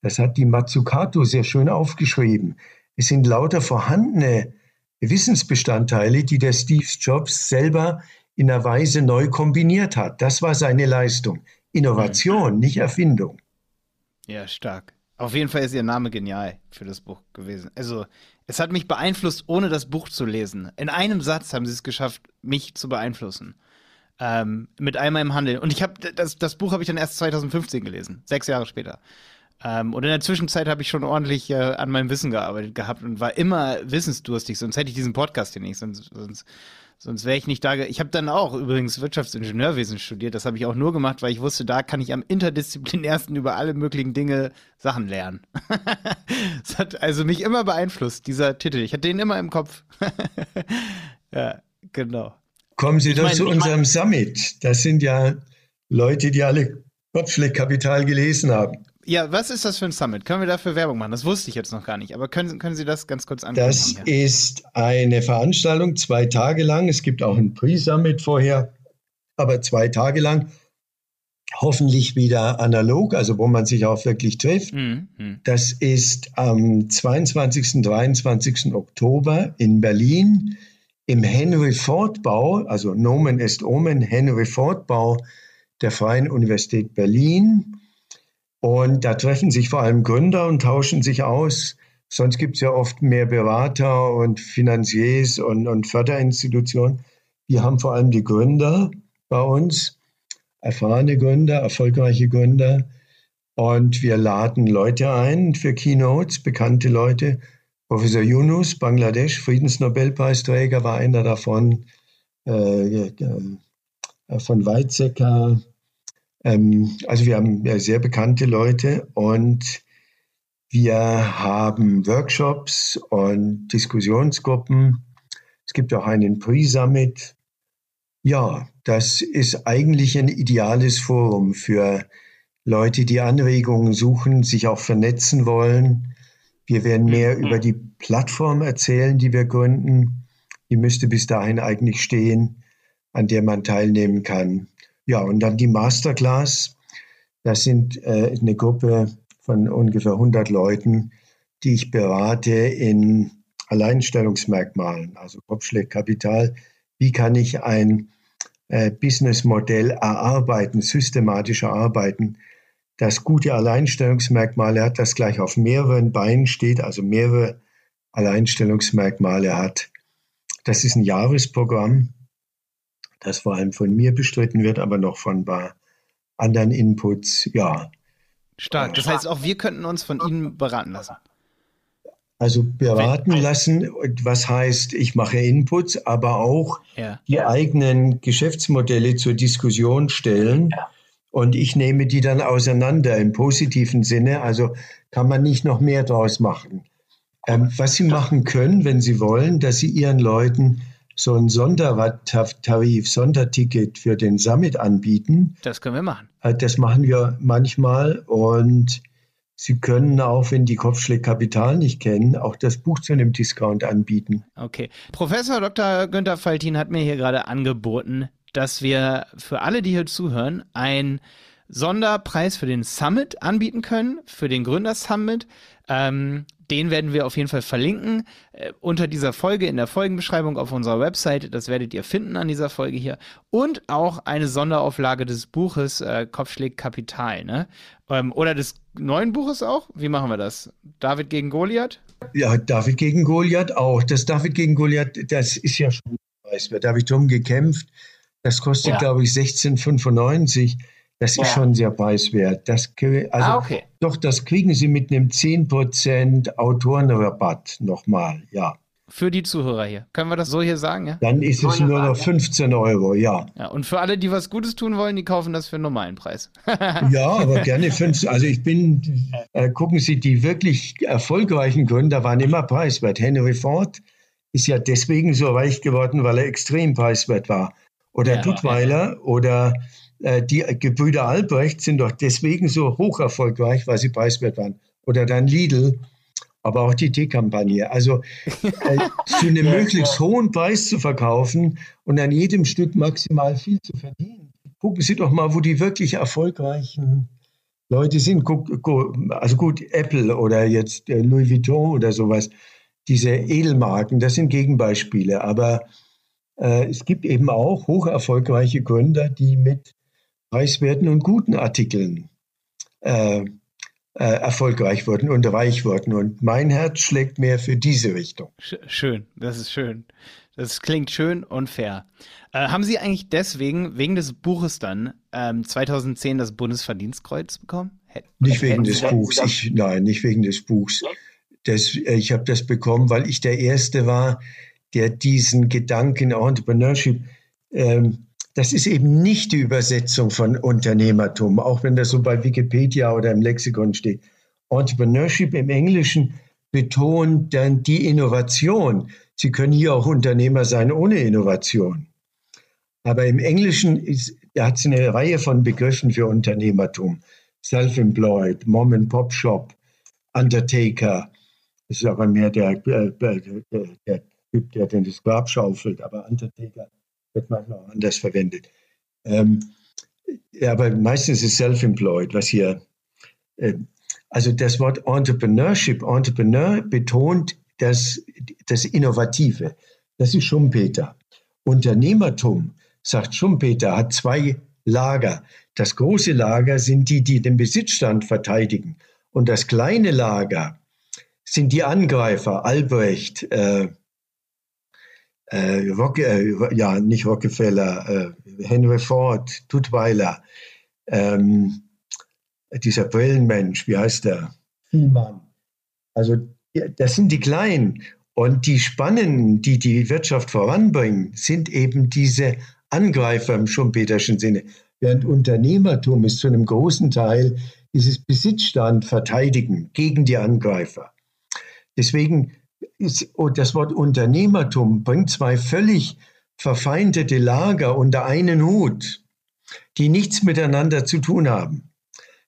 Speaker 1: Das hat die Matsukato sehr schön aufgeschrieben. Es sind lauter vorhandene Wissensbestandteile, die der Steve Jobs selber in einer Weise neu kombiniert hat. Das war seine Leistung. Innovation, nicht Erfindung.
Speaker 2: Ja, stark. Auf jeden Fall ist Ihr Name genial für das Buch gewesen. Also, es hat mich beeinflusst, ohne das Buch zu lesen. In einem Satz haben Sie es geschafft, mich zu beeinflussen. Ähm, mit einmal im Handeln. Und ich habe das, das Buch habe ich dann erst 2015 gelesen, sechs Jahre später. Ähm, und in der Zwischenzeit habe ich schon ordentlich äh, an meinem Wissen gearbeitet gehabt und war immer wissensdurstig, sonst hätte ich diesen Podcast hier nicht, sonst, sonst, sonst wäre ich nicht da. Ich habe dann auch übrigens Wirtschaftsingenieurwesen studiert, das habe ich auch nur gemacht, weil ich wusste, da kann ich am interdisziplinärsten über alle möglichen Dinge Sachen lernen. das hat also mich immer beeinflusst, dieser Titel. Ich hatte den immer im Kopf. ja, genau.
Speaker 1: Kommen Sie ich doch mein, zu unserem mein, Summit. Das sind ja Leute, die alle Kopfschlägkapital gelesen haben.
Speaker 2: Ja, was ist das für ein Summit? Können wir dafür Werbung machen? Das wusste ich jetzt noch gar nicht. Aber können, können Sie das ganz kurz
Speaker 1: anschauen? Das ist eine Veranstaltung, zwei Tage lang. Es gibt auch ein Pre-Summit vorher, aber zwei Tage lang. Hoffentlich wieder analog, also wo man sich auch wirklich trifft. Mhm. mhm. Das ist am 22. 23. Oktober in Berlin im Henry Ford Bau, also Nomen est Omen, Henry Ford Bau der Freien Universität Berlin. Und da treffen sich vor allem Gründer und tauschen sich aus. Sonst gibt es ja oft mehr Berater und Finanziers und, und Förderinstitutionen. Wir haben vor allem die Gründer bei uns, erfahrene Gründer, erfolgreiche Gründer. Und wir laden Leute ein für Keynotes, bekannte Leute. Professor Yunus, Bangladesch, Friedensnobelpreisträger, war einer davon. äh, äh, von Weizsäcker. Ähm, also wir haben sehr bekannte Leute und wir haben Workshops und Diskussionsgruppen. Es gibt auch einen Pre-Summit. Ja, das ist eigentlich ein ideales Forum für Leute, die Anregungen suchen, sich auch vernetzen wollen. Wir werden mehr mhm. über die Plattform erzählen, die wir gründen. Die müsste bis dahin eigentlich stehen, an der man teilnehmen kann. Ja, und dann die Masterclass. Das sind äh, eine Gruppe von ungefähr 100 Leuten, die ich berate in Alleinstellungsmerkmalen, also Kopfschlägkapital. Wie kann ich ein äh, Businessmodell erarbeiten, systematisch erarbeiten, das gute Alleinstellungsmerkmale hat, das gleich auf mehreren Beinen steht, also mehrere Alleinstellungsmerkmale hat. Das ist ein Jahresprogramm, das vor allem von mir bestritten wird, aber noch von ein paar anderen Inputs. Ja.
Speaker 2: Stark. Das heißt, auch wir könnten uns von Ihnen beraten lassen.
Speaker 1: Also beraten lassen, was heißt, ich mache Inputs, aber auch ja. die eigenen Geschäftsmodelle zur Diskussion stellen. Ja und ich nehme die dann auseinander im positiven Sinne. Also kann man nicht noch mehr draus machen. Ähm, was Sie machen können, wenn Sie wollen, dass Sie Ihren Leuten so ein Sondertarif, Sonderticket für den Summit anbieten.
Speaker 2: Das können wir machen.
Speaker 1: Äh, das machen wir manchmal und Sie können auch, wenn die Kopfschläge Kapital nicht kennen, auch das Buch zu einem Discount anbieten.
Speaker 2: Okay. Professor Dr. Günther Faltin hat mir hier gerade angeboten, dass wir für alle, die hier zuhören, einen Sonderpreis für den Summit anbieten können, für den Gründersummit. Ähm, den werden wir auf jeden Fall verlinken äh, unter dieser Folge in der Folgenbeschreibung auf unserer Website. Das werdet ihr finden an dieser Folge hier. Und auch eine Sonderauflage des Buches äh, Kopfschläg Kapital. Ne? Ähm, oder des neuen Buches auch? Wie machen wir das? David gegen Goliath?
Speaker 1: Ja, David gegen Goliath auch. Das David gegen Goliath, das ist ja schon, weiß wer, da habe ich drum gekämpft. Das kostet, ja. glaube ich, 16,95. Das ja. ist schon sehr preiswert. Das, also, ah, okay. Doch, das kriegen Sie mit einem 10% Autorenrabatt nochmal, ja.
Speaker 2: Für die Zuhörer hier. Können wir das so hier sagen? Ja?
Speaker 1: Dann ist es nur noch 15 Euro, ja.
Speaker 2: ja. Und für alle, die was Gutes tun wollen, die kaufen das für einen normalen Preis.
Speaker 1: ja, aber gerne 15. Also ich bin, äh, gucken Sie, die wirklich erfolgreichen Gründer waren immer preiswert. Henry Ford ist ja deswegen so reich geworden, weil er extrem preiswert war oder ja, Duttweiler ja. oder die Gebrüder Albrecht sind doch deswegen so hoch erfolgreich, weil sie preiswert waren. Oder dann Lidl, aber auch die Teekampagne. Also äh, zu einem möglichst hohen Preis zu verkaufen und an jedem Stück maximal viel zu verdienen. Gucken Sie doch mal, wo die wirklich erfolgreichen Leute sind. Also gut, Apple oder jetzt äh, Louis Vuitton oder sowas. Diese Edelmarken, das sind Gegenbeispiele. Aber äh, es gibt eben auch hoch erfolgreiche Gründer, die mit preiswerten und guten Artikeln äh, äh, erfolgreich wurden und reich wurden. Und mein Herz schlägt mehr für diese Richtung.
Speaker 2: Schön, das ist schön. Das klingt schön und fair. Äh, haben Sie eigentlich deswegen, wegen des Buches dann, ähm, 2010 das Bundesverdienstkreuz bekommen?
Speaker 1: Hätt, nicht wegen des Buchs. Ich, nein, nicht wegen des Buchs. Das, äh, ich habe das bekommen, weil ich der Erste war, der diesen Gedanken Entrepreneurship, ähm, das ist eben nicht die Übersetzung von Unternehmertum, auch wenn das so bei Wikipedia oder im Lexikon steht. Entrepreneurship im Englischen betont dann die Innovation. Sie können hier auch Unternehmer sein ohne Innovation. Aber im Englischen ist, hat es eine Reihe von Begriffen für Unternehmertum. Self-employed, Mom-and-Pop-Shop, Undertaker. Das ist aber mehr der, äh, der, der Typ, der den das Grab schaufelt, aber Undertaker wird manchmal auch anders verwendet. Ähm, ja, aber meistens ist Self-Employed, was hier, äh, also das Wort Entrepreneurship, Entrepreneur betont das, das Innovative. Das ist Schumpeter. Unternehmertum, sagt Schumpeter, hat zwei Lager. Das große Lager sind die, die den Besitzstand verteidigen. Und das kleine Lager sind die Angreifer, Albrecht, äh, äh, Rock, äh, ja, nicht Rockefeller, äh, Henry Ford, Tutweiler, ähm, dieser Brillenmensch, wie heißt der? Vielmann. Also das sind die Kleinen. Und die Spannen, die die Wirtschaft voranbringen, sind eben diese Angreifer im Schumpeterschen Sinne. Während Unternehmertum ist zu einem großen Teil dieses Besitzstand verteidigen gegen die Angreifer. Deswegen ist oh, das Wort Unternehmertum bringt zwei völlig verfeindete Lager unter einen Hut, die nichts miteinander zu tun haben.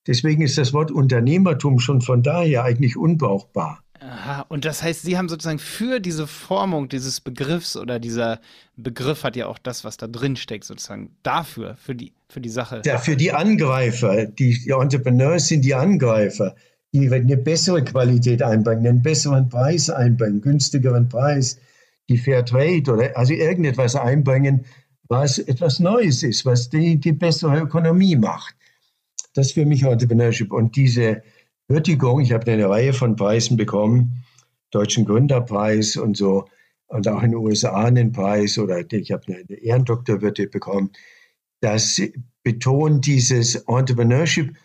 Speaker 1: Deswegen ist das Wort Unternehmertum schon von daher eigentlich unbrauchbar.
Speaker 2: Aha, und das heißt, Sie haben sozusagen für diese Formung dieses Begriffs oder dieser Begriff hat ja auch das, was da drin steckt, sozusagen dafür, für die, für die Sache.
Speaker 1: Ja, für die Angreifer, die, die Entrepreneurs sind die Angreifer, die eine bessere Qualität einbringen, einen besseren Preis einbringen, günstigeren Preis, die Fair Trade oder also irgendetwas einbringen, was etwas Neues ist, was die, die bessere Ökonomie macht. Das ist für mich Entrepreneurship. Und diese Würdigung. Ich habe eine Reihe von Preisen bekommen, Deutschen Gründerpreis und so, und auch in den USA einen Preis oder ich habe eine Ehrendoktorwürde bekommen. Das betont dieses Entrepreneurship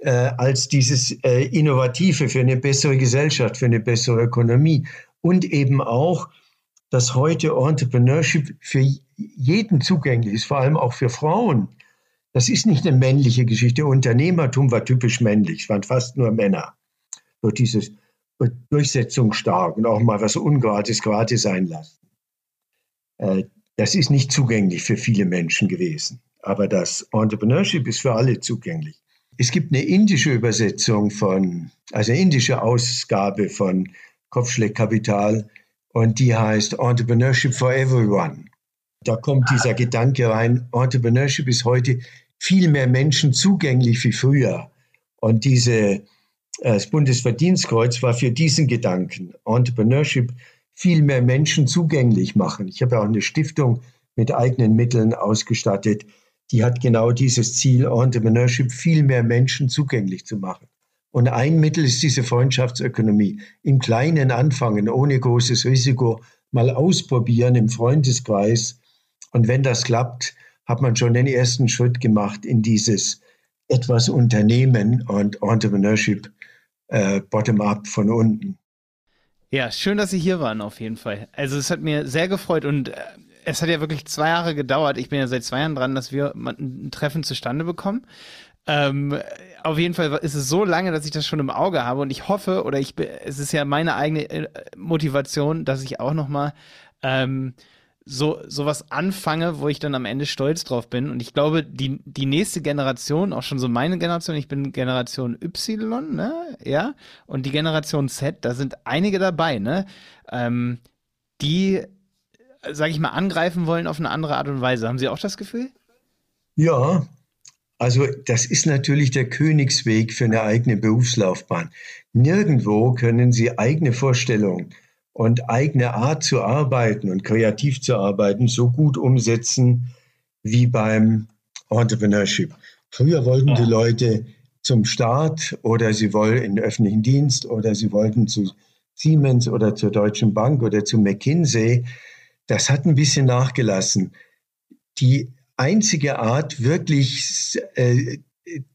Speaker 1: äh, als dieses äh, Innovative für eine bessere Gesellschaft, für eine bessere Ökonomie und eben auch, dass heute Entrepreneurship für jeden zugänglich ist, vor allem auch für Frauen. Das ist nicht eine männliche Geschichte. Unternehmertum war typisch männlich. Es waren fast nur Männer. Nur dieses durchsetzungsstark und auch mal was Ungratis gratis sein lassen. Äh, das ist nicht zugänglich für viele Menschen gewesen. Aber das Entrepreneurship ist für alle zugänglich. Es gibt eine indische Übersetzung von, also eine indische Ausgabe von Kopfschlägkapital und die heißt Entrepreneurship for Everyone. Da kommt dieser Gedanke rein, Entrepreneurship ist heute viel mehr Menschen zugänglich wie früher. Und diese, äh, das Bundesverdienstkreuz war für diesen Gedanken, Entrepreneurship, viel mehr Menschen zugänglich machen. Ich habe auch eine Stiftung mit eigenen Mitteln ausgestattet, die hat genau dieses Ziel, Entrepreneurship viel mehr Menschen zugänglich zu machen. Und ein Mittel ist diese Freundschaftsökonomie. Im Kleinen anfangen, ohne großes Risiko, mal ausprobieren im Freundeskreis. Und wenn das klappt, hat man schon den ersten Schritt gemacht in dieses etwas Unternehmen und Entrepreneurship äh, bottom-up von unten.
Speaker 2: Ja, schön, dass Sie hier waren, auf jeden Fall. Also es hat mir sehr gefreut und äh, es hat ja wirklich zwei Jahre gedauert. Ich bin ja seit zwei Jahren dran, dass wir ein Treffen zustande bekommen. Ähm, auf jeden Fall ist es so lange, dass ich das schon im Auge habe und ich hoffe, oder ich, es ist ja meine eigene äh, Motivation, dass ich auch noch mal ähm, so sowas anfange, wo ich dann am Ende stolz drauf bin. Und ich glaube, die, die nächste Generation, auch schon so meine Generation, ich bin Generation Y, ne? Ja. Und die Generation Z, da sind einige dabei, ne? Ähm, die, sag ich mal, angreifen wollen auf eine andere Art und Weise. Haben Sie auch das Gefühl?
Speaker 1: Ja, also das ist natürlich der Königsweg für eine eigene Berufslaufbahn. Nirgendwo können Sie eigene Vorstellungen und eigene Art zu arbeiten und kreativ zu arbeiten so gut umsetzen wie beim Entrepreneurship. Früher wollten die Leute zum Staat oder sie wollen in den öffentlichen Dienst oder sie wollten zu Siemens oder zur Deutschen Bank oder zu McKinsey. Das hat ein bisschen nachgelassen. Die einzige Art, wirklich äh,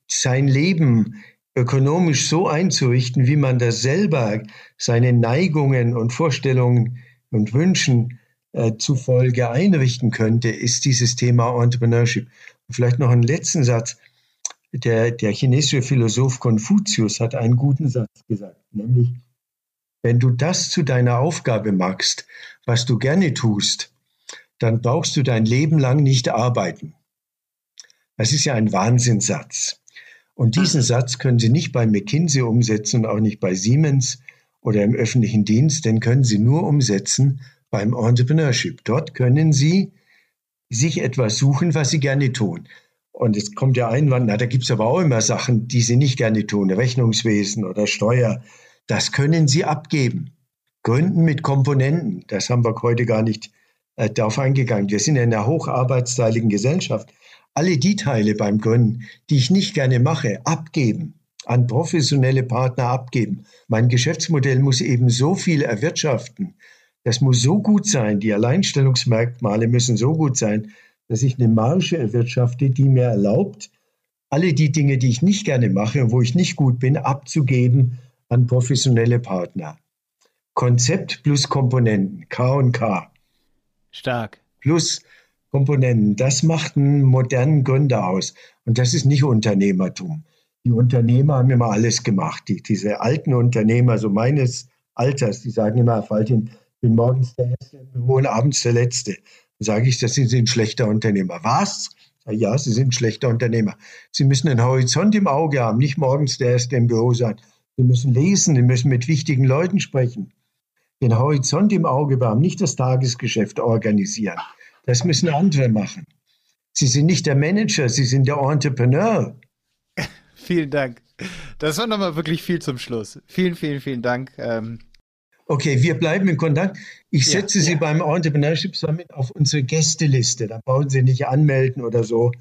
Speaker 1: sein Leben ökonomisch so einzurichten, wie man das selber seine Neigungen und Vorstellungen und Wünschen äh, zufolge einrichten könnte, ist dieses Thema Entrepreneurship. Und vielleicht noch einen letzten Satz. Der, der chinesische Philosoph Konfuzius hat einen guten Satz gesagt, nämlich, wenn du das zu deiner Aufgabe machst, was du gerne tust, dann brauchst du dein Leben lang nicht arbeiten. Das ist ja ein Wahnsinnssatz. Und diesen Satz können Sie nicht bei McKinsey umsetzen und auch nicht bei Siemens oder im öffentlichen Dienst, den können Sie nur umsetzen beim Entrepreneurship. Dort können Sie sich etwas suchen, was Sie gerne tun. Und jetzt kommt der Einwand, na, da gibt es aber auch immer Sachen, die Sie nicht gerne tun, Rechnungswesen oder Steuer. Das können Sie abgeben. Gründen mit Komponenten, das haben wir heute gar nicht äh, darauf eingegangen. Wir sind in einer hocharbeitsteiligen Gesellschaft alle die Teile beim Gründen, die ich nicht gerne mache, abgeben, an professionelle Partner abgeben. Mein Geschäftsmodell muss eben so viel erwirtschaften. Das muss so gut sein, die Alleinstellungsmerkmale müssen so gut sein, dass ich eine Marge erwirtschafte, die mir erlaubt, alle die Dinge, die ich nicht gerne mache und wo ich nicht gut bin, abzugeben an professionelle Partner. Konzept plus Komponenten, K und K.
Speaker 2: Stark.
Speaker 1: Plus Komponenten, das macht einen modernen Gründer aus. Und das ist nicht Unternehmertum. Die Unternehmer haben immer alles gemacht. Die, diese alten Unternehmer, so meines Alters, die sagen immer, Faltin, bin morgens der Erste im Büro und abends der Letzte. Dann sage ich, das sind Sie ein schlechter Unternehmer. Was? Ja, Sie sind ein schlechter Unternehmer. Sie müssen einen Horizont im Auge haben, nicht morgens der Erste im Büro sein. Sie müssen lesen, Sie müssen mit wichtigen Leuten sprechen. Den Horizont im Auge haben, nicht das Tagesgeschäft organisieren. Das müssen andere machen. Sie sind nicht der Manager, Sie sind der Entrepreneur.
Speaker 2: vielen Dank. Das war nochmal wirklich viel zum Schluss. Vielen, vielen, vielen Dank. Ähm
Speaker 1: Okay, wir bleiben in Kontakt. Ich setze ja, Sie ja. beim Entrepreneurship Summit auf unsere Gästeliste. Da brauchen Sie nicht anmelden oder so.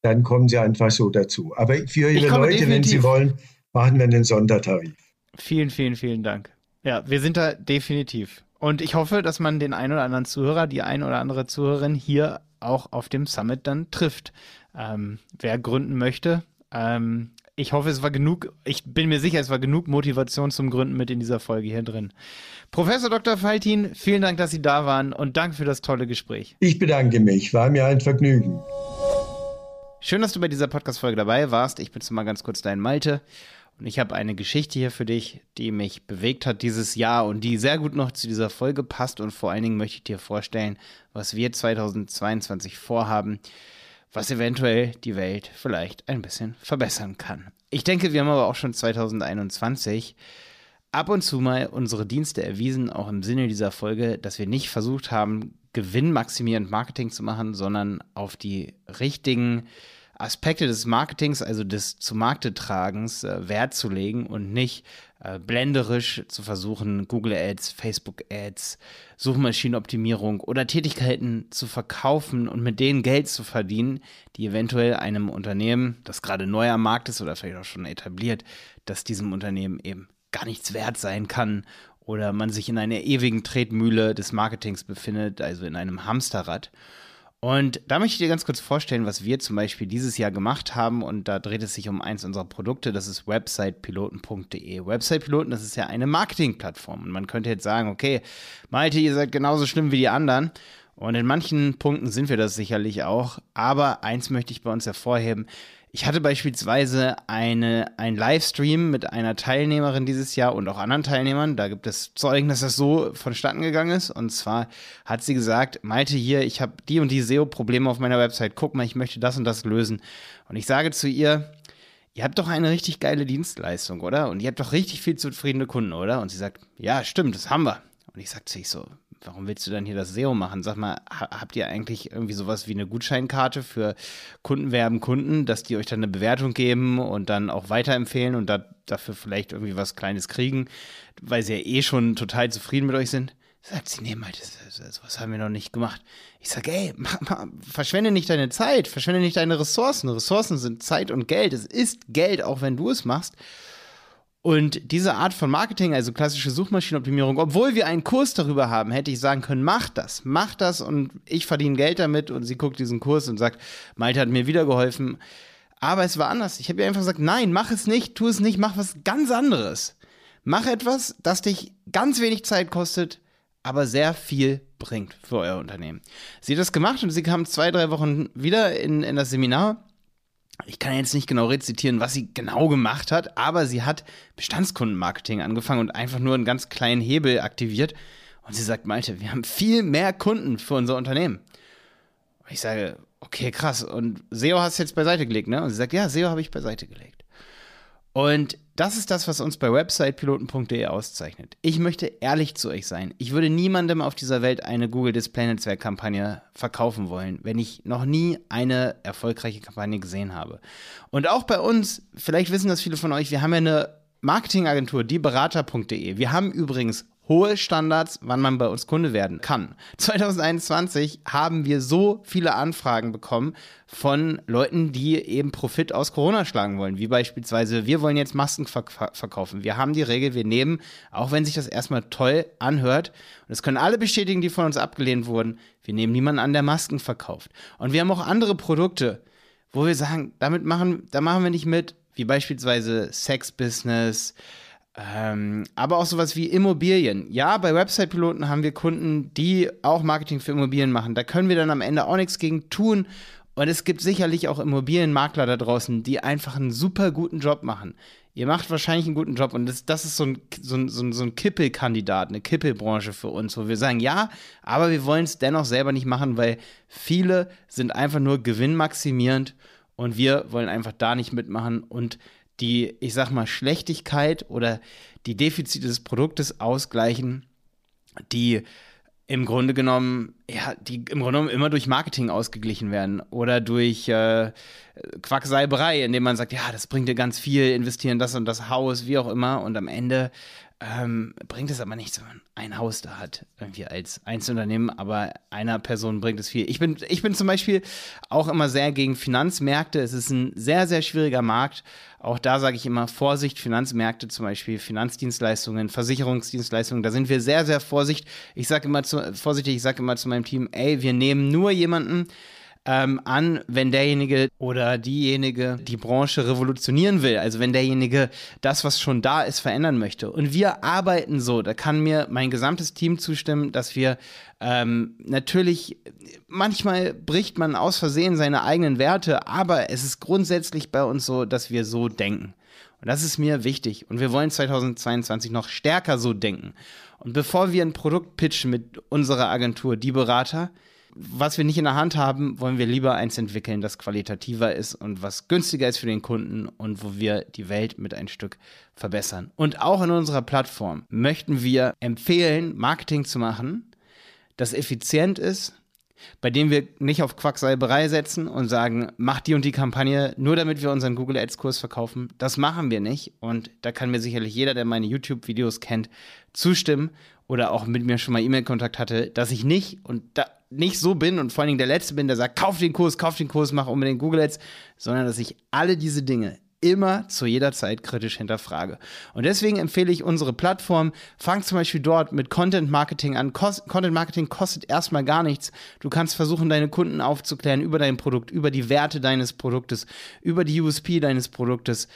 Speaker 1: Dann kommen Sie einfach so dazu. Aber für Ihre Leute, definitiv. wenn Sie wollen, machen wir einen Sondertarif.
Speaker 2: Vielen, vielen, vielen Dank. Ja, wir sind da definitiv. Und ich hoffe, dass man den einen oder anderen Zuhörer, die ein oder andere Zuhörerin hier auch auf dem Summit dann trifft. Ähm, wer gründen möchte, ähm, ich hoffe, es war genug, ich bin mir sicher, es war genug Motivation zum Gründen mit in dieser Folge hier drin. Professor Dr. Faltin, vielen Dank, dass Sie da waren und danke für das tolle Gespräch.
Speaker 1: Ich bedanke mich, war mir ein Vergnügen.
Speaker 2: Schön, dass du bei dieser Podcast-Folge dabei warst. Ich bin jetzt mal ganz kurz dein Malte. Und ich habe eine Geschichte hier für dich, die mich bewegt hat dieses Jahr und die sehr gut noch zu dieser Folge passt. Und vor allen Dingen möchte ich dir vorstellen, was wir 2022 vorhaben was eventuell die Welt vielleicht ein bisschen verbessern kann. Ich denke, wir haben aber auch schon 2021 ab und zu mal unsere Dienste erwiesen, auch im Sinne dieser Folge, dass wir nicht versucht haben, gewinnmaximierend Marketing zu machen, sondern auf die richtigen Aspekte des Marketings, also des zu Markte tragens, äh, Wert zu legen und nicht äh, blenderisch zu versuchen, Google Ads, Facebook Ads, Suchmaschinenoptimierung oder Tätigkeiten zu verkaufen und mit denen Geld zu verdienen, die eventuell einem Unternehmen, das gerade neu am Markt ist oder vielleicht auch schon etabliert, dass diesem Unternehmen eben gar nichts wert sein kann oder man sich in einer ewigen Tretmühle des Marketings befindet, also in einem Hamsterrad. Und da möchte ich dir ganz kurz vorstellen, was wir zum Beispiel dieses Jahr gemacht haben. Und da dreht es sich um eins unserer Produkte, das ist websitepiloten.de. Websitepiloten, das ist ja eine Marketingplattform. Und man könnte jetzt sagen, okay, Malte, ihr seid genauso schlimm wie die anderen. Und in manchen Punkten sind wir das sicherlich auch. Aber eins möchte ich bei uns hervorheben. Ich hatte beispielsweise eine, ein Livestream mit einer Teilnehmerin dieses Jahr und auch anderen Teilnehmern. Da gibt es Zeugen, dass das so vonstatten gegangen ist. Und zwar hat sie gesagt, Malte hier, ich habe die und die SEO-Probleme auf meiner Website. Guck mal, ich möchte das und das lösen. Und ich sage zu ihr, ihr habt doch eine richtig geile Dienstleistung, oder? Und ihr habt doch richtig viel zufriedene Kunden, oder? Und sie sagt, ja, stimmt, das haben wir. Und ich sage zu ihr so, warum willst du dann hier das SEO machen? Sag mal, habt ihr eigentlich irgendwie sowas wie eine Gutscheinkarte für Kunden werben Kunden, dass die euch dann eine Bewertung geben und dann auch weiterempfehlen und da, dafür vielleicht irgendwie was Kleines kriegen, weil sie ja eh schon total zufrieden mit euch sind? Sagt sie, nee, mal, das, das, das haben wir noch nicht gemacht. Ich sage, ey, mach, mach, verschwende nicht deine Zeit, verschwende nicht deine Ressourcen. Ressourcen sind Zeit und Geld. Es ist Geld, auch wenn du es machst. Und diese Art von Marketing, also klassische Suchmaschinenoptimierung, obwohl wir einen Kurs darüber haben, hätte ich sagen können, mach das, mach das und ich verdiene Geld damit und sie guckt diesen Kurs und sagt, Malte hat mir wieder geholfen. Aber es war anders. Ich habe ihr einfach gesagt, nein, mach es nicht, tu es nicht, mach was ganz anderes. Mach etwas, das dich ganz wenig Zeit kostet, aber sehr viel bringt für euer Unternehmen. Sie hat das gemacht und sie kam zwei, drei Wochen wieder in, in das Seminar ich kann jetzt nicht genau rezitieren, was sie genau gemacht hat, aber sie hat Bestandskundenmarketing angefangen und einfach nur einen ganz kleinen Hebel aktiviert. Und sie sagt, Malte, wir haben viel mehr Kunden für unser Unternehmen. Und ich sage, okay, krass. Und SEO hast du jetzt beiseite gelegt, ne? Und sie sagt, ja, SEO habe ich beiseite gelegt. Und das ist das, was uns bei websitepiloten.de auszeichnet. Ich möchte ehrlich zu euch sein. Ich würde niemandem auf dieser Welt eine Google Display Netzwerk Kampagne verkaufen wollen, wenn ich noch nie eine erfolgreiche Kampagne gesehen habe. Und auch bei uns, vielleicht wissen das viele von euch, wir haben ja eine Marketingagentur, dieberater.de. Wir haben übrigens hohe Standards, wann man bei uns Kunde werden kann. 2021 haben wir so viele Anfragen bekommen von Leuten, die eben Profit aus Corona schlagen wollen, wie beispielsweise, wir wollen jetzt Masken verk verkaufen. Wir haben die Regel, wir nehmen, auch wenn sich das erstmal toll anhört, und das können alle bestätigen, die von uns abgelehnt wurden, wir nehmen niemanden an, der Masken verkauft. Und wir haben auch andere Produkte, wo wir sagen, damit machen, da machen wir nicht mit, wie beispielsweise Sex Business, Ähm, aber auch sowas wie Immobilien. Ja, bei Website-Piloten haben wir Kunden, die auch Marketing für Immobilien machen. Da können wir dann am Ende auch nichts gegen tun. Und es gibt sicherlich auch Immobilienmakler da draußen, die einfach einen super guten Job machen. Ihr macht wahrscheinlich einen guten Job und das, das ist so ein, so ein, so ein, Kippelkandidat, eine Kippelbranche für uns, wo wir sagen, ja, aber wir wollen es dennoch selber nicht machen, weil viele sind einfach nur gewinnmaximierend und wir wollen einfach da nicht mitmachen und die, ich sag mal, Schlechtigkeit oder die Defizite des Produktes ausgleichen, die im Grunde genommen, ja, die im Grunde genommen immer durch Marketing ausgeglichen werden oder durch äh, Quackseiberei, indem man sagt, ja, das bringt dir ganz viel, investieren das und das Haus, wie auch immer, und am Ende ähm, bringt es aber nichts, wenn man ein Haus da hat, irgendwie als Einzelunternehmen, aber einer Person bringt es viel. Ich bin, ich bin zum Beispiel auch immer sehr gegen Finanzmärkte. Es ist ein sehr, sehr schwieriger Markt. Auch da sage ich immer Vorsicht, Finanzmärkte, zum Beispiel Finanzdienstleistungen, Versicherungsdienstleistungen, da sind wir sehr, sehr vorsichtig. Ich sage immer zu, vorsichtig, ich sage immer zu meinem Team, ey, wir nehmen nur jemanden, ähm, an, wenn derjenige oder diejenige die Branche revolutionieren will. Also wenn derjenige das, was schon da ist, verändern möchte. Und wir arbeiten so, da kann mir mein gesamtes Team zustimmen, dass wir ähm, natürlich, manchmal bricht man aus Versehen seine eigenen Werte, aber es ist grundsätzlich bei uns so, dass wir so denken. Und das ist mir wichtig. Und wir wollen 2022 noch stärker so denken. Und bevor wir ein Produkt pitchen mit unserer Agentur, die Berater, was wir nicht in der Hand haben, wollen wir lieber eins entwickeln, das qualitativer ist und was günstiger ist für den Kunden und wo wir die Welt mit ein Stück verbessern. Und auch in unserer Plattform möchten wir empfehlen, Marketing zu machen, das effizient ist, bei dem wir nicht auf Quacksalberei setzen und sagen, mach die und die Kampagne nur damit wir unseren Google Ads Kurs verkaufen. Das machen wir nicht und da kann mir sicherlich jeder, der meine YouTube Videos kennt, zustimmen oder auch mit mir schon mal E-Mail-Kontakt hatte, dass ich nicht und da nicht so bin und vor allen Dingen der Letzte bin, der sagt, kauf den Kurs, kauf den Kurs, mach unbedingt Google Ads, sondern dass ich alle diese Dinge immer zu jeder Zeit kritisch hinterfrage. Und deswegen empfehle ich unsere Plattform. Fang zum Beispiel dort mit Content Marketing an. Kost Content Marketing kostet erstmal gar nichts. Du kannst versuchen, deine Kunden aufzuklären über dein Produkt, über die Werte deines Produktes, über die USP deines Produktes.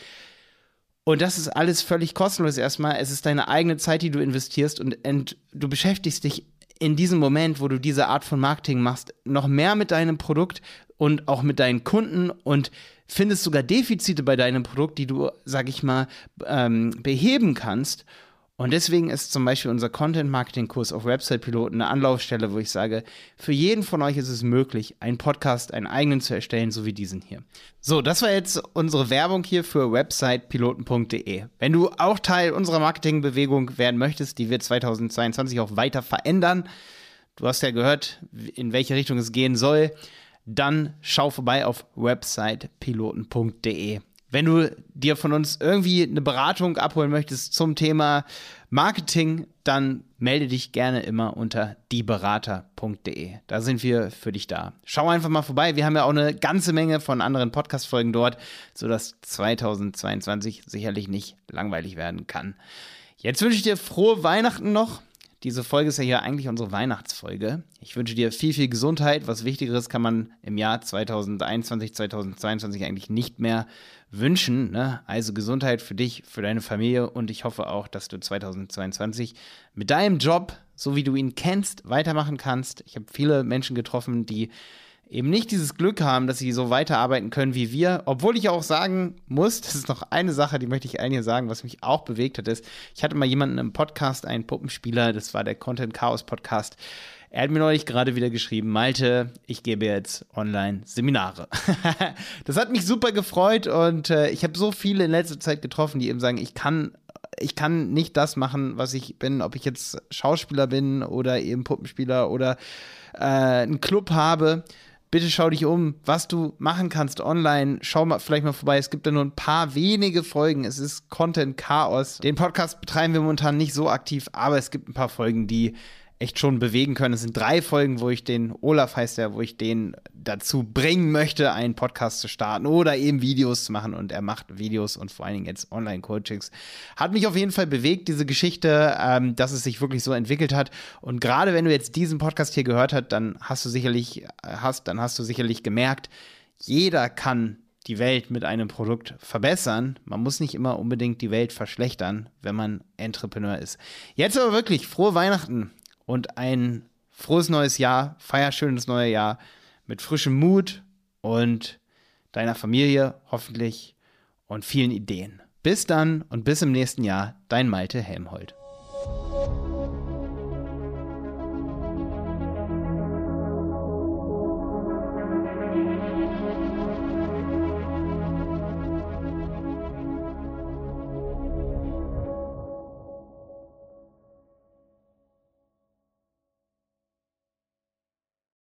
Speaker 2: Und das ist alles völlig kostenlos erstmal. Es ist deine eigene Zeit, die du investierst und, und du beschäftigst dich in diesem Moment, wo du diese Art von Marketing machst, noch mehr mit deinem Produkt und auch mit deinen Kunden und findest sogar Defizite bei deinem Produkt, die du, sag ich mal, ähm, beheben kannst. Und deswegen ist zum Beispiel unser Content-Marketing-Kurs auf Website-Piloten eine Anlaufstelle, wo ich sage, für jeden von euch ist es möglich, einen Podcast, einen eigenen zu erstellen, so wie diesen hier. So, das war jetzt unsere Werbung hier für websitepiloten.de. Wenn du auch Teil unserer Marketingbewegung werden möchtest, die wir 2022 auch weiter verändern, du hast ja gehört, in welche Richtung es gehen soll, dann schau vorbei auf websitepiloten.de. Wenn du dir von uns irgendwie eine Beratung abholen möchtest zum Thema Marketing, dann melde dich gerne immer unter dieberater.de. Da sind wir für dich da. Schau einfach mal vorbei. Wir haben ja auch eine ganze Menge von anderen Podcast-Folgen dort, sodass 2022 sicherlich nicht langweilig werden kann. Jetzt wünsche ich dir frohe Weihnachten noch. Diese Folge ist ja hier eigentlich unsere Weihnachtsfolge. Ich wünsche dir viel, viel Gesundheit. Was Wichtigeres kann man im Jahr 2021, 2022 eigentlich nicht mehr wünschen. Ne? Also Gesundheit für dich, für deine Familie und ich hoffe auch, dass du 2022 mit deinem Job, so wie du ihn kennst, weitermachen kannst. Ich habe viele Menschen getroffen, die eben nicht dieses Glück haben, dass sie so weiterarbeiten können wie wir. Obwohl ich auch sagen muss, das ist noch eine Sache, die möchte ich eigentlich sagen, was mich auch bewegt hat, ist, ich hatte mal jemanden im Podcast, einen Puppenspieler, das war der Content Chaos Podcast. Er hat mir neulich gerade wieder geschrieben, Malte, ich gebe jetzt online Seminare. das hat mich super gefreut und äh, ich habe so viele in letzter Zeit getroffen, die eben sagen, ich kann ich kann nicht das machen, was ich bin, ob ich jetzt Schauspieler bin oder eben Puppenspieler oder äh, einen Club habe bitte schau dich um, was du machen kannst online. Schau mal vielleicht mal vorbei. Es gibt da nur ein paar wenige Folgen. Es ist Content Chaos. Den Podcast betreiben wir momentan nicht so aktiv, aber es gibt ein paar Folgen, die echt schon bewegen können. Es sind drei Folgen, wo ich den, Olaf heißt der, wo ich den dazu bringen möchte, einen Podcast zu starten oder eben Videos zu machen. Und er macht Videos und vor allen Dingen jetzt Online-Coachings. Hat mich auf jeden Fall bewegt, diese Geschichte, ähm, dass es sich wirklich so entwickelt hat. Und gerade wenn du jetzt diesen Podcast hier gehört hast, dann hast du sicherlich, hast, dann hast du sicherlich gemerkt, jeder kann die Welt mit einem Produkt verbessern. Man muss nicht immer unbedingt die Welt verschlechtern, wenn man Entrepreneur ist. Jetzt aber wirklich frohe Weihnachten und ein frohes neues Jahr, feierschönes neues Jahr mit frischem Mut und deiner Familie hoffentlich und vielen Ideen. Bis dann und bis im nächsten Jahr, dein Malte Helmholt.